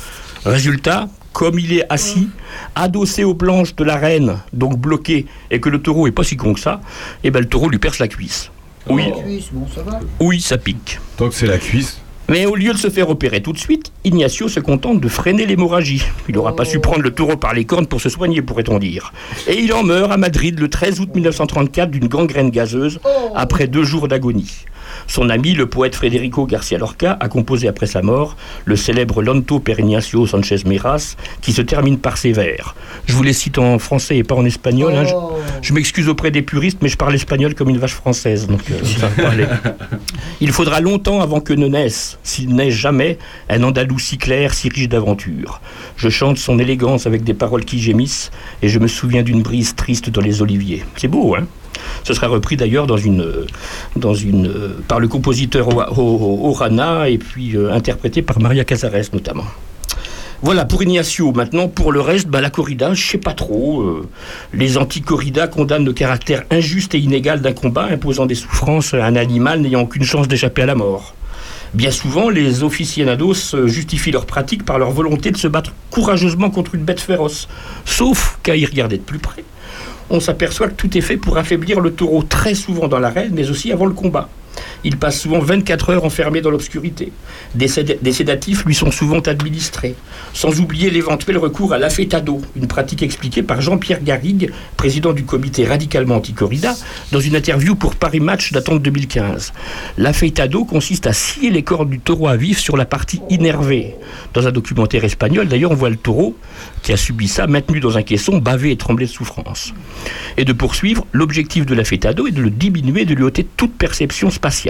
Résultat, comme il est assis, adossé aux planches de l'arène, donc bloqué, et que le taureau est pas si con que ça, eh ben le taureau lui perce la cuisse. Oui, Cuisse, bon, ça va. oui, ça pique. Tant que c'est la cuisse. Mais au lieu de se faire opérer tout de suite, Ignacio se contente de freiner l'hémorragie. Il n'aura pas su prendre le taureau par les cornes pour se soigner, pourrait-on dire. Et il en meurt à Madrid le 13 août 1934 d'une gangrène gazeuse après deux jours d'agonie. Son ami, le poète Federico Garcia Lorca, a composé après sa mort le célèbre Lanto per Ignacio Sanchez Meras, qui se termine par ces vers. Je vous les cite en français et pas en espagnol. hein. Je, je m'excuse auprès des puristes, mais je parle espagnol comme une vache française. Donc, euh, ça. Il faudra longtemps avant que ne naisse, s'il naît jamais, un Andalou si clair, si riche d'aventure. Je chante son élégance avec des paroles qui gémissent, et je me souviens d'une brise triste dans les oliviers. C'est beau, hein ce sera repris d'ailleurs dans une, euh, dans une, euh, par le compositeur Orana et puis euh, interprété par Maria Casares notamment. Voilà pour Ignacio. Maintenant, pour le reste, bah, la corrida, je sais pas trop. les anti-corridas condamnent le caractère injuste et inégal d'un combat imposant des souffrances à un animal n'ayant aucune chance d'échapper à la mort. Bien souvent, les aficionados justifient leur pratique par leur volonté de se battre courageusement contre une bête féroce. Sauf qu'à y regarder de plus près, on s'aperçoit que tout est fait pour affaiblir le taureau très souvent dans l'arène, mais aussi avant le combat. Il passe souvent 24 heures enfermé dans l'obscurité. Des, séda- des sédatifs lui sont souvent administrés. Sans oublier l'éventuel recours à l'afétado, une pratique expliquée par Jean-Pierre Garrigue, président du comité radicalement anti-corrida, dans une interview pour Paris Match datant de 2015. L'afétado consiste à scier les cordes du taureau à vif sur la partie innervée. Dans un documentaire espagnol, d'ailleurs, on voit le taureau qui a subi ça, maintenu dans un caisson, bavé et tremblé de souffrance. Et de poursuivre, l'objectif de l'afétado est de le diminuer, de lui ôter toute perception spatiale.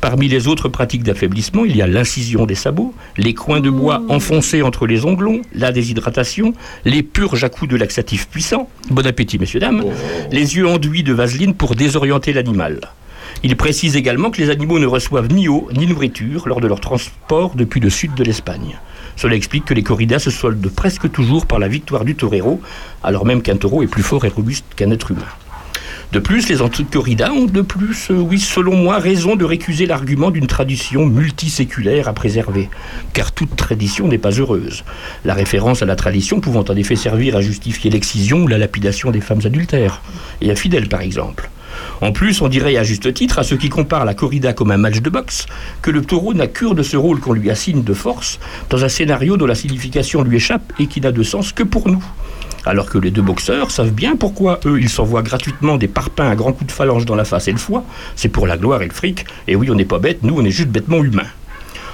Parmi les autres pratiques d'affaiblissement, il y a l'incision des sabots, les coins de bois enfoncés entre les onglons, la déshydratation, les purges à coups de laxatifs puissants, bon appétit messieurs dames, les yeux enduits de vaseline pour désorienter l'animal. Il précise également que les animaux ne reçoivent ni eau ni nourriture lors de leur transport depuis le sud de l'Espagne. Cela explique que les corridas se soldent presque toujours par la victoire du torero, alors même qu'un taureau est plus fort et robuste qu'un être humain. De plus, les anti-corridas ont de plus, euh, oui, selon moi, raison de récuser l'argument d'une tradition multiséculaire à préserver, car toute tradition n'est pas heureuse. La référence à la tradition pouvant en effet servir à justifier l'excision ou la lapidation des femmes adultères, et infidèles par exemple. En plus, on dirait à juste titre à ceux qui comparent la corrida comme un match de boxe que le taureau n'a cure de ce rôle qu'on lui assigne de force dans un scénario dont la signification lui échappe et qui n'a de sens que pour nous. Alors que les deux boxeurs savent bien pourquoi eux, ils s'envoient gratuitement des parpaings à grands coups de phalange dans la face et le foie. C'est pour la gloire et le fric. Et oui, on n'est pas bête, nous, on est juste bêtement humains.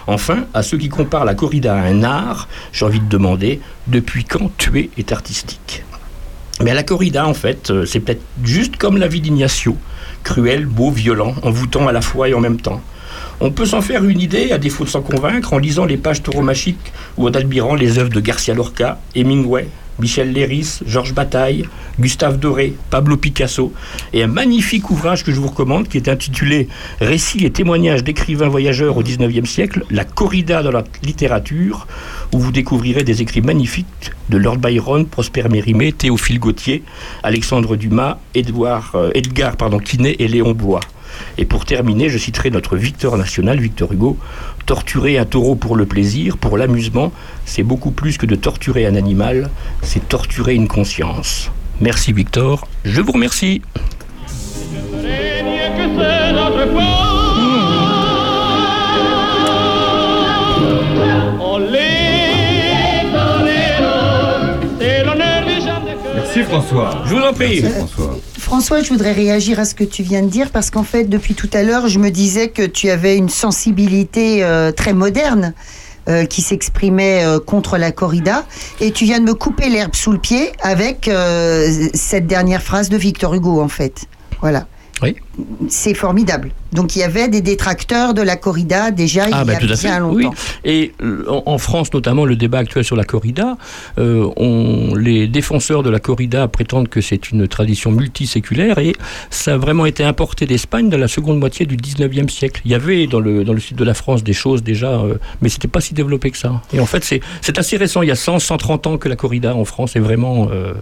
Enfin, à ceux qui comparent la corrida à un art, j'ai envie de demander depuis quand tuer est artistique? Mais la corrida, en fait, euh, c'est peut-être juste comme la vie d'Ignacio. Cruel, beau, violent, envoûtant à la fois et en même temps. On peut s'en faire une idée, à défaut de s'en convaincre, en lisant les pages tauromachiques ou en admirant les œuvres de Garcia Lorca, Hemingway, Michel Léris, Georges Bataille, Gustave Doré, Pablo Picasso, et un magnifique ouvrage que je vous recommande qui est intitulé Récits et témoignages d'écrivains voyageurs au XIXe siècle, la corrida dans la littérature, où vous découvrirez des écrits magnifiques de Lord Byron, Prosper Mérimée, Théophile Gautier, Alexandre Dumas, Édouard, euh, Edgar pardon, Quinet et Léon Blois. Et pour terminer, je citerai notre Victor national, Victor Hugo. Torturer un taureau pour le plaisir, pour l'amusement, c'est beaucoup plus que de torturer un animal, c'est torturer une conscience. Merci Victor, je vous remercie. Merci François. Je vous en prie. Merci François. François, je voudrais réagir à ce que tu viens de dire parce qu'en fait, depuis tout à l'heure, je me disais que tu avais une sensibilité euh, très moderne. euh, qui s'exprimait euh, contre la corrida et tu viens de me couper l'herbe sous le pied avec euh, cette dernière phrase de Victor Hugo en fait. Voilà. Oui. C'est formidable. Donc il y avait des détracteurs de la corrida déjà il y a bah, tout à fait. longtemps. Oui. Et euh, en, France, notamment, le débat actuel sur la corrida, euh, on- les défenseurs de la corrida prétendent que c'est une tradition multiséculaire et ça a vraiment été importé d'Espagne dans la seconde moitié du 19e siècle. Il y avait dans le, dans le sud de la France des choses déjà, euh, mais c'était pas si développé que ça. Et en fait, c'est c'est assez récent. Il y a 100, 130 ans que la corrida en France est vraiment. euh,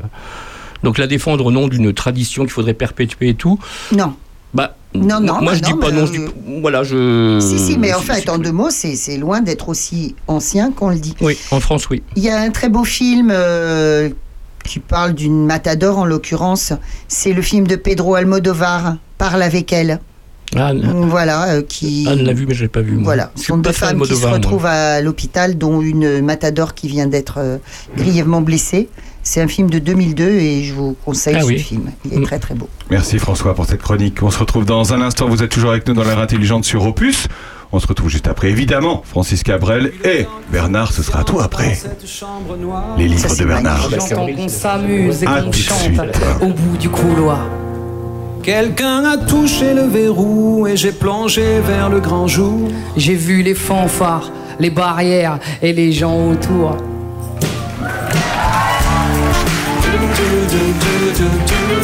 donc la défendre au nom d'une tradition qu'il faudrait perpétuer et tout. Non. Bah, Non, non, Moi, bah je dis non, pas mais, non. Je dis, voilà, je. Si, si, mais en fait, en deux mots, c'est c'est loin d'être aussi ancien qu'on le dit. Oui, en France, oui. Il y a un très beau film euh, qui parle d'une matador en l'occurrence. C'est le film de Pedro Almodovar, Parle avec elle. Anne, Voilà, euh, qui. Anne l'a vu, mais je l'ai pas vu. moi. Voilà, ce sont deux pas femmes qui se moi. retrouvent à l'hôpital, dont une matador qui vient d'être euh, grièvement blessée. C'est un film de 2002 et je vous conseille Ah ce oui. film. Il est Mm. très très beau. Merci François pour cette chronique. On se retrouve dans un instant. Vous êtes toujours avec nous dans l'heure intelligente sur Opus. On se retrouve juste après, évidemment, Francis Cabrel et Bernard, ce sera à toi après. Les livres de Bernard. J'entends qu'on s'amuse et À qu'on chante suite. au bout du couloir. Quelqu'un a touché le verrou et j'ai plongé vers le grand jour. J'ai vu les fanfares, les barrières et les gens autour.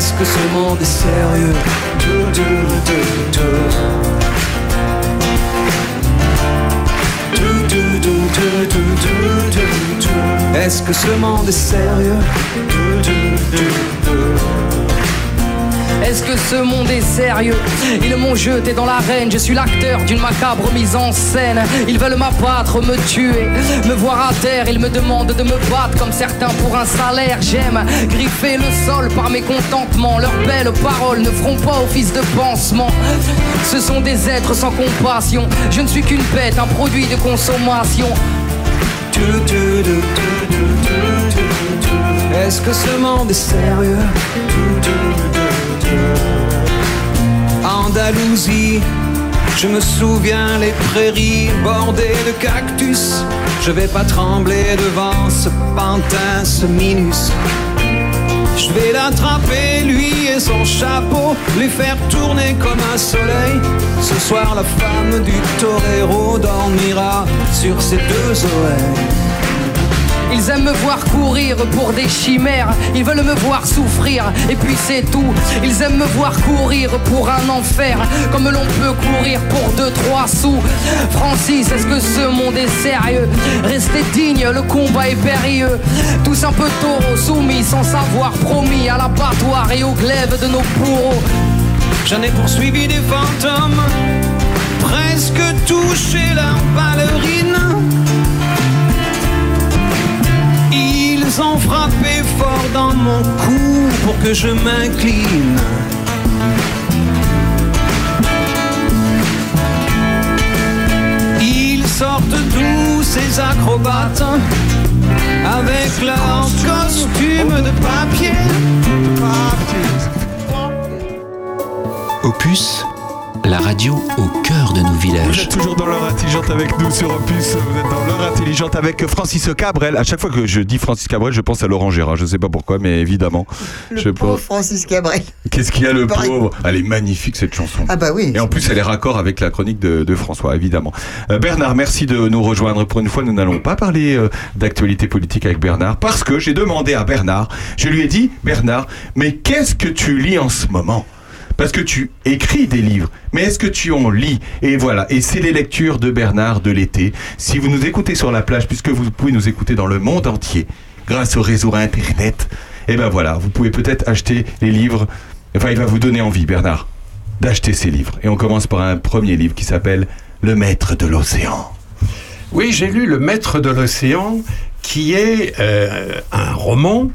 Est-ce que ce monde est sérieux? Est-ce que ce monde est sérieux? Est-ce que ce monde est sérieux? Ils m'ont jeté dans l'arène, je suis l'acteur d'une macabre mise en scène. Ils veulent m'abattre, me tuer, me voir à terre. Ils me demandent de me battre comme certains pour un salaire. J'aime griffer le sol par mes contentements. Leurs belles paroles ne feront pas office de pansement. Ce sont des êtres sans compassion. Je ne suis qu'une bête, un produit de consommation. Est-ce que ce monde est sérieux? Je me souviens les prairies bordées de cactus. Je vais pas trembler devant ce pantin, ce minus. Je vais l'attraper, lui et son chapeau, les faire tourner comme un soleil. Ce soir, la femme du torero dormira sur ses deux oreilles. Ils aiment me voir courir pour des chimères, ils veulent me voir souffrir, et puis c'est tout. Ils aiment me voir courir pour un enfer, comme l'on peut courir pour deux, trois sous. Francis, est-ce que ce monde est sérieux? Restez digne, le combat est périlleux. Tous un peu taureaux, soumis, sans savoir, promis à l'abattoir et au glaive de nos bourreaux. J'en ai poursuivi des fantômes, presque touché leur ballerine. Ils ont frappé fort dans mon cou pour que je m'incline. Ils sortent d'où ces acrobates avec leur costume de papier. Opus, la radio au cœur de nos Vous villages. êtes toujours dans l'heure intelligente avec nous sur Opus. Vous êtes dans l'heure intelligente avec Francis Cabrel. À chaque fois que je dis Francis Cabrel, je pense à Laurent Gérard. Je sais pas pourquoi, mais évidemment. Le je pauvre pense. Francis Cabrel. Qu'est-ce qu'il y a le Pareil. pauvre? Elle est magnifique cette chanson. Ah bah oui. Et en plus, elle est raccord avec la chronique de, de François, évidemment. Euh, Bernard, merci de nous rejoindre. Pour une fois, nous n'allons pas parler euh, d'actualité politique avec Bernard, parce que j'ai demandé à Bernard, je lui ai dit, Bernard, mais qu'est-ce que tu lis en ce moment? Parce que tu écris des livres, mais est-ce que tu en lis Et voilà, et c'est les lectures de Bernard de l'été. Si vous nous écoutez sur la plage, puisque vous pouvez nous écouter dans le monde entier, grâce au réseau Internet, et ben voilà, vous pouvez peut-être acheter les livres. Enfin, il va vous donner envie, Bernard, d'acheter ces livres. Et on commence par un premier livre qui s'appelle Le Maître de l'Océan. Oui, j'ai lu Le Maître de l'Océan, qui est euh, un roman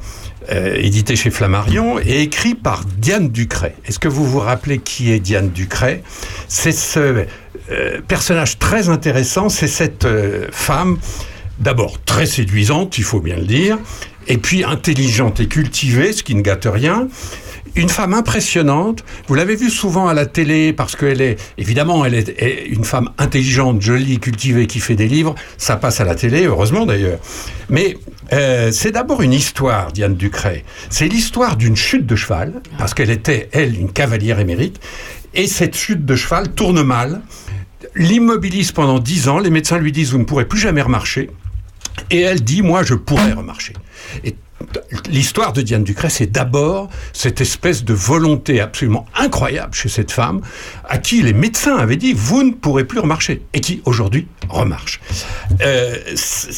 euh, édité chez Flammarion et écrit par Diane Ducret. Est-ce que vous vous rappelez qui est Diane Ducret? C'est ce euh, personnage très intéressant, c'est cette euh, femme, d'abord très séduisante, il faut bien le dire, et puis intelligente et cultivée, ce qui ne gâte rien. Une femme impressionnante. Vous l'avez vue souvent à la télé parce qu'elle est, évidemment, elle est, une femme intelligente, jolie, cultivée, qui fait des livres. Ça passe à la télé, heureusement d'ailleurs. Mais euh, c'est d'abord une histoire, Diane Ducret. C'est l'histoire d'une chute de cheval, parce qu'elle était, elle, une cavalière émérite. Et cette chute de cheval tourne mal, l'immobilise pendant dix ans. Les médecins lui disent, vous ne pourrez plus jamais remarcher. Et elle dit, moi, je pourrais remarcher. Et L'histoire de Diane Ducret, c'est d'abord cette espèce de volonté absolument incroyable chez cette femme, à qui les médecins avaient dit vous ne pourrez plus remarcher, et qui aujourd'hui remarche. Euh,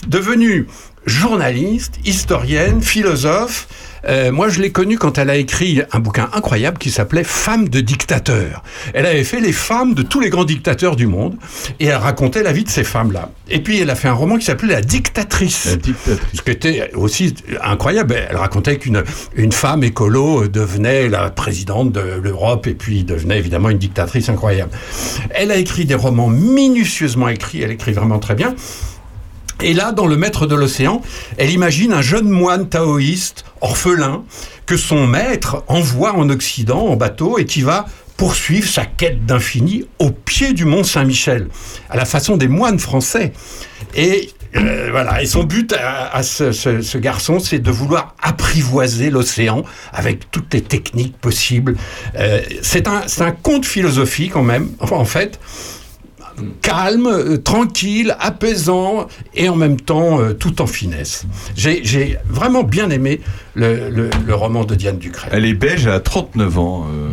devenue journaliste, historienne, philosophe. Euh, moi, je l'ai connue quand elle a écrit un bouquin incroyable qui s'appelait Femmes de dictateurs. Elle avait fait les femmes de tous les grands dictateurs du monde et elle racontait la vie de ces femmes-là. Et puis, elle a fait un roman qui s'appelait La dictatrice. Ce qui était aussi incroyable. Elle racontait qu'une une femme écolo devenait la présidente de l'Europe et puis devenait évidemment une dictatrice incroyable. Elle a écrit des romans minutieusement écrits. Elle écrit vraiment très bien. Et là, dans Le Maître de l'Océan, elle imagine un jeune moine taoïste, orphelin, que son maître envoie en Occident en bateau et qui va poursuivre sa quête d'infini au pied du mont Saint-Michel, à la façon des moines français. Et euh, voilà, et son but à, ce, garçon, c'est de vouloir apprivoiser l'océan avec toutes les techniques possibles. Euh, c'est un, c'est un conte philosophique quand même, en fait, calme, euh, tranquille, apaisant et en même temps euh, tout en finesse. J'ai j'ai vraiment bien aimé le, le- le roman de Diane Ducret. Elle est belge, elle a 39 ans, euh,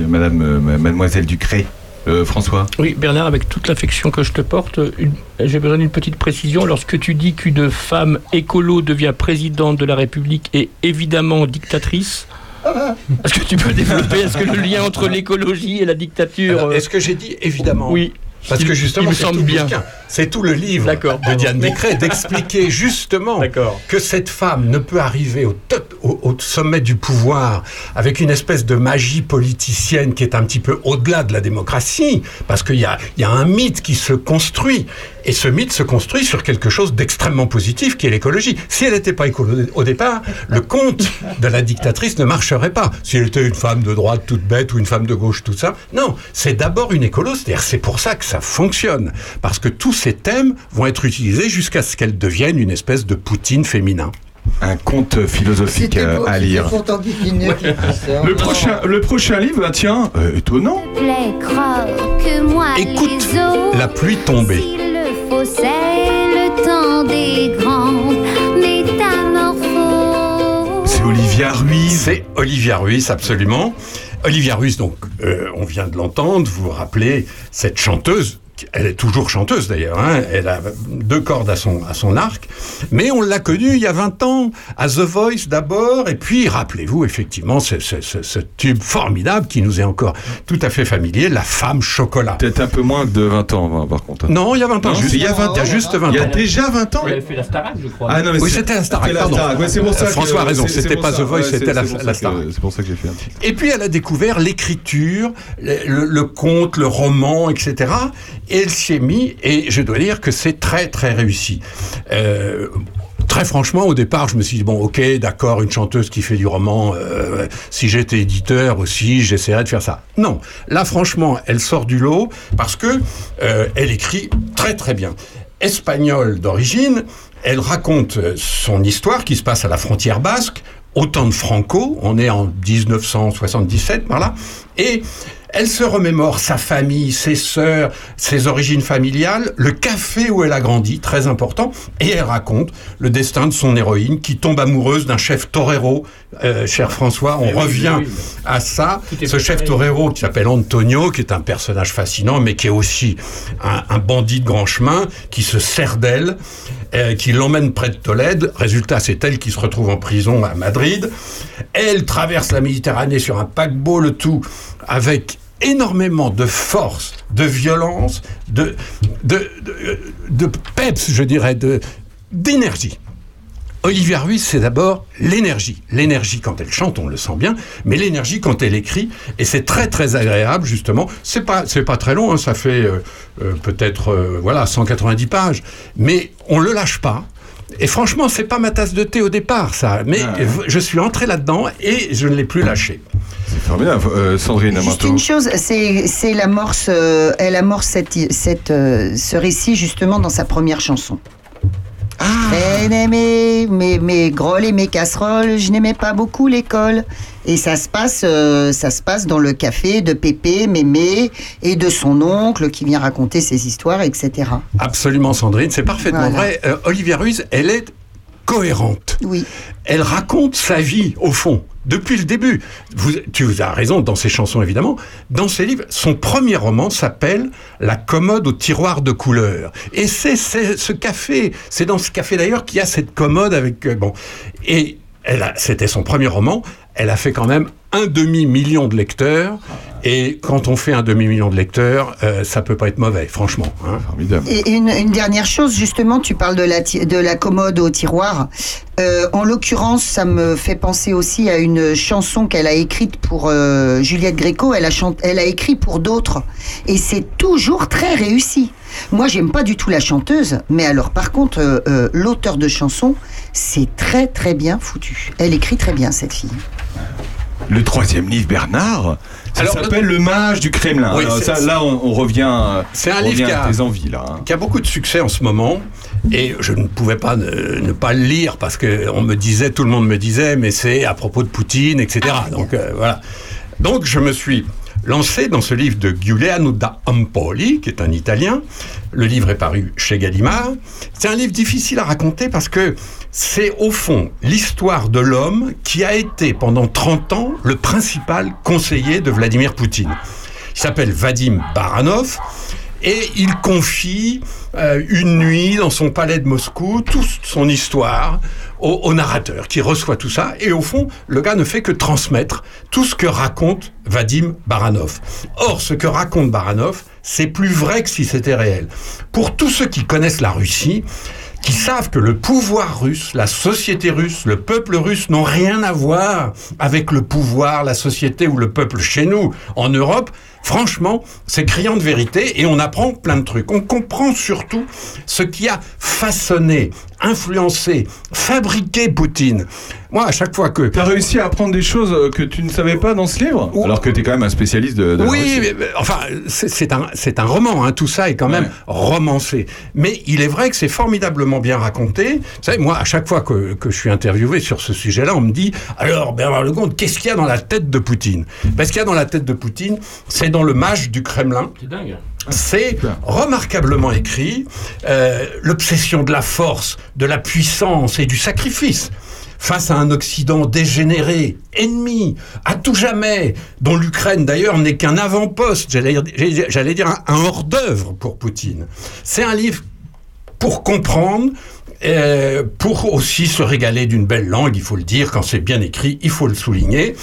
euh, Madame, euh, Mademoiselle Ducré. Euh, François Oui, Bernard, avec toute l'affection que je te porte, une- j'ai besoin d'une petite précision. Lorsque tu dis qu'une femme écolo devient présidente de la République et évidemment dictatrice, est-ce que tu peux développer Est-ce que le lien entre l'écologie et la dictature. Alors, Est-ce que j'ai dit évidemment Oui. Parce Il- que justement, c'est tout le bien. bouquin. C'est tout le livre de Diane Ducret d'expliquer justement que cette femme ne peut arriver au, tot- au- au sommet du pouvoir avec une espèce de magie politicienne qui est un petit peu au-delà de la démocratie, parce qu'il y a, il y a un mythe qui se construit. Et ce mythe se construit sur quelque chose d'extrêmement positif qui est l'écologie. Si elle n'était pas écolo au départ, le conte de la dictatrice ne marcherait pas. Si elle était une femme de droite toute bête ou une femme de gauche tout ça, non, c'est d'abord une écolo, c'est-à-dire c'est pour ça que ça fonctionne. Parce que tous ces thèmes vont être utilisés jusqu'à ce qu'elle devienne une espèce de Poutine féminin. Un conte philosophique euh, beau, à lire. Le prochain, le prochain livre, ah, tiens, euh, étonnant. Écoute les os. la pluie tombée. C'est Olivia Ruiz. C'est Olivia Ruiz, absolument. Olivia Ruiz, donc, euh, on vient de l'entendre, vous vous rappelez, cette chanteuse. Elle est toujours chanteuse d'ailleurs, hein, elle a deux cordes à son, à son arc, mais on l'a connue il y a 20 ans, à The Voice d'abord, et puis rappelez-vous effectivement ce, ce- ce- ce tube formidable qui nous est encore tout à fait familier, La femme chocolat. Peut-être un peu moins de 20 ans, hein, par contre. Non, il y a 20 ans, Non, juste- il y a 20 ans. il y a juste 20 Il y a ans. déjà 20 ans Elle a fait la Starac, je crois. Ah non, mais Oui, c'était la Starac, c'était pardon. Ouais, c'est pour ça que- François a raison, c'était pas ça, The Voice, ouais, c'était la, c'est pour la ça que- Starac. C'est pour ça que j'ai fait un titre. Et puis elle a découvert l'écriture, le, le- le conte, le roman, etc. Elle s'y est mis, et je dois dire que c'est très très réussi. Euh, Très franchement, au départ, je me suis dit bon, ok, d'accord, une chanteuse qui fait du roman. euh, si j'étais éditeur aussi, j'essaierais de faire ça. Non, là, franchement, elle sort du lot parce que euh, elle écrit très très bien. Espagnole d'origine, elle raconte son histoire qui se passe à la frontière basque au temps de Franco, on est en 1977 par là, et elle se remémore sa famille, ses sœurs, ses origines familiales, le café où elle a grandi, très important, et elle raconte le destin de son héroïne qui tombe amoureuse d'un chef torero. Euh, cher François, on Eh oui, revient oui, oui. à ça. Ce chef torero qui s'appelle Antonio, qui est un personnage fascinant, mais qui est aussi un, un bandit de grand chemin, qui se sert d'elle, euh, qui l'emmène près de Tolède. Résultat, c'est elle qui se retrouve en prison à Madrid. Elle traverse la Méditerranée sur un paquebot, le tout avec énormément de force, de violence, de, de, de, peps, je dirais, de, d'énergie. Olivia Ruiz, c'est d'abord l'énergie. L'énergie quand elle chante, on le sent bien, mais l'énergie quand elle écrit, et c'est très très agréable justement. C'est pas pas très long, hein, ça fait euh, euh, peut-être euh, voilà 190 pages, mais on le lâche pas. Et franchement, c'est pas ma tasse de thé au départ, ça. Mais Ah. je suis entré là-dedans et je ne l'ai plus lâché. C'est formidable, euh, Sandrine Juste Amato. une chose, c'est c'est l'amorce, euh, elle amorce cette, cette, euh, ce récit justement dans sa première chanson. Eh, mes, mes, mes grolles et mes casseroles, je n'aimais pas beaucoup l'école. Et ça se passe, euh, ça se passe dans le café de Pépé, Mémé et de son oncle qui vient raconter ses histoires, etc. Absolument, Sandrine, c'est parfaitement Voilà. vrai. Euh, Olivia Ruiz, elle est cohérente. Oui. Elle raconte sa vie, au fond, depuis le début. Vous, tu as raison dans ses chansons, évidemment. Dans ses livres, son premier roman s'appelle La commode au tiroir de couleur. Et c'est ce café, c'est dans ce café d'ailleurs qu'il y a cette commode avec... euh, bon, et c'était son premier roman. Elle a fait quand même un demi-million de lecteurs. Et quand on fait un demi-million de lecteurs, euh, ça peut pas être mauvais, franchement. hein. Et une, une dernière chose, justement, tu parles de la, ti- de la commode au tiroir. Euh, en l'occurrence, ça me fait penser aussi à une chanson qu'elle a écrite pour euh, Juliette Gréco. Elle a, elle a écrit pour d'autres. Et c'est toujours très réussi. Moi, j'aime pas du tout la chanteuse, mais alors, par contre, euh, euh, l'auteur de chansons, c'est très, très bien foutu. Elle écrit très bien, cette fille. le troisième livre, Bernard, ça s'appelle Le Mage du Kremlin. Oui, Alors, ça, là, on, on revient, euh, C'est un on livre revient qui a, à tes envies, là. hein. qui a beaucoup de succès en ce moment. Et je ne pouvais pas ne, ne pas le lire parce que on me disait, tout le monde me disait, mais c'est à propos de Poutine, etc. Donc euh, voilà. Donc je me suis lancé dans ce livre de Giuliano da Ampoli, qui est un Italien. Le livre est paru chez Gallimard. C'est un livre difficile à raconter parce que c'est au fond l'histoire de l'homme qui a été pendant 30 ans le principal conseiller de Vladimir Poutine. Il s'appelle Vadim Baranov et il confie euh, une nuit dans son palais de Moscou toute son histoire au, au narrateur qui reçoit tout ça et au fond le gars ne fait que transmettre tout ce que raconte Vadim Baranov. Or ce que raconte Baranov c'est plus vrai que si c'était réel. Pour tous ceux qui connaissent la Russie, qui savent que le pouvoir russe, la société russe, le peuple russe n'ont rien à voir avec le pouvoir, la société ou le peuple chez nous, en Europe, franchement, c'est criant de vérité et on apprend plein de trucs. On comprend surtout ce qui a façonné, influencé, fabriqué Poutine. Moi, à chaque fois que... T'as réussi à apprendre des choses euh, que tu ne savais pas dans ce livre Alors que t'es quand même un spécialiste de, Oui, mais- mais, enfin, c'est un, c'est un roman, hein, tout ça est quand même romancé. Mais il est vrai que c'est formidablement bien raconté. Vous savez, moi, à chaque fois que, que je suis interviewé sur ce sujet-là, on me dit alors, Bernard Lecomte, qu'est-ce qu'il y a dans la tête de Poutine? Ben, Ce qu'il y a dans la tête de Poutine, c'est dans le mage du Kremlin. C'est dingue. C'est remarquablement écrit euh, l'obsession de la force, de la puissance et du sacrifice face à un Occident dégénéré, ennemi, à tout jamais, dont l'Ukraine d'ailleurs n'est qu'un avant-poste, j'allais dire un, un hors-d'œuvre pour Poutine. C'est un livre pour comprendre, euh, pour aussi se régaler d'une belle langue, il faut le dire, quand c'est bien écrit, il faut le souligner.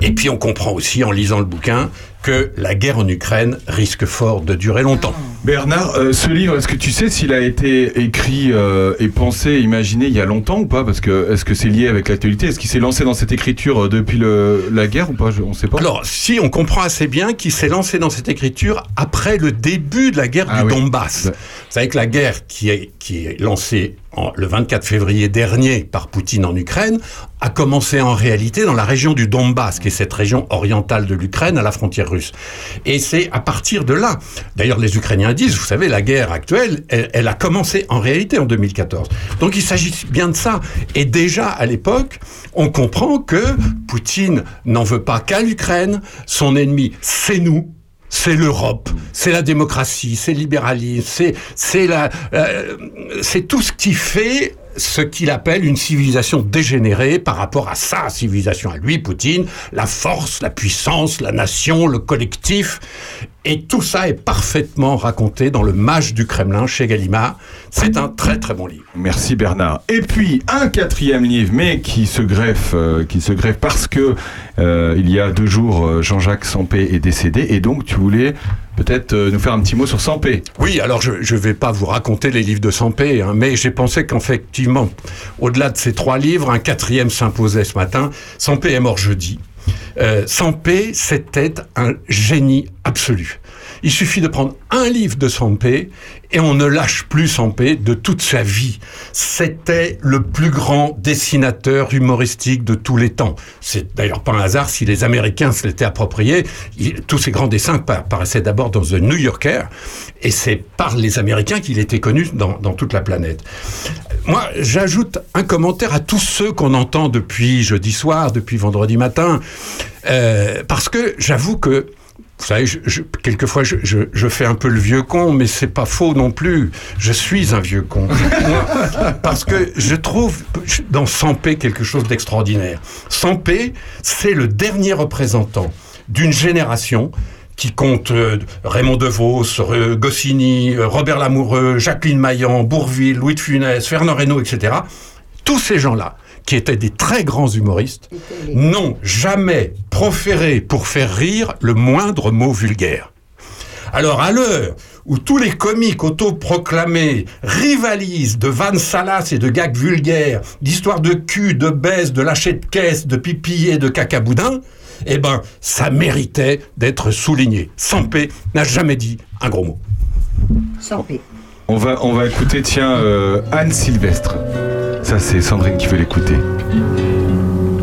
Et puis on comprend aussi en lisant le bouquin que la guerre en Ukraine risque fort de durer longtemps. Bernard, euh, ce livre, est-ce que tu sais s'il a été écrit euh, et pensé, imaginé il y a longtemps ou pas? Parce que est-ce que c'est lié avec l'actualité? Est-ce qu'il s'est lancé dans cette écriture depuis le, la guerre ou pas? Je- On ne sait pas. Alors, si on comprend assez bien qu'il s'est lancé dans cette écriture après le début de la guerre Ah du oui. Donbass. Vous savez que la guerre qui est, qui est lancée en- le 24 février dernier par Poutine en Ukraine a commencé en réalité dans la région du Donbass, qui est cette région orientale de l'Ukraine à la frontière russe. Et c'est à partir de là. D'ailleurs, les Ukrainiens disent, vous savez, la guerre actuelle, elle, elle a commencé en réalité en 2014. Donc il s'agit bien de ça. Et déjà à l'époque, on comprend que Poutine n'en veut pas qu'à l'Ukraine. Son ennemi, c'est nous. C'est l'Europe, c'est la démocratie, c'est le libéralisme, c'est euh, c'est tout ce qui fait ce qu'il appelle une civilisation dégénérée par rapport à sa civilisation à lui, Poutine, la force, la puissance, la nation, le collectif. Et tout ça est parfaitement raconté dans le Mage du Kremlin chez Gallimard. C'est un très très bon livre. Merci Bernard. Et puis un quatrième livre, mais qui se greffe, euh, qui se greffe parce que euh, il y a deux jours euh, Jean-Jacques Sampé est décédé, et donc tu voulais peut-être nous faire un petit mot sur Sampé. Oui, alors je ne vais pas vous raconter les livres de Sampé, hein, mais j'ai pensé qu'effectivement, au-delà de ces trois livres, un quatrième s'imposait ce matin. Sampé est mort jeudi. Euh, Sampé, c'était un génie absolu. Il suffit de prendre un livre de Sampé et on ne lâche plus Sampé de toute sa vie. C'était le plus grand dessinateur humoristique de tous les temps. C'est d'ailleurs pas un hasard si les Américains se l'étaient approprié. Tous ces grands dessins pa- paraissaient d'abord dans The New Yorker et c'est par les Américains qu'il était connu dans, dans toute la planète. Moi, j'ajoute un commentaire à tous ceux qu'on entend depuis jeudi soir, depuis vendredi matin, euh, parce que j'avoue que vous savez, je, quelquefois je, fais un peu le vieux con, mais c'est pas faux non plus. Je suis un vieux con. Parce que je trouve dans Sampé quelque chose d'extraordinaire. Sampé, c'est le dernier représentant d'une génération qui compte euh, Raymond DeVos, euh, Goscinny, euh, Robert Lamoureux, Jacqueline Maillan, Bourville, Louis de Funès, Fernand Reynaud, etc. Tous ces gens-là, qui étaient des très grands humoristes, n'ont jamais proféré pour faire rire le moindre mot vulgaire. Alors à l'heure où tous les comiques autoproclamés rivalisent de vannes salaces et de gags vulgaires, d'histoires de cul, de baisse, de lâcher de caisse, de pipi et de cacaboudin, eh ben, ça méritait d'être souligné. Sampé n'a jamais dit un gros mot. Sans paix. On va, on va écouter, tiens, euh, Anne Sylvestre. Ça, c'est Sandrine qui veut l'écouter.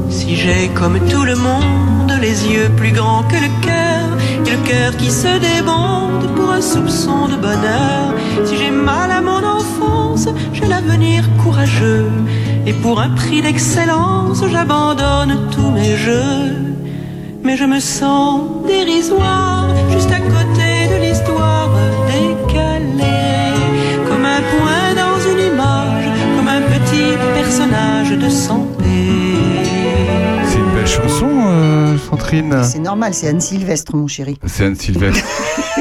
Si j'ai comme tout le monde les yeux plus grands que le cœur et le cœur qui se débande pour un soupçon de bonheur. Si j'ai mal à mon enfance, j'ai l'avenir courageux et pour un prix d'excellence, j'abandonne tous mes jeux. Mais je me sens dérisoire juste à côté personnage de santé. C'est une belle chanson, euh, Sandrine. C'est normal, c'est Anne Sylvestre, mon chéri. C'est Anne Sylvestre.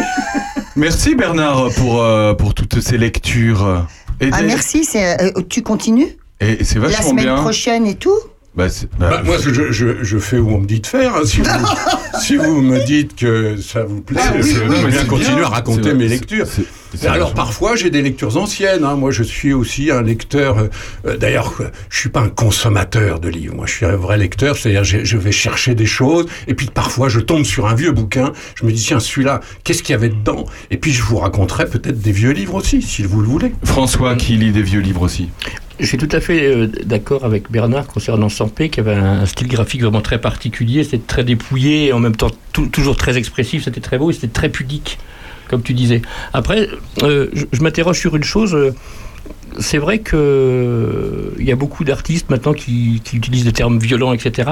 Merci Bernard pour, euh, pour toutes ces lectures. Et Ah des- merci, c'est, euh, tu continues? Et c'est La vachement semaine bien. prochaine et tout? Bah, bah, Bah, moi, je, je, je fais où on me dit de faire. hein. Si, vous, si vous me dites que ça vous plaît, Ah oui, je oui, bien continuer bien. à raconter mes lectures. Alors, parfois, j'ai des lectures anciennes. hein. Moi, je suis aussi un lecteur. euh, euh, D'ailleurs, je suis pas un consommateur de livres. Moi, je suis un vrai lecteur. C'est-à-dire, je, je vais chercher des choses. Et puis, parfois, je tombe sur un vieux bouquin. Je me dis, tiens, celui-là, qu'est-ce qu'il y avait dedans? Et puis, je vous raconterai peut-être des vieux livres aussi, si vous le voulez. François qui lit des vieux livres aussi. Je suis tout à fait euh, d'accord avec Bernard concernant Sampé, qui avait un, un style graphique vraiment très particulier. C'était très dépouillé et en même temps tou- toujours très expressif. C'était très beau et c'était très pudique, comme tu disais. Après, euh, je, je m'interroge sur une chose. euh, c'est vrai que euh, il y a beaucoup d'artistes maintenant qui, qui utilisent des termes violents, etc.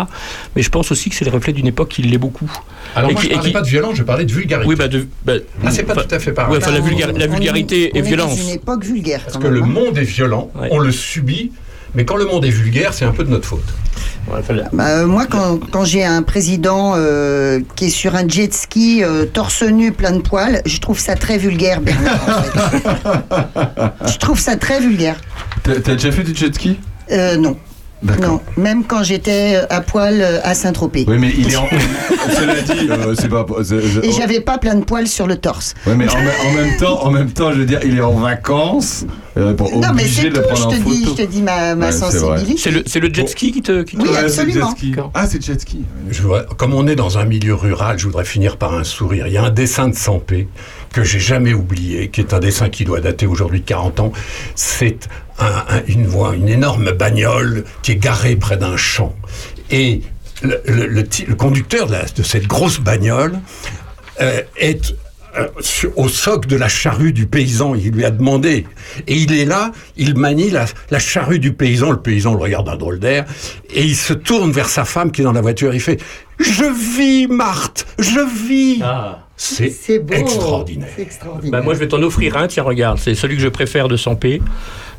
Mais je pense aussi que c'est le reflet d'une époque qui l'est beaucoup. Alors, Et moi, qui- je parlais qui- pas de violence, je parlais de vulgarité. Oui, bah, de, bah, Ah, c'est pas tout à fait pareil. ouais, enfin, la, on- on vulgarité est- et on est violence. dans une époque vulgaire. Parce que même, le hein. monde est violent, Ouais. on le subit, mais quand le monde est vulgaire, c'est un peu de notre faute. Ouais, Bah, euh, moi, quand, quand j'ai un président euh, qui est sur un jet ski, euh, torse nu, plein de poils, je trouve ça très vulgaire, Bernard. en fait. je trouve ça très vulgaire. T'as t'as déjà fait du jet ski? Euh, non. Non, même quand j'étais euh, à poil euh, à Saint-Tropez. Oui, mais il est en. Cela dit, euh, c'est pas. c'est- c'est- Et j'avais pas plein de poils sur le torse. Ouais, mais en, me- en même temps, en même temps, je veux dire, il est en vacances. Euh, non, mais c'est tout, je te, dis, je te dis ma, Ouais, sensibilité. C'est le, c'est le jet ski qui te. Qui te- Oui, Ouais, c'est absolument. jet ski. Ah, c'est jet ski. Je vois, comme on est dans un milieu rural, je voudrais finir par un sourire. Il y a un dessin de Sampé que j'ai jamais oublié, qui est un dessin qui doit dater aujourd'hui de 40 ans. C'est un- un- une voie, une énorme bagnole qui est garée près d'un champ. Et le, conducteur de, cette grosse bagnole euh, est euh, au soc de la charrue du paysan. Il lui a demandé. Et il est là, il manie la, la charrue du paysan. Le paysan le regarde d'un drôle d'air. Et il se tourne vers sa femme qui est dans la voiture. Il fait Je vis, Marthe, je vis. Ah. C'est beau. extraordinaire. C'est extraordinaire. Bah, moi, je vais t'en offrir un. Tiens, regarde, c'est celui que je préfère de Sampé.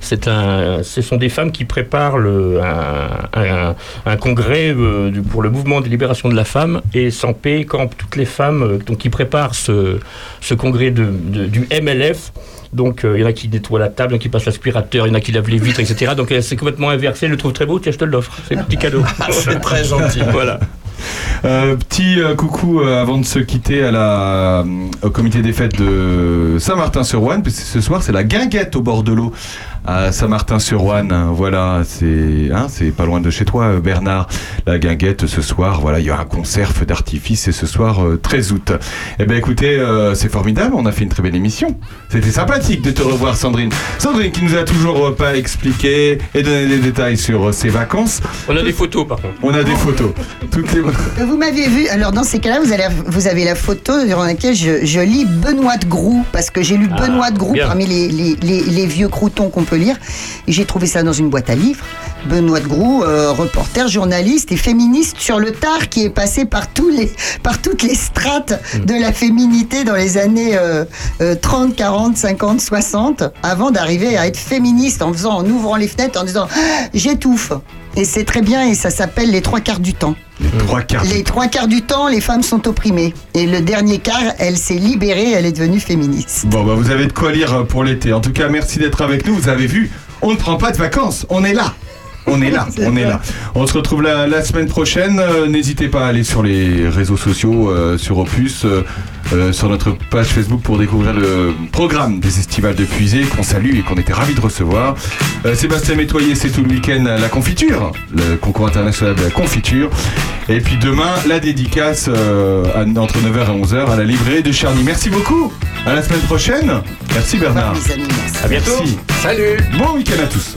C'est un, ce sont des femmes qui préparent le, un, un- un congrès euh, pour le mouvement de libération de la femme. Et Sampé campe toutes les femmes euh, donc, qui préparent ce, ce congrès de, de- du MLF. Donc, euh, il y en a qui nettoient la table, il y en a qui passent l'aspirateur, il y en a qui lavent les vitres, etc. Donc, euh, c'est complètement inversé. Je le trouve très beau. Tiens, je te l'offre. C'est un petit cadeau. C'est très gentil. voilà. Euh, petit euh, coucou euh, avant de se quitter à la, au comité des fêtes de Saint-Martin-sur-Ouane, parce que ce soir c'est la guinguette au bord de l'eau à Saint-Martin-sur-Ouane. Voilà, c'est hein, c'est pas loin de chez toi, Bernard. La guinguette ce soir, voilà, il y a un concert feu d'artifice et ce soir euh, 13 août. Eh ben écoutez, c'est formidable, on a fait une très belle émission. C'était sympathique de te revoir, Sandrine. Sandrine qui nous a toujours pas expliqué et donné des détails sur ses vacances. On a des photos, par contre. On a des photos. Toutes les... Vous m'avez vu, alors dans ces cas-là, vous, avez la photo durant laquelle je, je lis Benoît de Groux, parce que j'ai lu Ah, Benoît de Groux bien. parmi les, les- les- les vieux croutons qu'on peut lire, et j'ai trouvé ça dans une boîte à livres. Benoît de Groux, euh, reporter, journaliste et féministe sur le tard, qui est passé par, tous les, par toutes les strates Mm. de la féminité dans les années euh, euh, 30, 40, 50, 60, avant d'arriver à être féministe en faisant, en ouvrant les fenêtres, en disant Ah, j'étouffe. Et c'est très bien, et ça s'appelle les trois quarts du temps. Les trois quarts. Les trois quarts du temps, les femmes sont opprimées. Et le dernier quart, elle s'est libérée, elle est devenue féministe. Bon, bah, vous avez de quoi lire euh, pour l'été. En tout cas, merci d'être avec nous. Vous avez vu, on ne prend pas de vacances. On est là. On est là, on est là. On se retrouve la, la semaine prochaine. Euh, N'hésitez pas à aller sur les réseaux sociaux, euh, sur Opus, euh, euh, sur notre page Facebook pour découvrir le programme des estivales de Puisée qu'on salue et qu'on était ravis de recevoir. Euh, Sébastien Métoyer, c'est tout le week-end à la confiture, le concours international de la confiture. Et puis demain, la dédicace euh, à- entre 9h et 11h à la librairie de Charny. Merci beaucoup. À la semaine prochaine. Merci Bernard. Les amis, merci. À bientôt. Merci. Salut Bon week-end à tous.